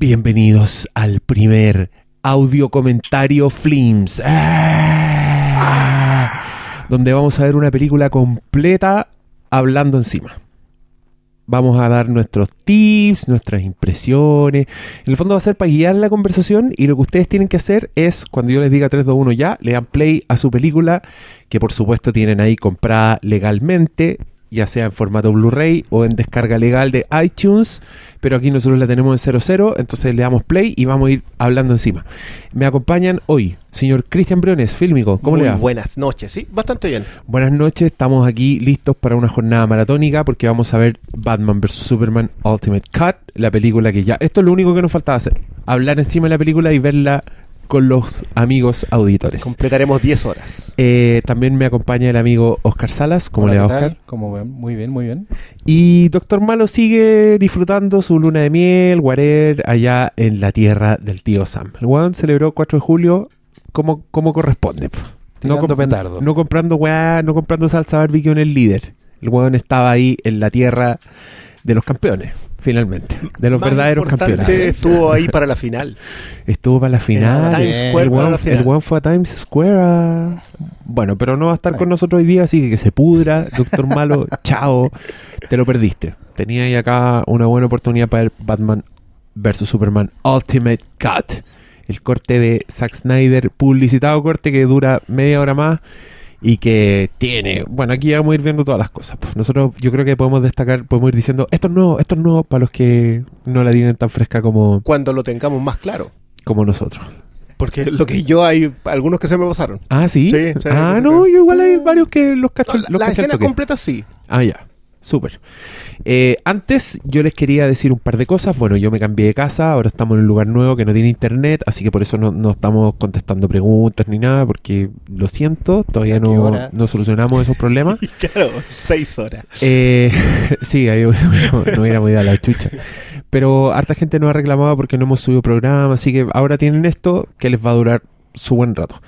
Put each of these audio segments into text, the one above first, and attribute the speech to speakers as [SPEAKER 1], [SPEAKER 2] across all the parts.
[SPEAKER 1] Bienvenidos al primer audio comentario Flims. Ah, donde vamos a ver una película completa hablando encima. Vamos a dar nuestros tips, nuestras impresiones. En el fondo va a ser para guiar la conversación y lo que ustedes tienen que hacer es, cuando yo les diga 3, 2, 1 ya, le dan play a su película, que por supuesto tienen ahí comprada legalmente ya sea en formato Blu-ray o en descarga legal de iTunes, pero aquí nosotros la tenemos en 00, entonces le damos play y vamos a ir hablando encima. Me acompañan hoy, señor Cristian Briones, fílmico, ¿cómo
[SPEAKER 2] Muy
[SPEAKER 1] le va?
[SPEAKER 2] Buenas noches, sí, bastante bien.
[SPEAKER 1] Buenas noches, estamos aquí listos para una jornada maratónica porque vamos a ver Batman vs. Superman Ultimate Cut, la película que ya... Esto es lo único que nos faltaba hacer, hablar encima de la película y verla con los amigos auditores.
[SPEAKER 2] Completaremos 10 horas.
[SPEAKER 1] Eh, también me acompaña el amigo Oscar Salas, ¿cómo
[SPEAKER 3] Hola,
[SPEAKER 1] le va
[SPEAKER 3] ¿qué tal?
[SPEAKER 1] Oscar?
[SPEAKER 3] ¿Cómo ven? Muy bien, muy bien.
[SPEAKER 1] Y Doctor Malo sigue disfrutando su luna de miel, Guarer, allá en la tierra del tío Sam. El weón celebró 4 de julio como, como corresponde. po.
[SPEAKER 3] Tirando
[SPEAKER 1] comp-
[SPEAKER 3] petardo.
[SPEAKER 1] no comprando weá, no comprando salsa barbecue en el líder. El weón estaba ahí en la tierra de los campeones, finalmente. De los
[SPEAKER 2] Más
[SPEAKER 1] verdaderos campeones.
[SPEAKER 2] estuvo ahí para la final.
[SPEAKER 1] Estuvo para la final.
[SPEAKER 2] Times. Square
[SPEAKER 1] el,
[SPEAKER 2] para
[SPEAKER 1] weón,
[SPEAKER 2] la final.
[SPEAKER 1] el weón fue a Times Square. a- Bueno, pero no va a estar con nosotros hoy día, así que que se pudra, Doctor Malo. chao. Te lo perdiste. Tenía ahí acá una buena oportunidad para ver Batman vs. Superman Ultimate Cut. El corte de Zack Snyder, publicitado corte que dura media hora más y que tiene. Bueno, aquí vamos a ir viendo todas las cosas. pues. Nosotros, yo creo que podemos destacar, podemos ir diciendo, esto es nuevo, esto es nuevo para los que no la tienen tan fresca como,
[SPEAKER 2] Cuando lo tengamos más claro.
[SPEAKER 1] como nosotros.
[SPEAKER 2] Porque lo que yo hay algunos que se me pasaron.
[SPEAKER 1] Ah, ¿sí? Ah, no, yo igual hay varios que los cacho.
[SPEAKER 2] No, la- las
[SPEAKER 1] al
[SPEAKER 2] escenas completas sí.
[SPEAKER 1] Ah, ya. Súper. Eh, antes yo les quería decir un par de cosas. Bueno, yo me cambié de casa, ahora estamos en un lugar nuevo que no tiene internet, así que por eso no, no estamos contestando preguntas ni nada, porque lo siento, todavía
[SPEAKER 3] ¿A qué
[SPEAKER 1] no, no solucionamos esos problemas.
[SPEAKER 2] Claro, 6 horas.
[SPEAKER 1] Eh, sí, ahí no, no hubiéramos ido a la chucha. Pero harta gente nos ha reclamado porque no hemos subido programa, así que ahora tienen esto que les va a durar su buen rato.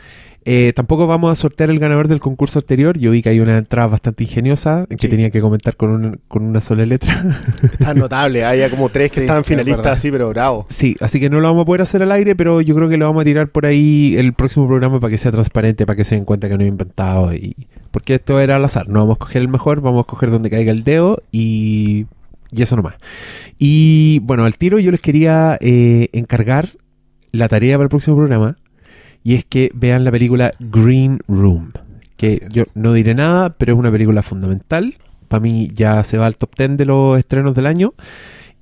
[SPEAKER 1] Eh, tampoco vamos a sortear el ganador del concurso anterior. Yo vi que hay una entrada bastante ingeniosa que
[SPEAKER 2] Sí.
[SPEAKER 1] tenía que comentar con, un- con una sola letra.
[SPEAKER 2] Está notable. Hay como tres que
[SPEAKER 3] Sí,
[SPEAKER 2] estaban
[SPEAKER 3] es
[SPEAKER 2] finalistas
[SPEAKER 3] verdad.
[SPEAKER 2] así, pero bravo.
[SPEAKER 1] sí, así que no lo vamos a poder hacer al aire, pero yo creo que lo vamos a tirar por ahí el próximo programa para que sea transparente, para que se den cuenta que no he inventado. Y... Porque esto era al azar. No vamos a coger el mejor, vamos a coger donde caiga el dedo y, y eso nomás. Y bueno, al tiro yo les quería eh, encargar la tarea para el próximo programa y es que vean la película Green Room. Que yo no diré nada, pero es una película fundamental. Para mí ya se va al top 10 de los estrenos del año.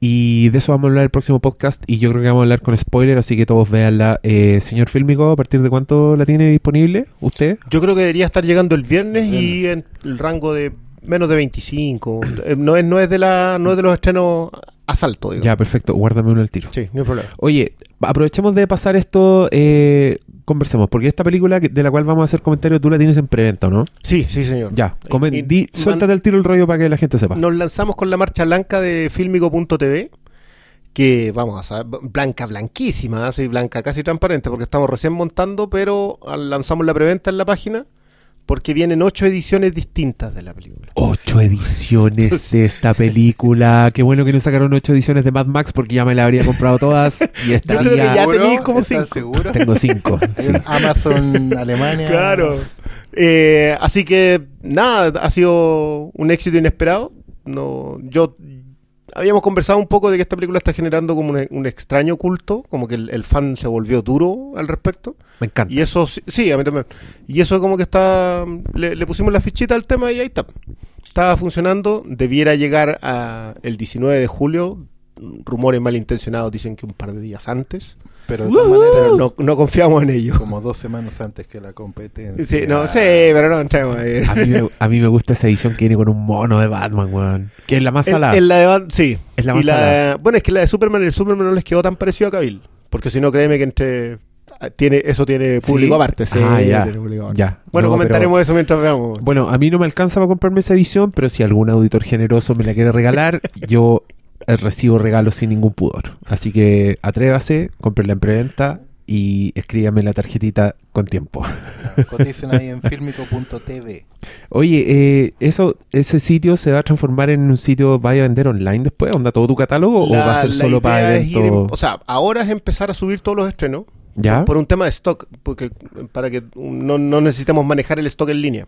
[SPEAKER 1] Y de eso vamos a hablar el próximo podcast. Y yo creo que vamos a hablar con spoiler, así que todos veanla. Eh, señor Fílmico, ¿a partir de cuánto la tiene disponible usted?
[SPEAKER 2] Yo creo que debería estar llegando el viernes
[SPEAKER 3] El
[SPEAKER 2] y en el rango de menos de 25. Eh, No es, no es, de, la, no es de los estrenos a salto, digo.
[SPEAKER 1] Ya, perfecto, guárdame uno al tiro.
[SPEAKER 2] Sí, no hay problema.
[SPEAKER 1] Oye, aprovechemos de pasar esto, eh, conversemos, porque esta película de la cual vamos a hacer comentarios, tú la tienes en preventa, ¿no?
[SPEAKER 2] Sí, sí, señor.
[SPEAKER 1] Ya, comen-
[SPEAKER 2] Y-
[SPEAKER 1] di- suéltate el tiro el rollo para que la gente sepa.
[SPEAKER 2] Nos lanzamos con la marcha blanca de filmico.tv, que vamos a saber, blanca, blanquísima, así blanca, casi transparente, porque estamos recién montando, pero lanzamos la preventa en la página, porque vienen ocho ediciones distintas de la película.
[SPEAKER 1] Ocho ediciones de esta película. Qué bueno que no sacaron ocho ediciones de Mad Max porque ya me la habría comprado todas. Y
[SPEAKER 2] Yo creo que
[SPEAKER 1] estaría...
[SPEAKER 2] ya
[SPEAKER 3] ¿Seguro?
[SPEAKER 2] tenéis como
[SPEAKER 3] ¿Estás
[SPEAKER 2] cinco.
[SPEAKER 3] seguro?
[SPEAKER 1] Tengo cinco. Sí.
[SPEAKER 3] Amazon Alemania.
[SPEAKER 2] Claro. Eh, así que nada, ha sido un éxito inesperado. No, yo habíamos conversado un poco de que esta película está generando como un, un extraño culto, como que el, el fan se volvió duro al respecto.
[SPEAKER 1] Me encanta.
[SPEAKER 2] Y eso, sí- a mí también. Y eso como que está, le, le pusimos la fichita al tema y ahí está. Estaba funcionando, debiera llegar a el 19 de julio. Rumores malintencionados dicen que un par de días antes.
[SPEAKER 3] Pero de todas maneras,
[SPEAKER 2] no, no confiamos en ello.
[SPEAKER 3] como dos semanas antes que la competencia.
[SPEAKER 2] Sí, no, sí, pero no entremos ahí.
[SPEAKER 1] A mí, me, a mí me gusta esa edición que viene con un mono de Batman, weón. Que es la más salada.
[SPEAKER 2] en la de Bat- sí.
[SPEAKER 1] Es la
[SPEAKER 2] Y
[SPEAKER 1] más
[SPEAKER 2] la-
[SPEAKER 1] salada.
[SPEAKER 2] bueno, es que la de Superman, el Superman no les quedó tan parecido a Cavill. Porque si no, créeme que entre. Tiene, eso tiene
[SPEAKER 1] ¿Sí?
[SPEAKER 2] público aparte. Sí,
[SPEAKER 1] Ah, ya.
[SPEAKER 2] tiene público aparte.
[SPEAKER 1] Ya.
[SPEAKER 2] Bueno,
[SPEAKER 1] No,
[SPEAKER 2] comentaremos eso mientras veamos.
[SPEAKER 1] Bueno, a mí no me alcanza para comprarme esa edición, pero si algún auditor generoso me la quiere regalar, yo recibo regalos sin ningún pudor. Así que atrévase, cómprela en preventa y escríbame la tarjetita con tiempo.
[SPEAKER 3] Coticen ahí en filmico.tv.
[SPEAKER 1] Oye, eh, eso, ese sitio se va a transformar en un sitio vaya a vender online después, onda todo tu catálogo o
[SPEAKER 2] La-
[SPEAKER 1] va a ser
[SPEAKER 2] la
[SPEAKER 1] solo para
[SPEAKER 2] en-
[SPEAKER 1] eventos.
[SPEAKER 2] o sea, ahora es empezar a subir todos los estrenos.
[SPEAKER 1] ¿Ya?
[SPEAKER 2] Por un tema de stock, porque para que no, no necesitemos manejar el stock en línea.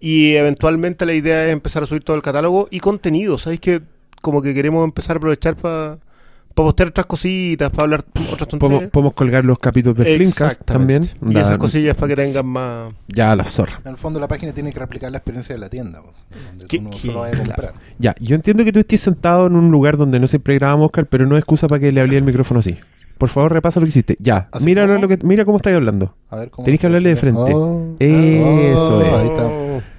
[SPEAKER 2] Y eventualmente la idea es empezar a subir todo el catálogo y contenido. ¿Sabéis que como que queremos empezar a aprovechar para postear otras cositas, para hablar otras tonterías?
[SPEAKER 1] podemos colgar los capítulos de Flimcast también.
[SPEAKER 2] Y esas cosillas para que tengan más...
[SPEAKER 1] Ya, la zorra.
[SPEAKER 3] En el fondo la página tiene que replicar la experiencia de la tienda, donde
[SPEAKER 2] ¿Qué-
[SPEAKER 3] tú no
[SPEAKER 2] qué?
[SPEAKER 3] solo vas a comprar.
[SPEAKER 1] Ya, yo entiendo que tú estés sentado en un lugar donde no siempre grabamos, Oscar, pero no es excusa para que le hablé el micrófono así. Por favor, repasa lo que hiciste. Ya,
[SPEAKER 3] ¿Así
[SPEAKER 1] mira lo que, mira cómo estáis hablando.
[SPEAKER 3] A ver cómo
[SPEAKER 1] Tenés que hablarle de frente.
[SPEAKER 3] Oh,
[SPEAKER 1] Eso
[SPEAKER 3] oh,
[SPEAKER 1] es.
[SPEAKER 3] Ahí está.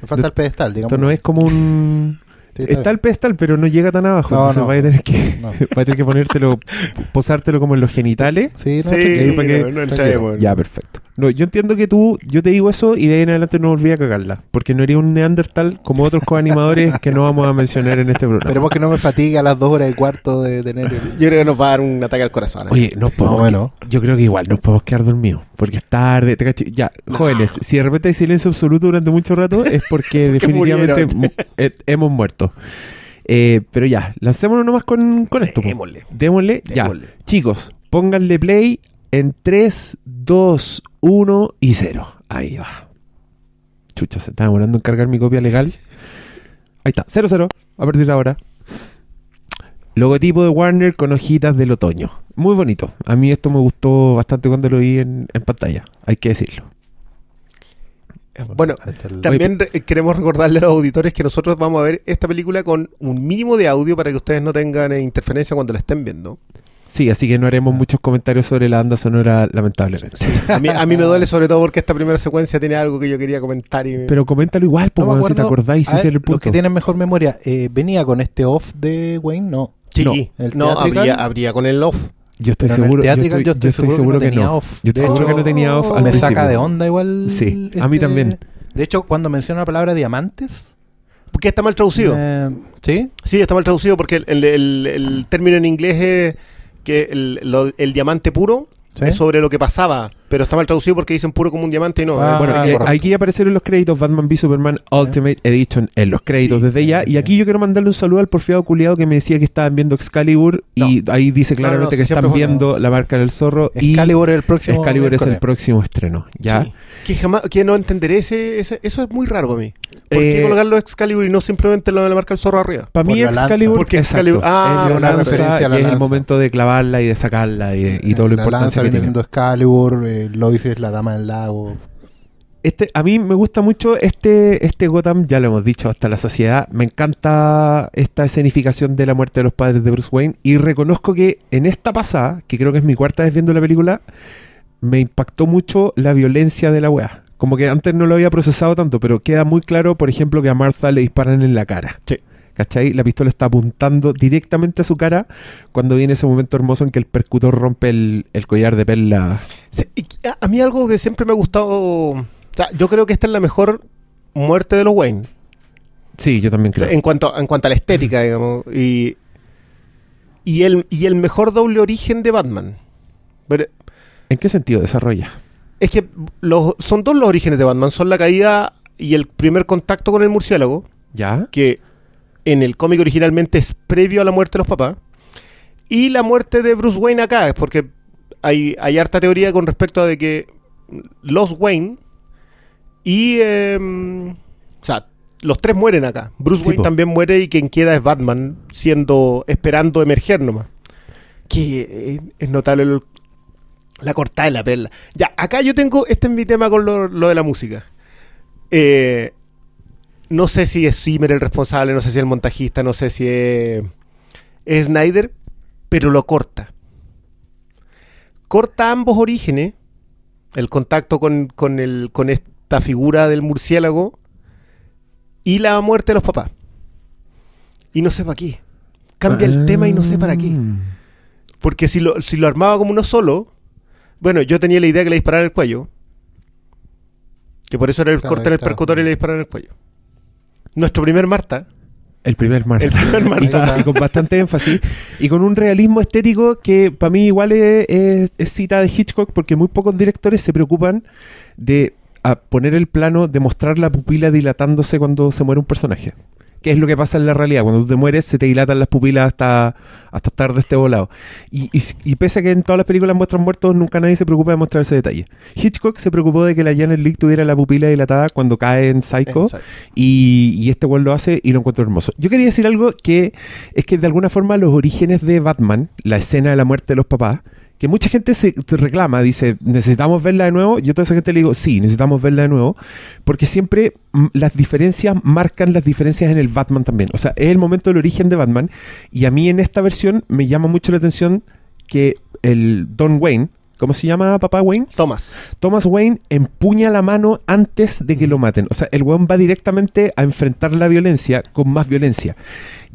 [SPEAKER 3] Me falta el pedestal, digamos.
[SPEAKER 1] Esto no es como un...
[SPEAKER 3] Sí, está
[SPEAKER 1] Está el pedestal, pero no llega tan abajo.
[SPEAKER 3] No,
[SPEAKER 1] entonces
[SPEAKER 3] no.
[SPEAKER 1] vas a tener que,
[SPEAKER 3] No.
[SPEAKER 1] vas a tener que ponértelo, posártelo como en los genitales.
[SPEAKER 3] Sí, no,
[SPEAKER 2] Sí,
[SPEAKER 1] para que-
[SPEAKER 2] no,
[SPEAKER 1] Ya, perfecto. No, yo entiendo que tú, yo te digo eso y de ahí en adelante no volví a cagarla. Porque no haría un Neandertal como otros coanimadores que no vamos a mencionar en este programa.
[SPEAKER 3] Esperemos que no me fatigue a las dos horas y cuarto de tener.
[SPEAKER 2] Yo creo que nos va a dar un ataque al corazón. ¿eh?
[SPEAKER 1] Oye, nos podemos
[SPEAKER 3] No, bueno.
[SPEAKER 1] que- yo creo que igual nos podemos quedar dormidos. Porque es tarde. te cacho. Ya, jóvenes, si de repente hay silencio absoluto durante mucho rato, es porque definitivamente
[SPEAKER 2] murieron.
[SPEAKER 1] mu- eh, hemos muerto. Eh, pero ya, lancémonos nomás con, con esto. po.
[SPEAKER 2] Démosle.
[SPEAKER 1] Démosle, ya.
[SPEAKER 2] Démosle.
[SPEAKER 1] Chicos, pónganle play en 3, 2, 1 y 0. Ahí va. Chucha, se está demorando en cargar mi copia legal. Ahí está, 0, 0. A partir de ahora. Logotipo de Warner con hojitas del otoño. Muy bonito. A mí esto me gustó bastante cuando lo vi en, en pantalla. Hay que decirlo.
[SPEAKER 2] Bueno, También re- queremos recordarle a los auditores que nosotros vamos a ver esta película con un mínimo de audio para que ustedes no tengan eh, interferencia cuando la estén viendo.
[SPEAKER 1] Sí, así que no haremos muchos comentarios sobre la banda sonora, lamentablemente.
[SPEAKER 2] A mí, a mí me duele sobre todo porque esta primera secuencia tiene algo que yo quería comentar y
[SPEAKER 1] Pero coméntalo igual,
[SPEAKER 3] No
[SPEAKER 1] pues, weón, si te acordáis, ese era el
[SPEAKER 3] Los
[SPEAKER 1] punto.
[SPEAKER 3] que tienen mejor memoria, eh, ¿venía con este off de Wayne? No.
[SPEAKER 2] sí,
[SPEAKER 1] No,
[SPEAKER 3] el
[SPEAKER 2] no, habría, habría con el off.
[SPEAKER 1] Yo estoy
[SPEAKER 3] Pero
[SPEAKER 1] seguro, yo estoy, yo estoy seguro que
[SPEAKER 3] tenía
[SPEAKER 1] no.
[SPEAKER 3] off.
[SPEAKER 1] Yo estoy seguro que no tenía off al
[SPEAKER 3] me
[SPEAKER 1] principio.
[SPEAKER 3] saca de onda igual.
[SPEAKER 1] Sí, a mí
[SPEAKER 3] este-
[SPEAKER 1] también.
[SPEAKER 3] De hecho, cuando menciona la palabra diamantes.
[SPEAKER 2] Porque está mal traducido.
[SPEAKER 3] eh, ¿Sí?
[SPEAKER 2] Sí, está mal traducido porque el, el- el- el término en inglés es que el, lo- el diamante puro
[SPEAKER 3] ¿Sí?
[SPEAKER 2] es sobre lo que pasaba, pero está mal traducido porque dicen puro como un diamante y no.
[SPEAKER 3] Ah,
[SPEAKER 2] eh,
[SPEAKER 1] Bueno, eh, aquí aparecieron los créditos Batman v Superman Ultimate Edition en los créditos
[SPEAKER 2] Sí.
[SPEAKER 1] desde ya. Y aquí yo quiero mandarle un saludo al porfiado culiado que me decía que estaban viendo Excalibur. Y ahí dice
[SPEAKER 2] No, no,
[SPEAKER 1] claramente
[SPEAKER 2] no,
[SPEAKER 1] que están viendo la marca del zorro.
[SPEAKER 3] Excalibur es el
[SPEAKER 1] y
[SPEAKER 3] próximo.
[SPEAKER 1] Excalibur es el próximo estreno. ¿Ya?
[SPEAKER 2] Sí. Que jamás, que no entenderé ese, ese- eso es muy raro para mí. ¿Por qué
[SPEAKER 1] Eh,
[SPEAKER 2] colocarlo Excalibur y no simplemente lo de la marca del zorro arriba?
[SPEAKER 1] Para mí
[SPEAKER 3] la.
[SPEAKER 1] Excalibur,
[SPEAKER 2] Porque Excalibur- ah,
[SPEAKER 1] es la
[SPEAKER 2] una
[SPEAKER 3] referencia a la
[SPEAKER 1] y es el momento de clavarla y de sacarla y, y todo lo
[SPEAKER 3] Eh, la
[SPEAKER 1] importante
[SPEAKER 3] lanza
[SPEAKER 1] que tiene.
[SPEAKER 3] Excalibur, eh, Lois es la dama del lago.
[SPEAKER 1] Este, a mí me gusta mucho este, este Gotham, ya lo hemos dicho hasta la saciedad. Me encanta esta escenificación de la muerte de los padres de Bruce Wayne. Y reconozco que en esta pasada, que creo que es mi cuarta vez viendo la película, me impactó mucho la violencia de la weá. Como que antes no lo había procesado tanto, pero queda muy claro, por ejemplo, que a Martha le disparan en la cara.
[SPEAKER 2] Sí.
[SPEAKER 1] ¿Cachai? La pistola está apuntando directamente a su cara cuando viene ese momento hermoso en que el percutor rompe el, el collar de perla.
[SPEAKER 2] Sí, a, mí algo que siempre me ha gustado. O sea, yo creo que esta es la mejor muerte de los Wayne.
[SPEAKER 1] Sí, yo también
[SPEAKER 2] O sea,
[SPEAKER 1] creo.
[SPEAKER 2] en, cuanto, en cuanto a la estética, digamos. Y, y, el, y el mejor doble origen de Batman. Pero
[SPEAKER 1] ¿En qué sentido desarrolla?
[SPEAKER 2] es que los, son dos los orígenes de Batman. Son la caída y el primer contacto con el murciélago.
[SPEAKER 1] ¿Ya?
[SPEAKER 2] que en el cómic originalmente es previo a la muerte de los papás. Y la muerte de Bruce Wayne acá, porque hay, hay harta teoría con respecto a de que los Wayne y... eh, o sea, los tres mueren acá. Bruce
[SPEAKER 1] Sí,
[SPEAKER 2] Wayne
[SPEAKER 1] po.
[SPEAKER 2] también muere y quien queda es Batman, siendo esperando emerger nomás. Que eh, es notable la cortada de la perla. Ya, acá yo tengo, este es mi tema con lo, lo de la música. Eh, no sé si es Zimmer el responsable, no sé si es el montajista, no sé si es, es Snyder, pero lo corta. Corta ambos orígenes, el contacto con, con, el, con esta figura del murciélago y la muerte de los papás. Y no sé para qué. Cambia el tema y no sé para qué.
[SPEAKER 1] Mm.
[SPEAKER 2] Porque si lo, si lo armaba como uno solo, bueno, yo tenía la idea que le disparara el cuello. Que por eso era el
[SPEAKER 3] Claro,
[SPEAKER 2] corte en el percutor y le disparan el cuello. Nuestro primer Marta
[SPEAKER 1] El primer Marta.
[SPEAKER 2] El primer Marta.
[SPEAKER 1] Y, con, y con bastante énfasis. Y con un realismo estético que para mí igual es, es- es cita de Hitchcock porque muy pocos directores se preocupan de a poner el plano de mostrar la pupila dilatándose cuando se muere un personaje. Que es lo que pasa en la realidad. Cuando tú te mueres, se te dilatan las pupilas hasta, hasta estar de este volado. Y, y, y pese a que en todas las películas muestran muertos, nunca nadie se preocupa de mostrar ese detalle. Hitchcock se preocupó de que la Janet Leigh tuviera la pupila dilatada cuando cae en Psycho. Y, y este weón lo hace y lo encuentro hermoso. Yo quería decir algo que es que de alguna forma los orígenes de Batman, la escena de la muerte de los papás, que mucha gente se reclama, dice, necesitamos verla de nuevo. Yo a toda esa gente le digo, sí, necesitamos verla de nuevo, porque siempre mm, las diferencias marcan las diferencias en el Batman también. O sea, es el momento del origen de Batman. Y a mí en esta versión me llama mucho la atención que el Don Wayne, ¿cómo se llama papá Wayne?
[SPEAKER 2] Thomas.
[SPEAKER 1] Thomas Wayne empuña la mano antes de que lo maten. O sea, el weón va directamente a enfrentar la violencia con más violencia.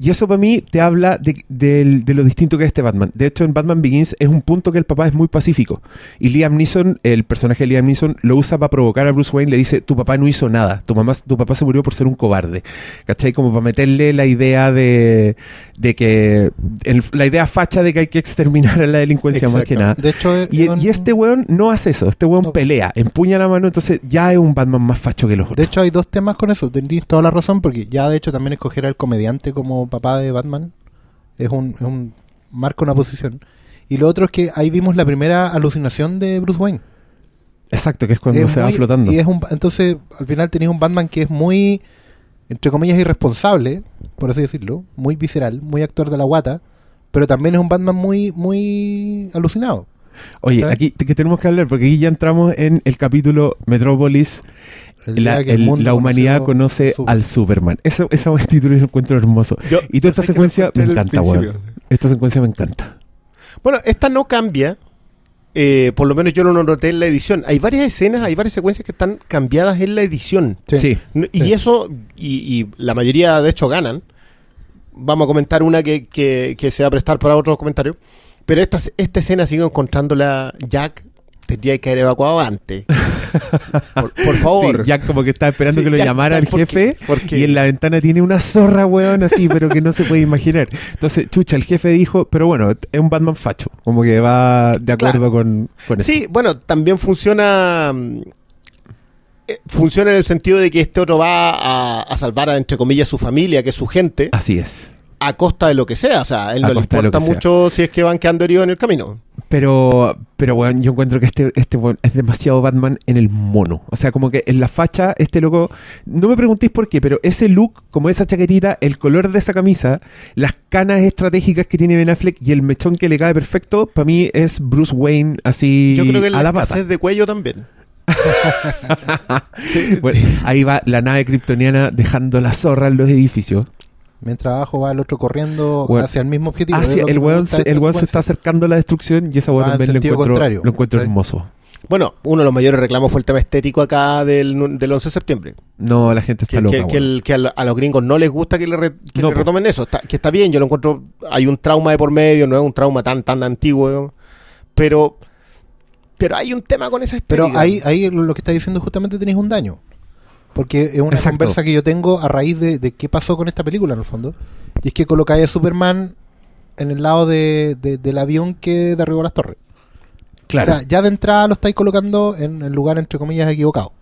[SPEAKER 1] Y eso para mí te habla de, del- de lo distinto que es este Batman. De hecho, en Batman Begins es un punto que el papá es muy pacífico. Y Liam Neeson, el personaje de Liam Neeson, lo usa para provocar a Bruce Wayne. Le dice, tu papá no hizo nada. Tu, mamá, tu papá se murió por ser un cobarde. ¿Cachai? Como para meterle la idea de, de que... el- la idea facha de que hay que exterminar a la delincuencia más que nada.
[SPEAKER 3] De hecho,
[SPEAKER 1] Y, y este weón no hace eso. Este weón
[SPEAKER 3] No.
[SPEAKER 1] pelea, empuña la mano, entonces ya es un Batman más facho que los
[SPEAKER 3] de
[SPEAKER 1] otros.
[SPEAKER 3] hecho hay dos temas con eso. Tienes toda la razón porque ya de hecho también escoger al comediante como papá de Batman es un, es un marca una posición. Y lo otro es que ahí vimos la primera alucinación de Bruce Wayne.
[SPEAKER 1] Exacto, que es cuando
[SPEAKER 3] Es
[SPEAKER 1] se va
[SPEAKER 3] muy-
[SPEAKER 1] flotando.
[SPEAKER 3] Y es un, entonces, al final tenéis un Batman que es muy, entre comillas, irresponsable, por así decirlo, muy visceral, muy actor de la guata, pero también es un Batman muy, muy alucinado.
[SPEAKER 1] Oye,
[SPEAKER 3] ¿sabes?
[SPEAKER 1] aquí que tenemos que hablar, porque aquí ya entramos en el capítulo Metrópolis, la,
[SPEAKER 3] el
[SPEAKER 1] humanidad conoce al Superman. Ese, ese buen título yo lo encuentro hermoso.
[SPEAKER 2] Yo-
[SPEAKER 1] y toda esta secuencia me encanta, weón. Esta secuencia me encanta.
[SPEAKER 2] Bueno, esta no cambia. eh, por lo menos yo no lo noté en la edición. Hay varias escenas, hay varias secuencias que están cambiadas en la edición.
[SPEAKER 3] Sí.
[SPEAKER 2] Y
[SPEAKER 3] Sí.
[SPEAKER 2] eso, y, y la mayoría de hecho ganan. Vamos a comentar una que, que- que se va a prestar para otros comentarios. Pero esta, esta escena sigo encontrándola, Jack, tendría que haber evacuado antes. Por, por favor.
[SPEAKER 1] Sí, Jack como que está esperando
[SPEAKER 2] Sí,
[SPEAKER 1] que lo llamara el
[SPEAKER 2] ¿por qué?
[SPEAKER 1] jefe
[SPEAKER 2] ¿Por qué?
[SPEAKER 1] y en la ventana tiene una zorra, weón, así, pero que no se puede imaginar. Entonces, chucha, el jefe dijo, pero bueno, es un Batman facho, como que va de acuerdo
[SPEAKER 2] Claro.
[SPEAKER 1] con, con eso.
[SPEAKER 2] Sí, bueno, también funciona. mm, eh, Funciona en el sentido de que este otro va a, a salvar a, entre comillas, su familia, que es su gente,
[SPEAKER 1] Así es.
[SPEAKER 2] A costa de lo que sea. O sea, él
[SPEAKER 1] A
[SPEAKER 2] no le importa
[SPEAKER 1] sea.
[SPEAKER 2] mucho si es que van quedando heridos en el camino.
[SPEAKER 1] Pero, pero weón, yo encuentro que este, este weón es demasiado Batman en el mono. O sea, como que en la facha, este loco, no me preguntéis por qué, pero ese look, como esa chaquetita, el color de esa camisa, las canas estratégicas que tiene Ben Affleck y el mechón que le cae perfecto, para mí es Bruce Wayne así
[SPEAKER 2] Yo creo que
[SPEAKER 1] a
[SPEAKER 2] la
[SPEAKER 1] pata.
[SPEAKER 2] de cuello también.
[SPEAKER 1] Bueno, Ahí va la nave kryptoniana dejando la zorra en los edificios.
[SPEAKER 3] Mientras abajo va el otro corriendo
[SPEAKER 1] Bueno,
[SPEAKER 3] hacia el mismo objetivo.
[SPEAKER 1] Hacia- el weón, se, el se está acercando a la destrucción y esa weón
[SPEAKER 3] en
[SPEAKER 1] también lo encuentro,
[SPEAKER 3] contrario,
[SPEAKER 1] lo encuentro hermoso.
[SPEAKER 2] Bueno, uno de los mayores reclamos fue el tema estético acá del, del 11 de septiembre.
[SPEAKER 1] No, la gente está
[SPEAKER 2] Que,
[SPEAKER 1] loca.
[SPEAKER 2] que- que el- que a, lo- a los gringos no les gusta que le, re- que
[SPEAKER 1] No,
[SPEAKER 2] le retomen eso. Está- que está bien, yo lo encuentro. Hay un trauma de por medio, no es un trauma tan tan antiguo. digamos. Pero, pero hay un tema con esa estética.
[SPEAKER 3] Pero ahí, ahí lo que está diciendo justamente tenéis un daño. Porque es una
[SPEAKER 1] Exacto.
[SPEAKER 3] conversa que yo tengo a raíz de, de qué pasó con esta película en el fondo. Y es que colocáis a Superman en el lado de, de- del avión que derribó las torres.
[SPEAKER 1] Claro.
[SPEAKER 3] O sea, ya de entrada lo estáis colocando en el lugar, entre comillas, equivocado.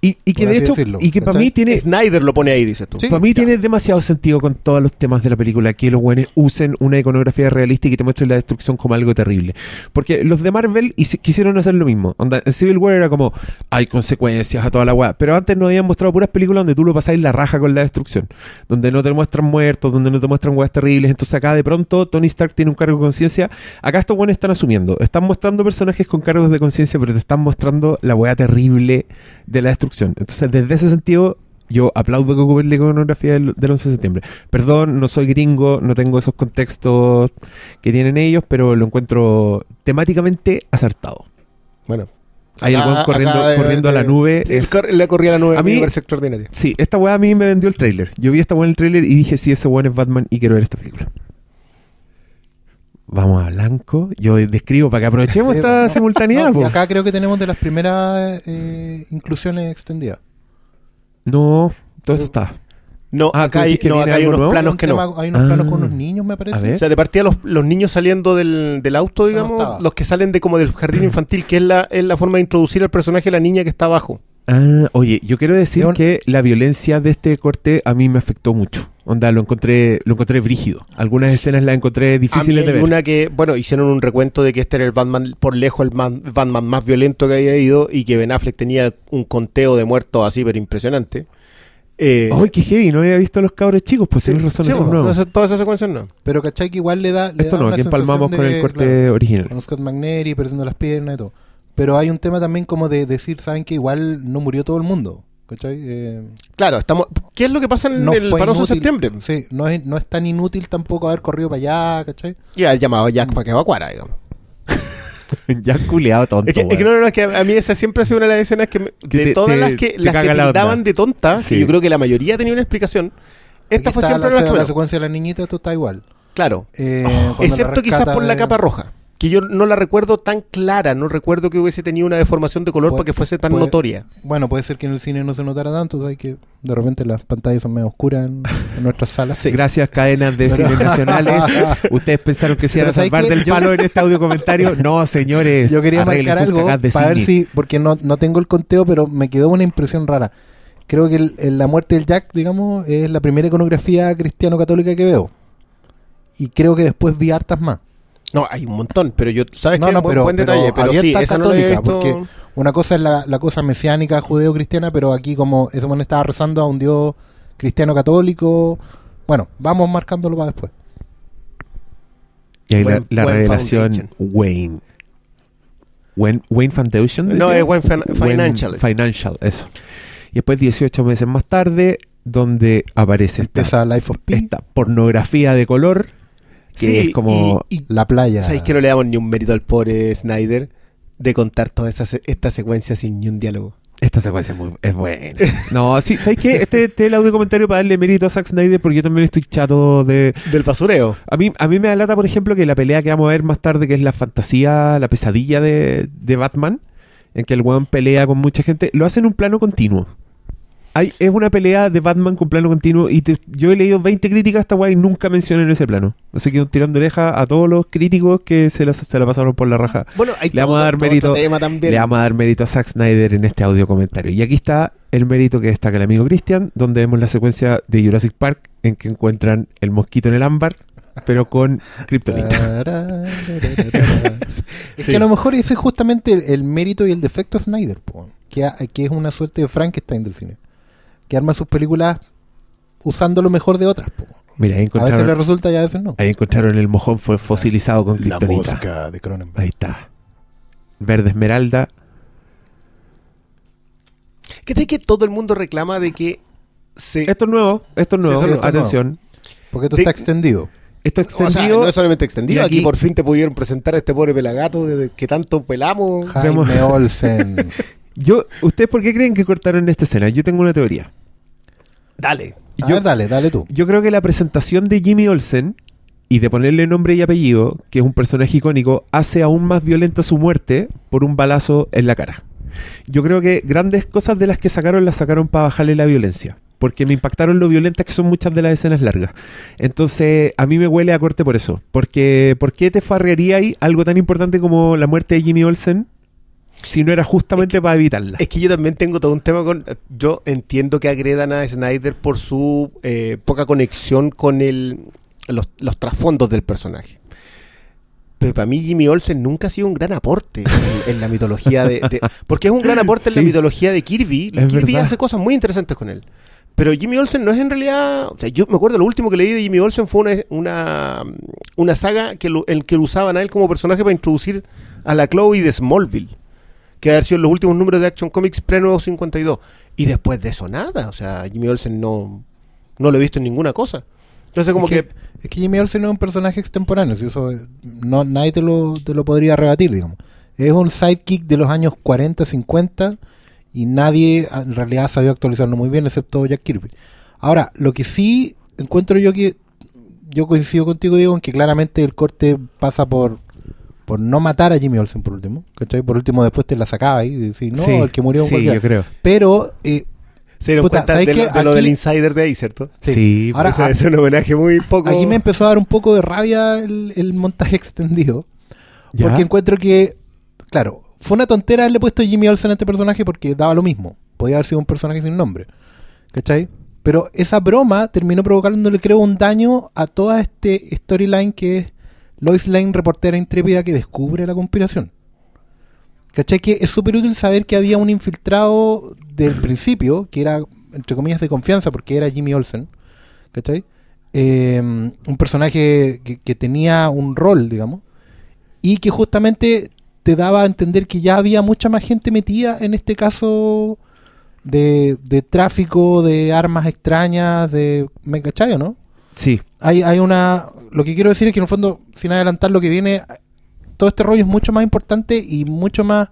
[SPEAKER 1] Y, y que
[SPEAKER 3] por
[SPEAKER 1] de hecho,
[SPEAKER 3] decirlo,
[SPEAKER 1] y que para mí tiene,
[SPEAKER 2] Snyder lo pone ahí, dices tú.
[SPEAKER 3] Sí.
[SPEAKER 1] para mí
[SPEAKER 2] ya.
[SPEAKER 1] tiene demasiado sentido con todos los temas de la película que los buenos usen una iconografía realista y que te muestren la destrucción como algo terrible. Porque los de Marvel quisieron hacer lo mismo. Onda, en Civil War era como, hay consecuencias a toda la weá. Pero antes nos habían mostrado puras películas donde tú lo pasáis la raja con la destrucción. Donde no te muestran muertos, donde no te muestran weas terribles. Entonces acá de pronto Tony Stark tiene un cargo de conciencia. Acá estos buenos están asumiendo. Están mostrando personajes con cargos de conciencia, pero te están mostrando la wea terrible de la destrucción. Entonces, desde ese sentido, yo aplaudo que ocupen la iconografía del, del 11 de septiembre. Perdón, no soy gringo, no tengo esos contextos que tienen ellos, pero lo encuentro temáticamente acertado.
[SPEAKER 2] Bueno.
[SPEAKER 1] Hay el
[SPEAKER 2] acá-
[SPEAKER 1] weón corriendo,
[SPEAKER 2] de-
[SPEAKER 1] corriendo a la nube. es-
[SPEAKER 2] cor- le corría a la nube.
[SPEAKER 1] A
[SPEAKER 2] mí- me parece extraordinario.
[SPEAKER 1] Sí, esta weá a mí me vendió el tráiler. Yo vi esta weá en el tráiler y dije, sí, ese weón es Batman y quiero ver esta película. Vamos a blanco. Yo describo para que aprovechemos esta
[SPEAKER 3] no,
[SPEAKER 1] simultaneidad.
[SPEAKER 3] no,
[SPEAKER 1] po.
[SPEAKER 3] y acá creo que tenemos de las primeras eh, inclusiones extendidas.
[SPEAKER 1] No, todo esto está.
[SPEAKER 2] No,
[SPEAKER 1] Ah,
[SPEAKER 2] acá
[SPEAKER 1] ¿tú
[SPEAKER 2] hay, no, acá hay unos
[SPEAKER 1] nuevo?
[SPEAKER 2] planos
[SPEAKER 3] Un
[SPEAKER 2] que
[SPEAKER 3] tema-
[SPEAKER 2] no.
[SPEAKER 3] Hay unos planos
[SPEAKER 1] Ah.
[SPEAKER 3] con unos niños, me parece.
[SPEAKER 2] O sea, de partida los, los niños saliendo del, del auto, digamos, los que salen de como del jardín infantil, que es la, es la forma de introducir al personaje de la niña que está abajo.
[SPEAKER 1] Ah, oye, yo quiero decir que la violencia de este corte a mí me afectó mucho. Onda, lo encontré, lo encontré brígido. Algunas escenas las encontré
[SPEAKER 2] A mí
[SPEAKER 1] difíciles de ver.
[SPEAKER 2] una que, bueno, hicieron un recuento de que este era el Batman, por lejos el man- Batman más violento que había ido y que Ben Affleck tenía un conteo de muertos así, pero impresionante. Eh,
[SPEAKER 1] ¡Ay, qué heavy! No había visto a los cabros chicos, pues
[SPEAKER 2] sí,
[SPEAKER 1] tienes razón,
[SPEAKER 2] sí,
[SPEAKER 1] eso es
[SPEAKER 2] bueno,
[SPEAKER 1] nuevo.
[SPEAKER 2] no sé, toda esa secuencia no.
[SPEAKER 3] Pero ¿cachai? Que igual le da. Le
[SPEAKER 1] Esto
[SPEAKER 3] da
[SPEAKER 1] no, aquí empalmamos con el corte
[SPEAKER 3] claro,
[SPEAKER 1] original.
[SPEAKER 3] con Scott McNary perdiendo las piernas y todo. Pero hay un tema también como de decir, ¿saben que igual no murió todo el mundo? ¿Cachai? Eh,
[SPEAKER 2] Claro, estamos. ¿Qué es lo que pasa en
[SPEAKER 3] no
[SPEAKER 2] el panoso de septiembre?
[SPEAKER 3] Sí, no es, no es tan inútil tampoco haber corrido para allá, ¿cachai?
[SPEAKER 2] Y el llamado a Jack para que evacuara, digamos.
[SPEAKER 1] ya culeado tonto.
[SPEAKER 2] Es que, es que no, no, no, es que a mí esa siempre ha sido una de las escenas que, me- de
[SPEAKER 1] te-
[SPEAKER 2] todas
[SPEAKER 1] te-
[SPEAKER 2] las que,
[SPEAKER 1] te
[SPEAKER 2] las que
[SPEAKER 1] la
[SPEAKER 2] tildaban de tonta,
[SPEAKER 1] Sí.
[SPEAKER 2] que yo creo que la mayoría tenía una explicación. Esta
[SPEAKER 3] Aquí
[SPEAKER 2] fue siempre
[SPEAKER 3] la, la
[SPEAKER 2] bueno,
[SPEAKER 3] secuencia de la niñita, esto está igual.
[SPEAKER 2] Claro.
[SPEAKER 3] Eh, la
[SPEAKER 2] Excepto quizás por la capa roja. Que yo no la recuerdo tan clara, no recuerdo que hubiese tenido una deformación de color
[SPEAKER 3] Puede-
[SPEAKER 2] para que fuese tan
[SPEAKER 3] puede-
[SPEAKER 2] notoria.
[SPEAKER 3] Bueno, puede ser que en el cine no se notara tanto, ¿sabes? Que de repente las pantallas son medio oscuras en, en nuestras salas.
[SPEAKER 1] Gracias, cadenas de cine nacionales. Ustedes pensaron que se iban a
[SPEAKER 3] Pero ¿sabes
[SPEAKER 1] salvar del
[SPEAKER 3] Yo-
[SPEAKER 1] palo en este audio comentario. No, señores.
[SPEAKER 3] Yo quería marcar algo
[SPEAKER 1] de
[SPEAKER 3] para ver si, porque no, no tengo el conteo, pero me quedó una impresión rara. Creo que el- el- la muerte del Jack, digamos, es la primera iconografía cristiano-católica que veo. Y creo que después vi hartas más.
[SPEAKER 2] No, hay un montón, pero yo, ¿sabes
[SPEAKER 3] No,
[SPEAKER 2] qué?
[SPEAKER 3] no,
[SPEAKER 2] buen,
[SPEAKER 3] pero-
[SPEAKER 2] buen detalle, pero sí, esa no visto.
[SPEAKER 3] porque- Una cosa es la, la cosa mesiánica judeo-cristiana, pero aquí como ese hombre estaba rezando a un dios cristiano-católico. Bueno, vamos marcándolo para después.
[SPEAKER 1] Y ahí la, la
[SPEAKER 2] Wayne
[SPEAKER 1] revelación
[SPEAKER 2] Foundation.
[SPEAKER 1] Wayne. Wayne, Wayne Foundation.
[SPEAKER 2] No,
[SPEAKER 1] decía?
[SPEAKER 2] es Wayne Fin-
[SPEAKER 1] Wayne
[SPEAKER 2] Financial.
[SPEAKER 1] Financial, eso. Y después, 18 meses más tarde, donde aparece esta,
[SPEAKER 3] Life of
[SPEAKER 1] esta pornografía de color, que
[SPEAKER 2] Sí,
[SPEAKER 1] es como...
[SPEAKER 2] y- y
[SPEAKER 3] la playa.
[SPEAKER 2] ¿Sabéis que no le damos ni un mérito al pobre Snyder de contar toda esta secuencia sin ni un diálogo?
[SPEAKER 1] Esta secuencia es, muy, es buena. No, sí, ¿sabes qué? Este, este es el audio comentario para darle mérito a Zack Snyder porque yo también estoy chato de...
[SPEAKER 2] Del basureo.
[SPEAKER 1] A mí, a mí me da lata, por ejemplo, que la pelea que vamos a ver más tarde, que es la fantasía, la pesadilla de, de Batman, en que el weón pelea con mucha gente, lo hace en un plano continuo. Hay, es una pelea de Batman con plano continuo y te- yo he leído 20 críticas a esta weá y nunca mencionan ese plano. Así que de oreja a todos los críticos que se la, se la pasaron por la raja.
[SPEAKER 2] Bueno, hay
[SPEAKER 1] Le vamos
[SPEAKER 2] todo-
[SPEAKER 1] a dar
[SPEAKER 2] todo
[SPEAKER 1] mérito-
[SPEAKER 2] otro tema también.
[SPEAKER 1] Le vamos a dar mérito a Zack Snyder en este audio comentario. Y aquí está el mérito que destaca el amigo Christian, donde vemos la secuencia de Jurassic Park en que encuentran el mosquito en el ámbar, pero con Kryptonita.
[SPEAKER 3] es
[SPEAKER 2] Sí.
[SPEAKER 3] que a lo mejor ese es justamente el, el mérito y el defecto de Snyder, po, que, que es una suerte de Frankenstein del cine, que arma sus películas usando lo mejor de otras. po.
[SPEAKER 1] Mira, ahí
[SPEAKER 3] A veces le resulta y a veces no.
[SPEAKER 1] ahí encontraron el mojón fue fosilizado con
[SPEAKER 3] La mosca de Cronenberg.
[SPEAKER 1] Ahí está. Verde esmeralda.
[SPEAKER 2] ¿Qué tal que todo el mundo reclama de que se...
[SPEAKER 1] Esto es nuevo, esto es
[SPEAKER 2] Sí,
[SPEAKER 1] nuevo.
[SPEAKER 2] es.
[SPEAKER 1] Atención.
[SPEAKER 3] Porque esto
[SPEAKER 2] De-
[SPEAKER 3] está extendido.
[SPEAKER 1] Esto es
[SPEAKER 2] O sea,
[SPEAKER 1] extendido.
[SPEAKER 2] no es solamente extendido, aquí,
[SPEAKER 1] aquí-
[SPEAKER 2] por fin te pudieron presentar a este pobre pelagato de que tanto pelamos.
[SPEAKER 3] Jaime Olsen.
[SPEAKER 1] Yo, ¿Ustedes por qué creen que cortaron esta escena? Yo tengo una teoría.
[SPEAKER 2] Dale.
[SPEAKER 3] A
[SPEAKER 1] Yo-
[SPEAKER 3] ver, dale, dale tú.
[SPEAKER 1] Yo creo que la presentación de Jimmy Olsen y de ponerle nombre y apellido, que es un personaje icónico, hace aún más violenta su muerte por un balazo en la cara. Yo creo que grandes cosas de las que sacaron las sacaron para bajarle la violencia. Porque me impactaron lo violentas que son muchas de las escenas largas. Entonces, a mí me huele a corte por eso. Porque, ¿por qué te farrearía ahí algo tan importante como la muerte de Jimmy Olsen si no era justamente para evitarla?
[SPEAKER 2] Es que yo también tengo todo un tema con... Yo entiendo que agredan a Snyder por su eh, poca conexión con el, los, los trasfondos del personaje. Pero para mí Jimmy Olsen nunca ha sido un gran aporte en, en la mitología de, de- Porque es un gran aporte en la mitología de Kirby. Kirby
[SPEAKER 1] verdad.
[SPEAKER 2] hace cosas muy interesantes con él. Pero Jimmy Olsen no es en realidad... O sea, yo me acuerdo lo último que leí de Jimmy Olsen fue una, una, una saga que lo, en que lo usaban a él como personaje para introducir a la Chloe de Smallville que ha sido los últimos números de Action Comics pre-Nuevo 52. Y después de eso, nada. O sea, Jimmy Olsen no, no lo he visto en ninguna cosa. Entonces, como
[SPEAKER 3] es
[SPEAKER 2] que,
[SPEAKER 3] que, es que Jimmy Olsen es un personaje extemporáneo, si eso no, nadie te lo, te lo podría rebatir, digamos. Es un sidekick de los años 40, 50 y nadie en realidad sabido actualizarlo muy bien, excepto Jack Kirby. Ahora, lo que sí encuentro yo que yo coincido contigo, Diego, en que claramente el corte pasa por por no matar a Jimmy Olsen por último, ¿cachai? Por último después te la sacaba y decís, no,
[SPEAKER 1] Sí,
[SPEAKER 3] el que murió
[SPEAKER 1] sí,
[SPEAKER 3] cualquiera.
[SPEAKER 1] yo creo.
[SPEAKER 3] Pero eh,
[SPEAKER 2] Se dieron
[SPEAKER 3] Puta,
[SPEAKER 2] cuenta
[SPEAKER 3] ¿sabes
[SPEAKER 2] de, lo, de lo del
[SPEAKER 3] Aquí-
[SPEAKER 2] insider de ahí, ¿cierto?
[SPEAKER 3] Sí.
[SPEAKER 1] Sí,
[SPEAKER 3] Ahora, ah,
[SPEAKER 2] es un homenaje muy poco.
[SPEAKER 3] Aquí me empezó a dar un poco de rabia el, el montaje extendido.
[SPEAKER 1] ¿Ya?
[SPEAKER 3] Porque encuentro que, claro, fue una tontera haberle puesto Jimmy Olsen a este personaje porque daba lo mismo. Podía haber sido un personaje sin nombre. ¿Cachai? Pero esa broma terminó provocándole, creo, un daño a toda este storyline que es Lois Lane, reportera intrépida que descubre la conspiración. ¿Cachai? Que es súper útil saber que había un infiltrado del principio, que era, entre comillas, de confianza, porque era Jimmy Olsen. ¿Cachai? Eh, un personaje que, tenía un rol, digamos, y que justamente te daba a entender que ya había mucha más gente metida en este caso de, de tráfico de armas extrañas, de... ¿Me cachai o no?
[SPEAKER 1] Sí.
[SPEAKER 3] hay, hay una. Lo que quiero decir es que en el fondo, sin adelantar lo que viene, todo este rollo es mucho más importante y mucho más.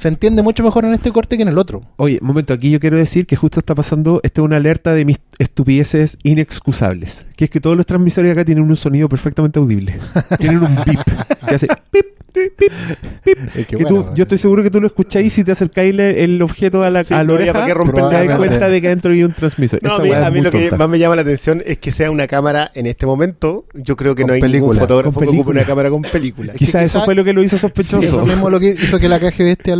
[SPEAKER 3] Se entiende mucho mejor en este corte que en el otro.
[SPEAKER 1] Oye, momento, aquí yo quiero decir que justo está pasando, esta es una alerta de mis estupideces inexcusables. Que es que todos los transmisores acá tienen un sonido perfectamente audible. tienen un bip que hace pip, pip, pip. que tú, yo estoy seguro que tú lo escucháis si te acercáis el, el objeto a la,
[SPEAKER 2] Sí,
[SPEAKER 1] a la oreja, te das cuenta de que adentro hay un transmisor.
[SPEAKER 2] No, a
[SPEAKER 1] Esa
[SPEAKER 2] mí,
[SPEAKER 1] weá es
[SPEAKER 2] a mí lo que
[SPEAKER 1] tonta.
[SPEAKER 2] más me llama la atención es que sea una cámara en este momento. Yo creo que
[SPEAKER 3] Con
[SPEAKER 2] no hay ningún
[SPEAKER 3] película,
[SPEAKER 2] fotógrafo
[SPEAKER 1] con
[SPEAKER 2] que ocupe una cámara con película.
[SPEAKER 3] Es que
[SPEAKER 1] Quizás eso
[SPEAKER 3] quizá-
[SPEAKER 1] fue lo que lo hizo
[SPEAKER 3] Sí,
[SPEAKER 1] sospechoso.
[SPEAKER 3] eso mismo lo que hizo que la caja bestia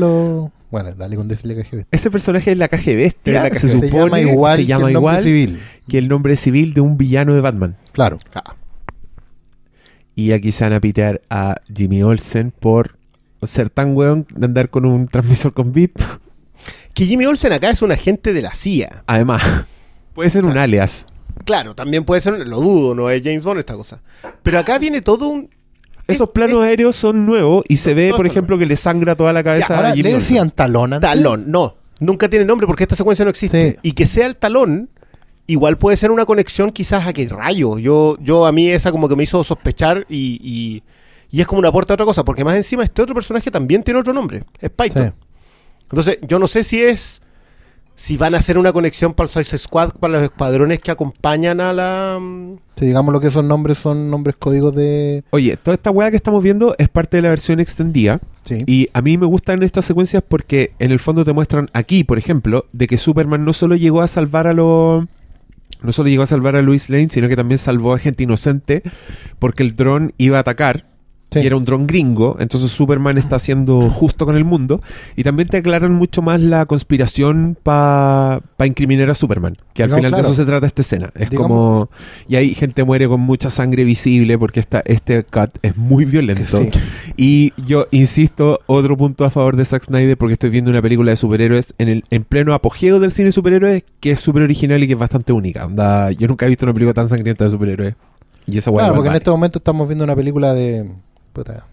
[SPEAKER 3] Bueno, dale con decirle bestia.
[SPEAKER 1] Ese personaje es la caja bestia.
[SPEAKER 2] La
[SPEAKER 1] se supone
[SPEAKER 3] se llama igual,
[SPEAKER 1] se
[SPEAKER 3] que
[SPEAKER 1] llama
[SPEAKER 3] el nombre
[SPEAKER 1] igual
[SPEAKER 3] civil.
[SPEAKER 1] que el nombre civil de un villano de Batman.
[SPEAKER 3] Claro.
[SPEAKER 2] Ah,
[SPEAKER 1] Y aquí se van a pitear a Jimmy Olsen por ser tan weón de andar con un transmisor con VIP.
[SPEAKER 2] Que Jimmy Olsen acá es un agente de la CIA.
[SPEAKER 1] Además, puede ser un alias.
[SPEAKER 2] Claro, también puede ser, lo dudo, no es James Bond esta cosa. Pero acá viene todo un.
[SPEAKER 1] Esos
[SPEAKER 2] es-
[SPEAKER 1] planos aéreos son nuevos y se ve, por ejemplo, que le sangra toda la cabeza
[SPEAKER 3] Ahora,
[SPEAKER 1] a Jimmy
[SPEAKER 3] ¿le decían talón antes?
[SPEAKER 2] Talón, no. Nunca tiene nombre porque esta secuencia no existe.
[SPEAKER 3] Sí.
[SPEAKER 2] Y que sea el talón, igual puede ser una conexión quizás a que rayo. Yo, yo a mí esa como que me hizo sospechar y, y, y es como una aporta a otra cosa. Porque más encima este otro personaje también tiene otro nombre. Es Python.
[SPEAKER 3] Sí.
[SPEAKER 2] Entonces, yo no sé si es. Si van a hacer una conexión para el Suicide Squad, para los escuadrones que acompañan a la. mm,
[SPEAKER 3] Sí, digamos lo que esos nombres son nombres códigos de.
[SPEAKER 1] Oye, toda esta weá que estamos viendo es parte de la versión extendida.
[SPEAKER 3] Sí.
[SPEAKER 1] Y a mí me gustan estas secuencias porque en el fondo te muestran aquí, por ejemplo, de que Superman no solo llegó a salvar a los... No solo llegó a salvar a Luis Lane, sino que también salvó a gente inocente porque el dron iba a atacar
[SPEAKER 3] Sí.
[SPEAKER 1] y era un dron gringo, entonces Superman está siendo justo con el mundo y también te aclaran mucho más la conspiración para incriminar a Superman, que al final
[SPEAKER 3] claro.
[SPEAKER 1] de eso se trata esta escena. Es
[SPEAKER 3] Digamos-
[SPEAKER 1] como... Y ahí gente muere con mucha sangre visible porque esta, este cut es muy violento.
[SPEAKER 3] Sí.
[SPEAKER 1] Y yo insisto, otro punto a favor de Zack Snyder porque estoy viendo una película de superhéroes en el en pleno apogeo del cine de superhéroes que es súper original y que es bastante única. Onda, yo nunca he visto una película tan sangrienta de superhéroes. Y esa
[SPEAKER 3] Claro, porque en este momento estamos viendo una película de. Puta,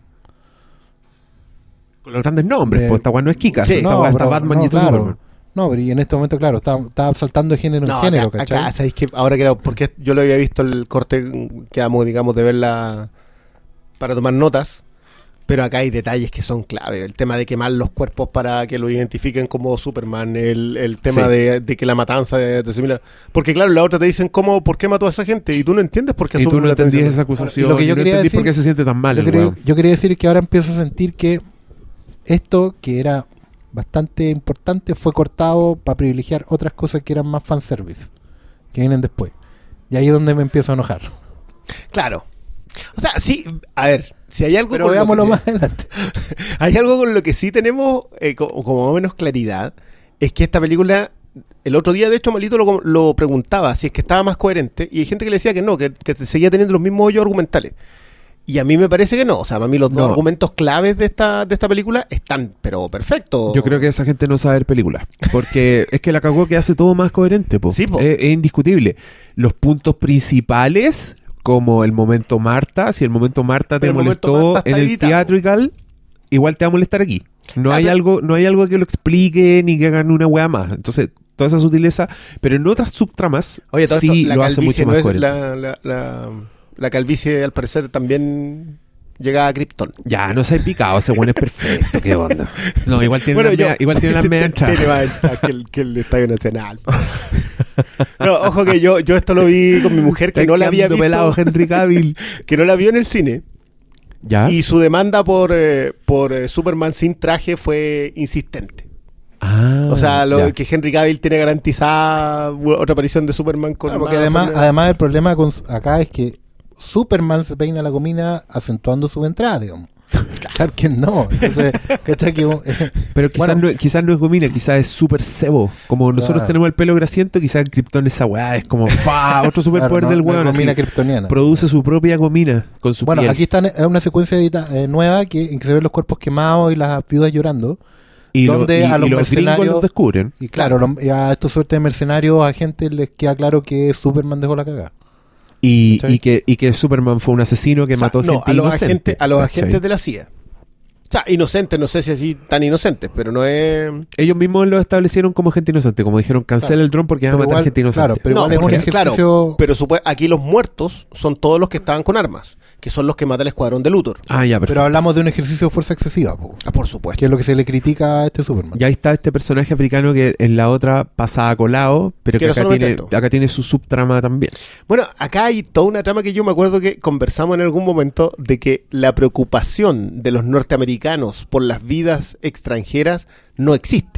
[SPEAKER 1] Con los grandes nombres,
[SPEAKER 3] de-
[SPEAKER 1] pues esta weá no es Kikas,
[SPEAKER 2] Sí,
[SPEAKER 1] esta
[SPEAKER 3] no,
[SPEAKER 1] weá está
[SPEAKER 3] pero-
[SPEAKER 1] Batman
[SPEAKER 3] no,
[SPEAKER 1] y está
[SPEAKER 3] claro.
[SPEAKER 1] Superman.
[SPEAKER 3] No, pero y en este momento, claro, está, está saltando de género en género,
[SPEAKER 2] acá,
[SPEAKER 3] ¿cachai?
[SPEAKER 2] acá, ¿sabéis que Ahora que porque yo lo había visto el corte mm, que amo, digamos, de verla para tomar notas. Pero acá hay detalles que son clave. El tema de quemar los cuerpos para que lo identifiquen como Superman. El, el tema
[SPEAKER 1] Sí.
[SPEAKER 2] de, de que la matanza de, de similar. Porque claro, la otra te dicen cómo, por qué mató a esa gente. Y tú no entiendes por qué
[SPEAKER 1] Y tú no entendías esa acusación.
[SPEAKER 3] Y lo que yo
[SPEAKER 1] y no
[SPEAKER 3] quería
[SPEAKER 1] entendís por
[SPEAKER 3] decir-
[SPEAKER 1] qué se siente tan mal
[SPEAKER 3] yo,
[SPEAKER 1] el
[SPEAKER 3] yo quería decir que ahora empiezo a sentir que esto, que era bastante importante, fue cortado para privilegiar otras cosas que eran más fanservice, que vienen después. Y ahí es donde me empiezo a enojar.
[SPEAKER 2] Claro. O sea, sí, a ver, si hay algo
[SPEAKER 3] Pero veámoslo
[SPEAKER 2] que-
[SPEAKER 3] más adelante.
[SPEAKER 2] Hay algo con lo que sí tenemos eh, co- como, menos claridad, es que esta película, el otro día de hecho Malito lo, lo preguntaba si es que estaba más coherente y hay gente que le decía que no, que, que seguía teniendo los mismos hoyos argumentales. Y a mí me parece que no, o sea, para mí los
[SPEAKER 1] No.
[SPEAKER 2] dos argumentos claves de esta, de esta película están, pero perfectos.
[SPEAKER 1] Yo creo que esa gente no sabe ver películas. Porque es que la cagó que hace todo más coherente, po.
[SPEAKER 2] Sí, po.
[SPEAKER 1] Es, es indiscutible. Los puntos principales, como el momento Marta, si el momento Marta te
[SPEAKER 2] Pero
[SPEAKER 1] molestó
[SPEAKER 2] Marta
[SPEAKER 1] en el
[SPEAKER 2] editado.
[SPEAKER 1] theatrical, igual te va a molestar aquí. No
[SPEAKER 2] Ah,
[SPEAKER 1] hay algo, no hay algo que lo explique ni que hagan una wea más. Entonces, toda esa sutileza, pero en otras subtramas
[SPEAKER 2] Oye, todo
[SPEAKER 1] sí
[SPEAKER 2] esto, la
[SPEAKER 1] lo hace
[SPEAKER 2] calvicie
[SPEAKER 1] mucho
[SPEAKER 2] no
[SPEAKER 1] más coherente.
[SPEAKER 2] la, la, la, la calvicie al parecer también llega a Krypton.
[SPEAKER 1] Ya, no se ha picado, ese weón es perfecto, qué onda. No, igual tiene
[SPEAKER 2] Bueno, yo-
[SPEAKER 1] media- igual tiene
[SPEAKER 2] más entradas que el, que el Estadio Nacional. No, ojo que yo, yo esto lo vi con mi mujer que
[SPEAKER 1] Está
[SPEAKER 2] no la había visto,
[SPEAKER 1] pelado Henry Cavill.
[SPEAKER 2] que no la vio en el cine.
[SPEAKER 1] ¿Ya?
[SPEAKER 2] Y su demanda por, eh, por eh, Superman sin traje fue insistente.
[SPEAKER 1] Ah,
[SPEAKER 2] O sea, lo
[SPEAKER 1] ya.
[SPEAKER 2] que Henry Cavill tiene garantizada otra aparición de Superman con
[SPEAKER 3] Claro, porque
[SPEAKER 2] más
[SPEAKER 3] además, además el problema con, acá es que Superman se peina la comina acentuando su entrada, digamos. Claro que no. Entonces, eh,
[SPEAKER 1] Pero quizás,
[SPEAKER 3] Bueno.
[SPEAKER 1] no, quizás no es gomina, quizás es súper cebo. Como nosotros
[SPEAKER 3] Claro.
[SPEAKER 1] tenemos el pelo grasiento, quizás en Krypton esa weá es como ¡fa! otro superpoder
[SPEAKER 3] claro, no-
[SPEAKER 1] del weón. así.
[SPEAKER 3] gomina kryptoniana.
[SPEAKER 1] Produce su propia gomina con su
[SPEAKER 3] Bueno,
[SPEAKER 1] piel.
[SPEAKER 3] aquí están, es una secuencia edita- eh, nueva que, en que se ven los cuerpos quemados y las viudas llorando.
[SPEAKER 1] y, lo-
[SPEAKER 3] donde
[SPEAKER 1] y-
[SPEAKER 3] a los
[SPEAKER 1] y
[SPEAKER 3] mercenarios-
[SPEAKER 1] los descubren.
[SPEAKER 3] Y claro, lo- y a estos suerte de mercenarios, a gente les queda claro que Superman dejó la cagada.
[SPEAKER 1] Y, y que, y que Superman fue un asesino que
[SPEAKER 2] O sea,
[SPEAKER 1] mató
[SPEAKER 2] no,
[SPEAKER 1] gente
[SPEAKER 2] a los
[SPEAKER 1] inocente,
[SPEAKER 2] agentes, a los
[SPEAKER 1] ¿cachai?
[SPEAKER 2] agentes de la CIA. O sea, inocentes, no sé si así tan inocentes, pero no es.
[SPEAKER 1] Ellos mismos lo establecieron como gente inocente, como dijeron, cancela
[SPEAKER 2] Claro.
[SPEAKER 1] el dron porque van a matar
[SPEAKER 3] igual-
[SPEAKER 1] gente inocente.
[SPEAKER 3] claro, pero
[SPEAKER 2] No,
[SPEAKER 3] igual es un
[SPEAKER 2] porque,
[SPEAKER 3] ejercicio...
[SPEAKER 2] claro, pero supo- aquí los muertos son todos los que estaban con armas, que son los que mata el escuadrón de Luthor.
[SPEAKER 1] ah, ya,
[SPEAKER 3] pero
[SPEAKER 1] perfecto.
[SPEAKER 3] hablamos de un ejercicio de fuerza excesiva, po,
[SPEAKER 2] Ah, por supuesto.
[SPEAKER 3] que es lo que se le critica a este Superman.
[SPEAKER 1] Y ahí está este personaje africano que en la otra pasaba colado, pero
[SPEAKER 2] Que
[SPEAKER 1] tiene, acá tiene su subtrama también.
[SPEAKER 2] Bueno, acá hay toda una trama que yo me acuerdo que conversamos en algún momento de que la preocupación de los norteamericanos por las vidas extranjeras no existe.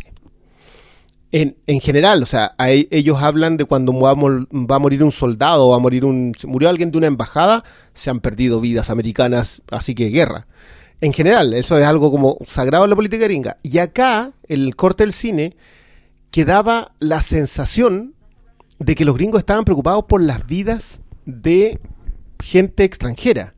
[SPEAKER 2] En, en general, o sea, ellos hablan de cuando va a, morir un soldado va a morir un... murió alguien de una embajada, se han perdido vidas americanas, así que guerra. En general, eso es algo como sagrado en la política gringa. Y acá, el corte del cine, quedaba la sensación de que los gringos estaban preocupados por las vidas de gente extranjera.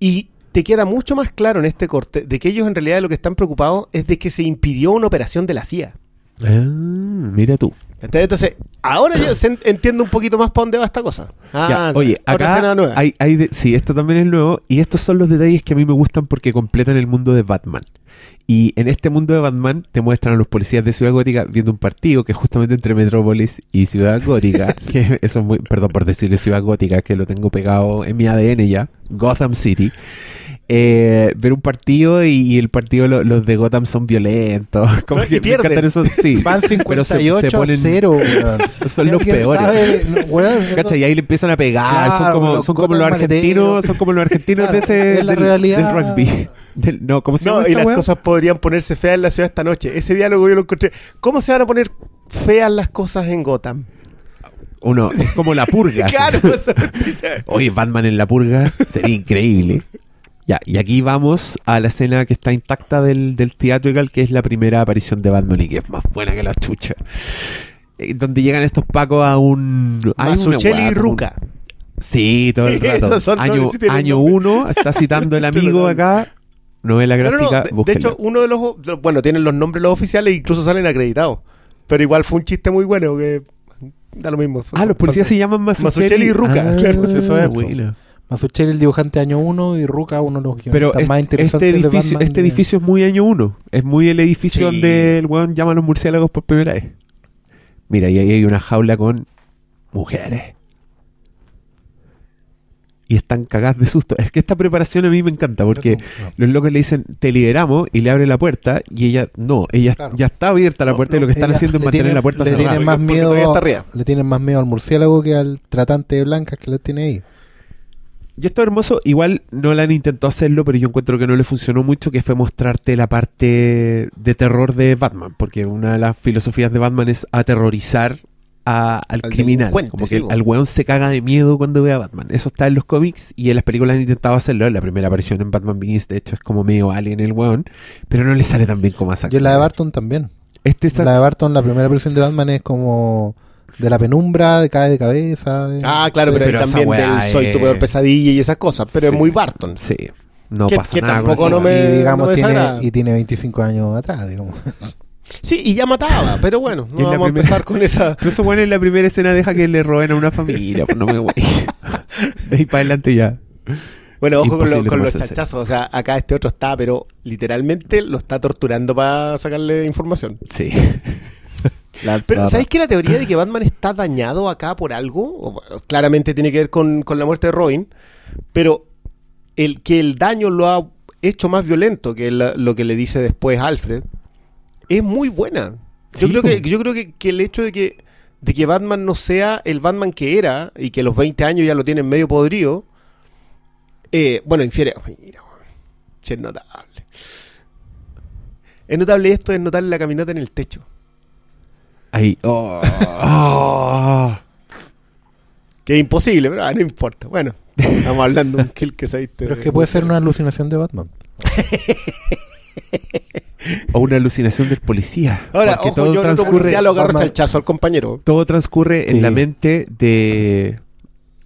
[SPEAKER 2] Y te queda mucho más claro en este corte de que ellos en realidad lo que están preocupados es de que se impidió una operación de la CIA.
[SPEAKER 1] Ah, mira tú.
[SPEAKER 2] Entonces, ahora yo entiendo un poquito más para dónde va esta cosa. Ah,
[SPEAKER 1] Ya, oye, acá
[SPEAKER 2] nueva.
[SPEAKER 1] hay, hay de- sí, esto también es nuevo y estos son los detalles que a mí me gustan porque completan el mundo de Batman. Y en este mundo de Batman te muestran a los policías de Ciudad Gótica viendo un partido que es justamente entre Metrópolis y Ciudad Gótica, que eso es muy, perdón por decirle Ciudad Gótica, que lo tengo pegado en mi ADN ya, Gotham City. Eh, ver un partido y, y el partido lo- los de Gotham son violentos, como
[SPEAKER 2] No,
[SPEAKER 1] que
[SPEAKER 2] pierden.
[SPEAKER 1] esos, sí,
[SPEAKER 3] Van
[SPEAKER 1] pero se,
[SPEAKER 3] 58
[SPEAKER 1] se ponen,
[SPEAKER 3] a 0, weón.
[SPEAKER 1] son los
[SPEAKER 3] ¿Alguien
[SPEAKER 1] peores.
[SPEAKER 3] sabe? No, weón,
[SPEAKER 1] ¿Cachai? Y ahí le empiezan a pegar. son
[SPEAKER 3] Claro,
[SPEAKER 1] como,
[SPEAKER 3] los
[SPEAKER 1] son como los argentinos, son como los argentinos de
[SPEAKER 3] Claro,
[SPEAKER 1] ese
[SPEAKER 3] es la
[SPEAKER 1] del,
[SPEAKER 3] realidad.
[SPEAKER 1] del rugby. Del- no, ¿cómo se
[SPEAKER 2] No,
[SPEAKER 1] llama
[SPEAKER 2] y las
[SPEAKER 1] wea?
[SPEAKER 2] cosas podrían ponerse feas en la ciudad esta noche. Ese diálogo yo lo encontré. ¿Cómo se van a poner feas las cosas en Gotham?
[SPEAKER 1] Uno, es como la purga.
[SPEAKER 2] Claro, eso.
[SPEAKER 1] Oye, Batman en la purga sería increíble. Ya, y aquí vamos a la escena que está intacta del, del theatrical, que es la primera aparición de Batman y que es más buena que la chucha. Eh, Donde llegan estos pacos a un. hay una
[SPEAKER 2] y
[SPEAKER 1] un-
[SPEAKER 2] Ruca.
[SPEAKER 1] Sí, todo el rato.
[SPEAKER 2] Son- no,
[SPEAKER 1] año
[SPEAKER 2] sí tienen
[SPEAKER 1] año uno, está citando el amigo acá. Novela
[SPEAKER 2] No, no, no,
[SPEAKER 1] gráfica,
[SPEAKER 2] de- hecho, uno de los. Bueno, tienen los nombres los oficiales e incluso salen acreditados. Pero igual fue un chiste muy bueno que. Da lo mismo.
[SPEAKER 1] Ah, los policías se llaman. Mazzucchelli
[SPEAKER 2] y Ruca,
[SPEAKER 1] Ah,
[SPEAKER 2] claro,
[SPEAKER 3] eso es, po. Mazzucchelli, el dibujante año 1 y Ruca, uno de los
[SPEAKER 1] Pero
[SPEAKER 3] guionistas
[SPEAKER 1] es-
[SPEAKER 3] más
[SPEAKER 1] este
[SPEAKER 3] interesantes de
[SPEAKER 1] edificio,
[SPEAKER 3] Batman
[SPEAKER 1] este edificio es muy año uno. Es muy el edificio
[SPEAKER 2] Sí.
[SPEAKER 1] donde el weón llama a los murciélagos por primera vez. Mira, y ahí hay una jaula con mujeres. Y están cagadas de susto. Es que esta preparación a mí me encanta porque
[SPEAKER 3] No.
[SPEAKER 1] los locos le dicen, te liberamos, y le abren la puerta, y ella, no, ella
[SPEAKER 3] Claro.
[SPEAKER 1] ya está abierta la
[SPEAKER 2] No,
[SPEAKER 1] puerta y lo que están haciendo es mantener la puerta
[SPEAKER 3] le
[SPEAKER 1] cerrada.
[SPEAKER 3] tienen más miedo le tienen más miedo al murciélago que al tratante de blancas que le tiene ahí
[SPEAKER 1] Y esto es hermoso, igual Nolan intentó hacerlo, pero yo encuentro que no le funcionó mucho, que fue mostrarte la parte de terror de Batman, porque una de las filosofías de Batman es aterrorizar a- al,
[SPEAKER 2] Al
[SPEAKER 1] criminal, como
[SPEAKER 2] sí,
[SPEAKER 1] que al weón se caga de miedo cuando ve a Batman. Eso está en los cómics y en las películas han intentado hacerlo. En la primera aparición en Batman Begins, de hecho, es como medio alien el weón, pero no le sale tan bien como a Zack
[SPEAKER 3] y en la de. Barton también
[SPEAKER 1] Este Zack-
[SPEAKER 3] la de Barton la primera versión de Batman es como de la penumbra de cae de cabeza eh.
[SPEAKER 2] Ah, claro, pero, también del Soy tu peor pesadilla y esas cosas. Pero
[SPEAKER 1] Sí.
[SPEAKER 2] es muy Barton.
[SPEAKER 1] Sí, no
[SPEAKER 2] Que-
[SPEAKER 1] pasa
[SPEAKER 2] que
[SPEAKER 1] nada. con
[SPEAKER 2] tampoco no me-
[SPEAKER 3] y digamos
[SPEAKER 2] no
[SPEAKER 3] tiene y tiene 25 años atrás digamos
[SPEAKER 2] Sí, y ya mataba, pero bueno, no vamos
[SPEAKER 1] primera-
[SPEAKER 2] a empezar con esa.
[SPEAKER 1] Pero eso bueno en la primera escena deja que le roben a una familia, pues no me voy. De ahí para adelante ya.
[SPEAKER 2] Bueno, ojo con, lo- con los chachazos. O sea, acá este otro está, pero literalmente lo está torturando para sacarle información.
[SPEAKER 1] Sí. Las
[SPEAKER 2] Pero,
[SPEAKER 1] barras.
[SPEAKER 2] ¿sabéis que la teoría de que Batman está dañado acá por algo? O, bueno, claramente tiene que ver con, con la muerte de Robin, pero el que el daño lo ha hecho más violento que la- lo que le dice después Alfred es muy buena. Yo
[SPEAKER 1] Sí,
[SPEAKER 2] creo, que, yo creo que, que el hecho de que, de que Batman no sea el Batman que era y que a los 20 años ya lo tiene medio podrido, eh, bueno, infiere. Mira, weón, sí es notable. Es notable esto, es notable la caminata en el techo.
[SPEAKER 1] Ahí. Oh, oh.
[SPEAKER 2] Que es imposible, pero ah, no importa. Bueno, estamos hablando de un kill que se
[SPEAKER 3] Pero es que puede ser una alucinación de Batman.
[SPEAKER 1] O una alucinación del policía.
[SPEAKER 2] Ahora, ojo,
[SPEAKER 1] todo
[SPEAKER 2] yo no
[SPEAKER 1] transcurre,
[SPEAKER 2] policía lo agarro al compañero.
[SPEAKER 1] todo transcurre en la mente de,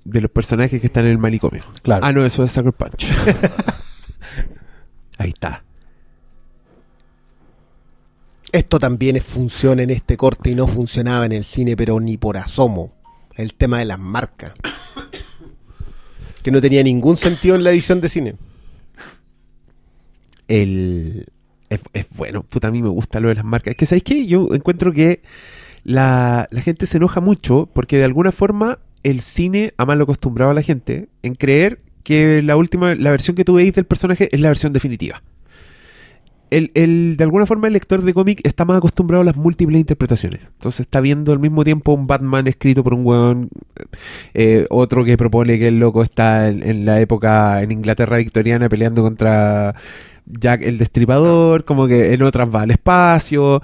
[SPEAKER 1] de los personajes que están en el manicomio.
[SPEAKER 3] Claro.
[SPEAKER 1] Ah, no, eso es Sucker Punch. Ahí está.
[SPEAKER 2] Esto también es- funciona en este corte y no funcionaba en el cine, pero ni por asomo. El tema de las marcas. Que no tenía ningún sentido en la edición de cine.
[SPEAKER 1] el es, es bueno, puta, a mí me gusta lo de las marcas. Es que, ¿sabéis qué? Yo encuentro que la, la gente se enoja mucho porque de alguna forma el cine ha mal acostumbrado a la gente en creer que la última, la versión que tú veis del personaje es la versión definitiva. El, el- de alguna forma el lector de cómic está más acostumbrado a las múltiples interpretaciones. Entonces está viendo al mismo tiempo un Batman escrito por un weón, eh, otro que propone que el loco está en, la época en Inglaterra victoriana peleando contra Jack el Destripador, como que en otras va al espacio.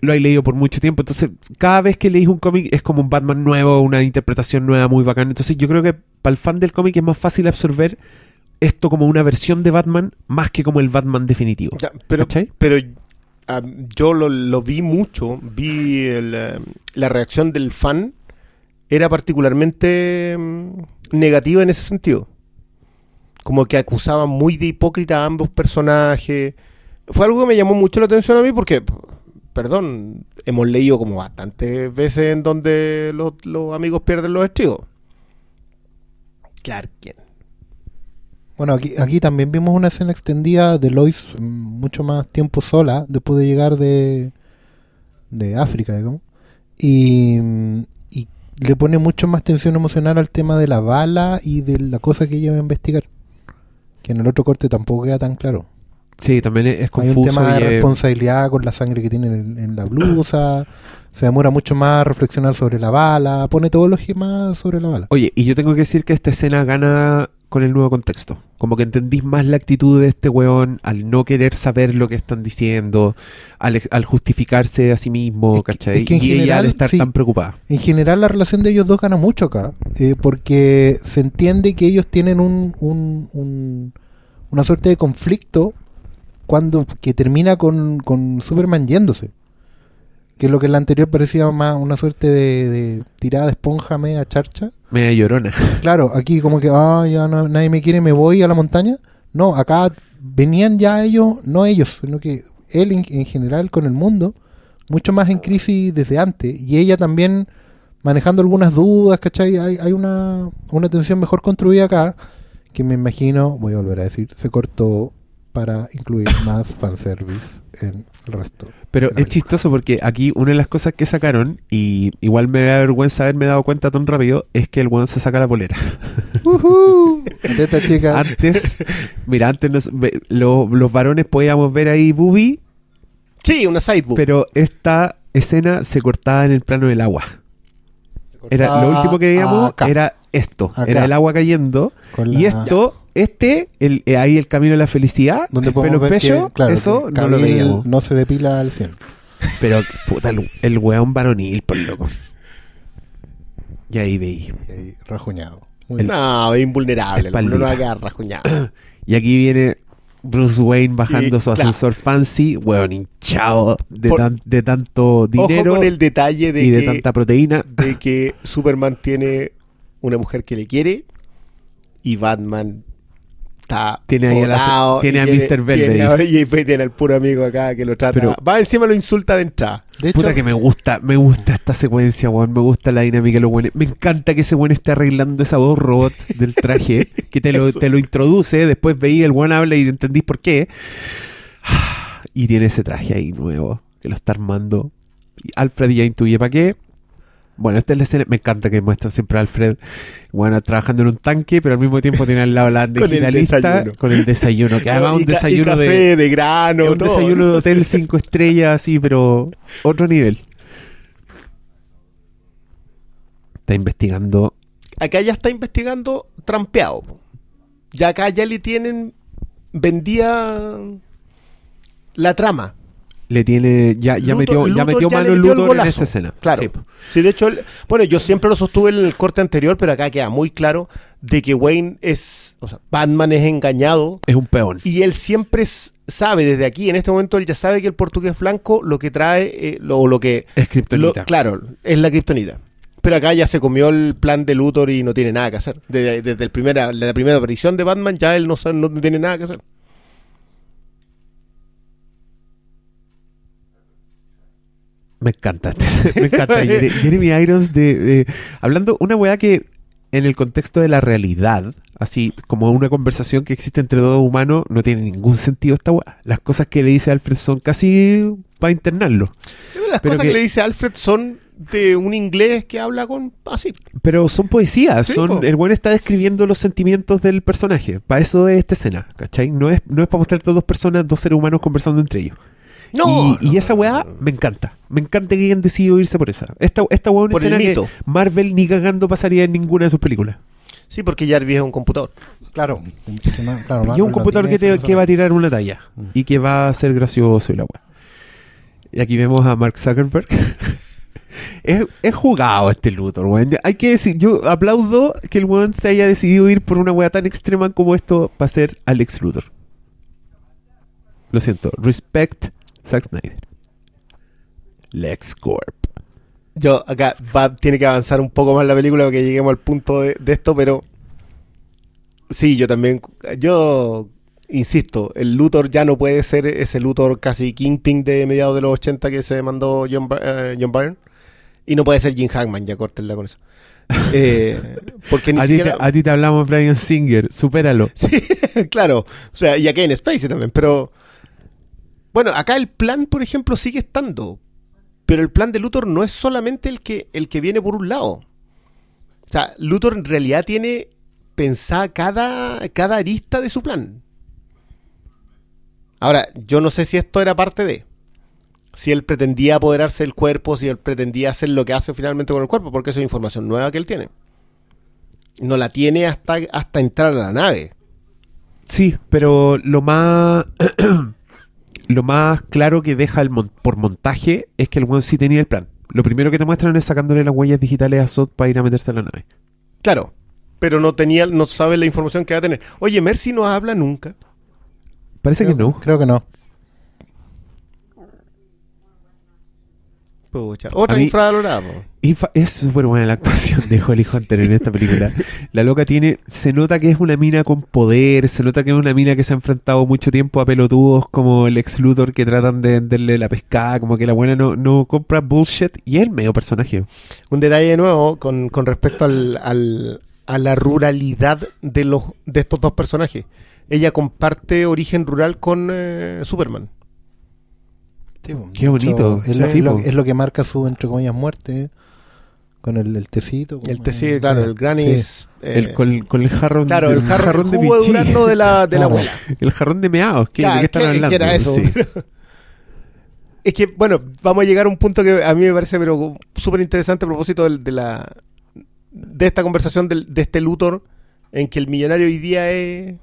[SPEAKER 1] Lo hay leído por mucho tiempo. Entonces, cada vez que leís un cómic es como un Batman nuevo, una interpretación nueva muy bacana. Entonces, yo creo que para el fan del cómic es más fácil absorber esto como una versión de Batman más que como el Batman definitivo.
[SPEAKER 2] Ya, pero
[SPEAKER 1] ¿Cachai?
[SPEAKER 2] pero ah, yo lo, lo vi mucho. Vi el, eh, la reacción del fan. Era particularmente mm, negativa en ese sentido. Como que acusaban muy de hipócrita a ambos personajes. Fue algo que me llamó mucho la atención a mí porque, perdón, hemos leído como bastantes veces en donde los, los amigos pierden los estribos. Clark Kent.
[SPEAKER 3] Bueno, aquí, aquí también vimos una escena extendida de Lois mucho más tiempo sola después de llegar de, de África, digamos. Y, y le pone mucho más tensión emocional al tema de la bala y de la cosa que ella va a investigar. Que en el otro corte tampoco queda tan claro.
[SPEAKER 1] Sí, también es, es
[SPEAKER 3] Hay un
[SPEAKER 1] confuso.
[SPEAKER 3] tema de
[SPEAKER 1] y
[SPEAKER 3] responsabilidad con la sangre que tiene en, en la blusa. Se demora mucho más a reflexionar sobre la bala. Pone todos los gemas sobre la bala.
[SPEAKER 1] Oye, y yo tengo que decir que esta escena gana con el nuevo contexto. Como que entendís más la actitud de este weón al no querer saber lo que están diciendo, al, al justificarse a sí mismo,
[SPEAKER 3] Es que-
[SPEAKER 1] ¿cachai?
[SPEAKER 3] es que en
[SPEAKER 1] y ella al estar
[SPEAKER 3] sí.
[SPEAKER 1] tan preocupada.
[SPEAKER 3] En general la relación de ellos dos gana mucho acá, eh, porque se entiende que ellos tienen un, un- un- una suerte de conflicto cuando que termina con, con Superman yéndose. Que es lo que en la anterior parecía más una suerte de, de tirada de esponja media charcha.
[SPEAKER 1] Media llorona.
[SPEAKER 3] Claro, aquí como que, ah, ya no- nadie me quiere, me voy a la montaña. No, acá venían ya ellos, no ellos, sino que él en, en general con el mundo, mucho más en crisis desde antes. Y ella también manejando algunas dudas, ¿cachai? Hay, hay una, una tensión mejor construida acá, que me imagino, voy a volver a decir, se cortó para incluir más fanservice en el resto.
[SPEAKER 1] Pero es
[SPEAKER 3] película.
[SPEAKER 1] chistoso porque aquí una de las cosas que sacaron, y igual me da vergüenza haberme dado cuenta tan rápido, es que el weón se saca la polera.
[SPEAKER 3] ¡Ujú! Atenta, chica.
[SPEAKER 1] Antes, mira, antes nos- ve- lo- los varones podíamos ver ahí booby,
[SPEAKER 2] Sí, una sidebook.
[SPEAKER 1] pero esta escena se cortaba en el plano del agua. Era, lo último que veíamos
[SPEAKER 3] Acá,
[SPEAKER 1] era esto,
[SPEAKER 3] Acá.
[SPEAKER 1] era el agua cayendo.
[SPEAKER 3] con
[SPEAKER 1] Y esto, este, el, eh, ahí el camino de la felicidad,
[SPEAKER 3] donde
[SPEAKER 1] el pelo
[SPEAKER 3] ver
[SPEAKER 1] pecho,
[SPEAKER 3] que, claro,
[SPEAKER 1] eso
[SPEAKER 3] que
[SPEAKER 1] no lo
[SPEAKER 3] Cavill
[SPEAKER 1] veíamos.
[SPEAKER 3] no se depila al 100.
[SPEAKER 1] Pero, puta, el, el weón varonil, por loco. Y ahí veí.
[SPEAKER 3] Y ahí, rajuñado.
[SPEAKER 1] El-.
[SPEAKER 2] No, invulnerable.
[SPEAKER 1] Espaldita.
[SPEAKER 2] No lo va a quedar rajuñado.
[SPEAKER 1] Y aquí viene Bruce Wayne bajando
[SPEAKER 2] Y,
[SPEAKER 1] su
[SPEAKER 2] claro.
[SPEAKER 1] ascensor fancy, weón hinchado de,
[SPEAKER 2] Por-
[SPEAKER 1] tan- de tanto dinero
[SPEAKER 2] Ojo con el detalle de
[SPEAKER 1] y de tanta proteína.
[SPEAKER 2] de que Superman tiene una mujer que le quiere y Batman está
[SPEAKER 1] Tiene ahí a la- tiene a Mr. Velvet.
[SPEAKER 2] tiene- y tiene al puro amigo acá que lo trata.
[SPEAKER 1] Pero-
[SPEAKER 2] va encima lo insulta de entrada.
[SPEAKER 3] De hecho,
[SPEAKER 1] Puta que me gusta, me gusta esta secuencia, weón. Me gusta la dinámica de los buenos. Me encanta que ese weón esté arreglando esa voz robot del traje, que te lo,
[SPEAKER 2] eso.
[SPEAKER 1] te lo introduce, después veí el weón habla y entendís por qué. Y tiene ese traje ahí nuevo, que lo está armando. Y Alfred ya intuye para qué. Bueno, esta es la escena. Me encanta que muestran siempre a Alfred, bueno, trabajando en un tanque, pero al mismo tiempo tiene al lado la digitalista
[SPEAKER 2] desayuno.
[SPEAKER 1] con el desayuno, que además un
[SPEAKER 2] ca- y
[SPEAKER 1] desayuno
[SPEAKER 2] café
[SPEAKER 1] de,
[SPEAKER 2] de, grano.
[SPEAKER 1] un
[SPEAKER 2] todo.
[SPEAKER 1] desayuno de hotel cinco estrellas, así, pero otro nivel. Está investigando.
[SPEAKER 2] Acá ya está investigando trampeado. Ya acá ya le tienen vendía la trama.
[SPEAKER 1] Le tiene. Ya, ya
[SPEAKER 2] Luthor-
[SPEAKER 1] metió, ya
[SPEAKER 2] Luthor
[SPEAKER 1] metió
[SPEAKER 2] ya
[SPEAKER 1] mano
[SPEAKER 2] metió el
[SPEAKER 1] Luthor en esta escena.
[SPEAKER 2] Claro.
[SPEAKER 1] Sí.
[SPEAKER 2] Sí, de hecho, el- bueno, yo siempre lo sostuve en el corte anterior, pero acá queda muy claro de que Wayne es, o sea, Batman es engañado
[SPEAKER 1] Es un peón.
[SPEAKER 2] y él siempre sabe, desde aquí, en este momento, él ya sabe que el portugués blanco lo que trae, eh, lo, lo que...
[SPEAKER 1] Es kriptonita.
[SPEAKER 2] claro, es la kriptonita. Pero acá ya se comió el plan de Luthor y no tiene nada que hacer. Desde, desde el primera, la primera aparición de Batman ya él no, no tiene nada que hacer.
[SPEAKER 1] Me encanta. Me encanta. Jere- Jeremy Irons de, de- hablando una weá que en el contexto de la realidad, así como una conversación que existe entre dos humanos, no tiene ningún sentido esta weá. Las cosas que le dice Alfred son casi para internarlo.
[SPEAKER 2] Las
[SPEAKER 1] Pero
[SPEAKER 2] cosas
[SPEAKER 1] que-
[SPEAKER 2] que le dice Alfred son de un inglés que habla con así.
[SPEAKER 1] Pero son poesías,
[SPEAKER 2] Sí,
[SPEAKER 1] son
[SPEAKER 2] po.
[SPEAKER 1] el buen está describiendo los sentimientos del personaje. Para eso es esta escena, ¿cachai? No es, no es para mostrarte dos personas, dos seres humanos conversando entre ellos.
[SPEAKER 2] No,
[SPEAKER 1] y, esa weá
[SPEAKER 2] no,
[SPEAKER 1] me encanta. Me encanta que hayan decidido irse por esa. Esta, esta weá es una
[SPEAKER 2] Por el
[SPEAKER 1] escena que. Marvel ni cagando pasaría en ninguna de sus películas.
[SPEAKER 2] Sí, porque Jarvis es un computador.
[SPEAKER 3] Claro. claro
[SPEAKER 1] y es un computador que, te- que va a tirar una talla
[SPEAKER 3] Mm.
[SPEAKER 1] y que va a ser gracioso y la weá. Y aquí vemos a Mark Zuckerberg. es, es jugado este Luthor, weón. Hay que decir, yo aplaudo que el weón se haya decidido ir por una weá tan extrema como esto para ser Alex Luthor. Lo siento. Respect Zack Snyder. Lex Corp.
[SPEAKER 2] Yo acá va, tiene que avanzar un poco más la película para que lleguemos al punto de, de esto, pero sí, yo también, yo insisto, el Luthor ya no puede ser ese Luthor casi Kingpin de mediados de los 80 que se mandó John, eh, John Byrne y no puede ser Jim Hackman, ya córtenla con eso. Eh, porque ni
[SPEAKER 1] A ti,
[SPEAKER 2] siquiera...
[SPEAKER 1] te, a ti te hablamos, Brian Singer. Supéralo.
[SPEAKER 2] Sí, claro. O sea, y acá en Spacey también, pero. Bueno, acá el plan, por ejemplo, sigue estando. Pero el plan de Luthor no es solamente el que, el que viene por un lado. O sea, Luthor en realidad tiene pensada cada, cada arista de su plan. Ahora, yo no sé si esto era parte de. Si él pretendía apoderarse del cuerpo, si él pretendía hacer lo que hace finalmente con el cuerpo, porque eso es información nueva que él tiene. No la tiene hasta, hasta entrar a la nave.
[SPEAKER 1] Sí, pero lo más lo más claro que deja el mon- por montaje es que el weón sí tenía el plan. Lo primero que te muestran es sacándole las huellas digitales a Sod para ir a meterse a la nave.
[SPEAKER 2] Claro, pero no tenía, no sabe la información que va a tener. Oye, Mercy no habla nunca.
[SPEAKER 1] Parece que no.
[SPEAKER 3] Creo que no.
[SPEAKER 2] Pucha, otra infravalorada.
[SPEAKER 1] Es súper buena la actuación de Holly Hunter en esta película. La loca tiene, se nota que es una mina con poder, se nota que es una mina que se ha enfrentado mucho tiempo a pelotudos como el ex Luthor que tratan de venderle la pescada, como que la buena no, no compra bullshit y es el medio personaje.
[SPEAKER 2] Un detalle nuevo con, con respecto al, al- a la ruralidad de, los, de estos dos personajes. Ella comparte origen rural con eh, Superman.
[SPEAKER 3] Sí, po.
[SPEAKER 1] Qué bonito.
[SPEAKER 3] Es, lo,
[SPEAKER 1] Sí,
[SPEAKER 3] es lo-
[SPEAKER 1] po.
[SPEAKER 3] es lo que marca su, entre comillas, muerte. Con el, el tecito.
[SPEAKER 2] El TC, claro, el Granny's. eh,
[SPEAKER 1] El, con, con el jarrón,
[SPEAKER 2] claro, el jarrón,
[SPEAKER 1] de
[SPEAKER 2] jugo de
[SPEAKER 1] pichí.
[SPEAKER 2] durazno de la, de la
[SPEAKER 3] Claro.
[SPEAKER 2] abuela.
[SPEAKER 1] El jarrón de meados. ¿qué,
[SPEAKER 2] Ya,
[SPEAKER 1] ¿De qué están
[SPEAKER 2] ¿qué-
[SPEAKER 1] hablando?
[SPEAKER 2] qué era eso?
[SPEAKER 1] Sí.
[SPEAKER 2] Es que, bueno, vamos a llegar a un punto que a mí me parece pero súper interesante a propósito del- de, la de esta conversación de este Luthor en que el millonario hoy día es-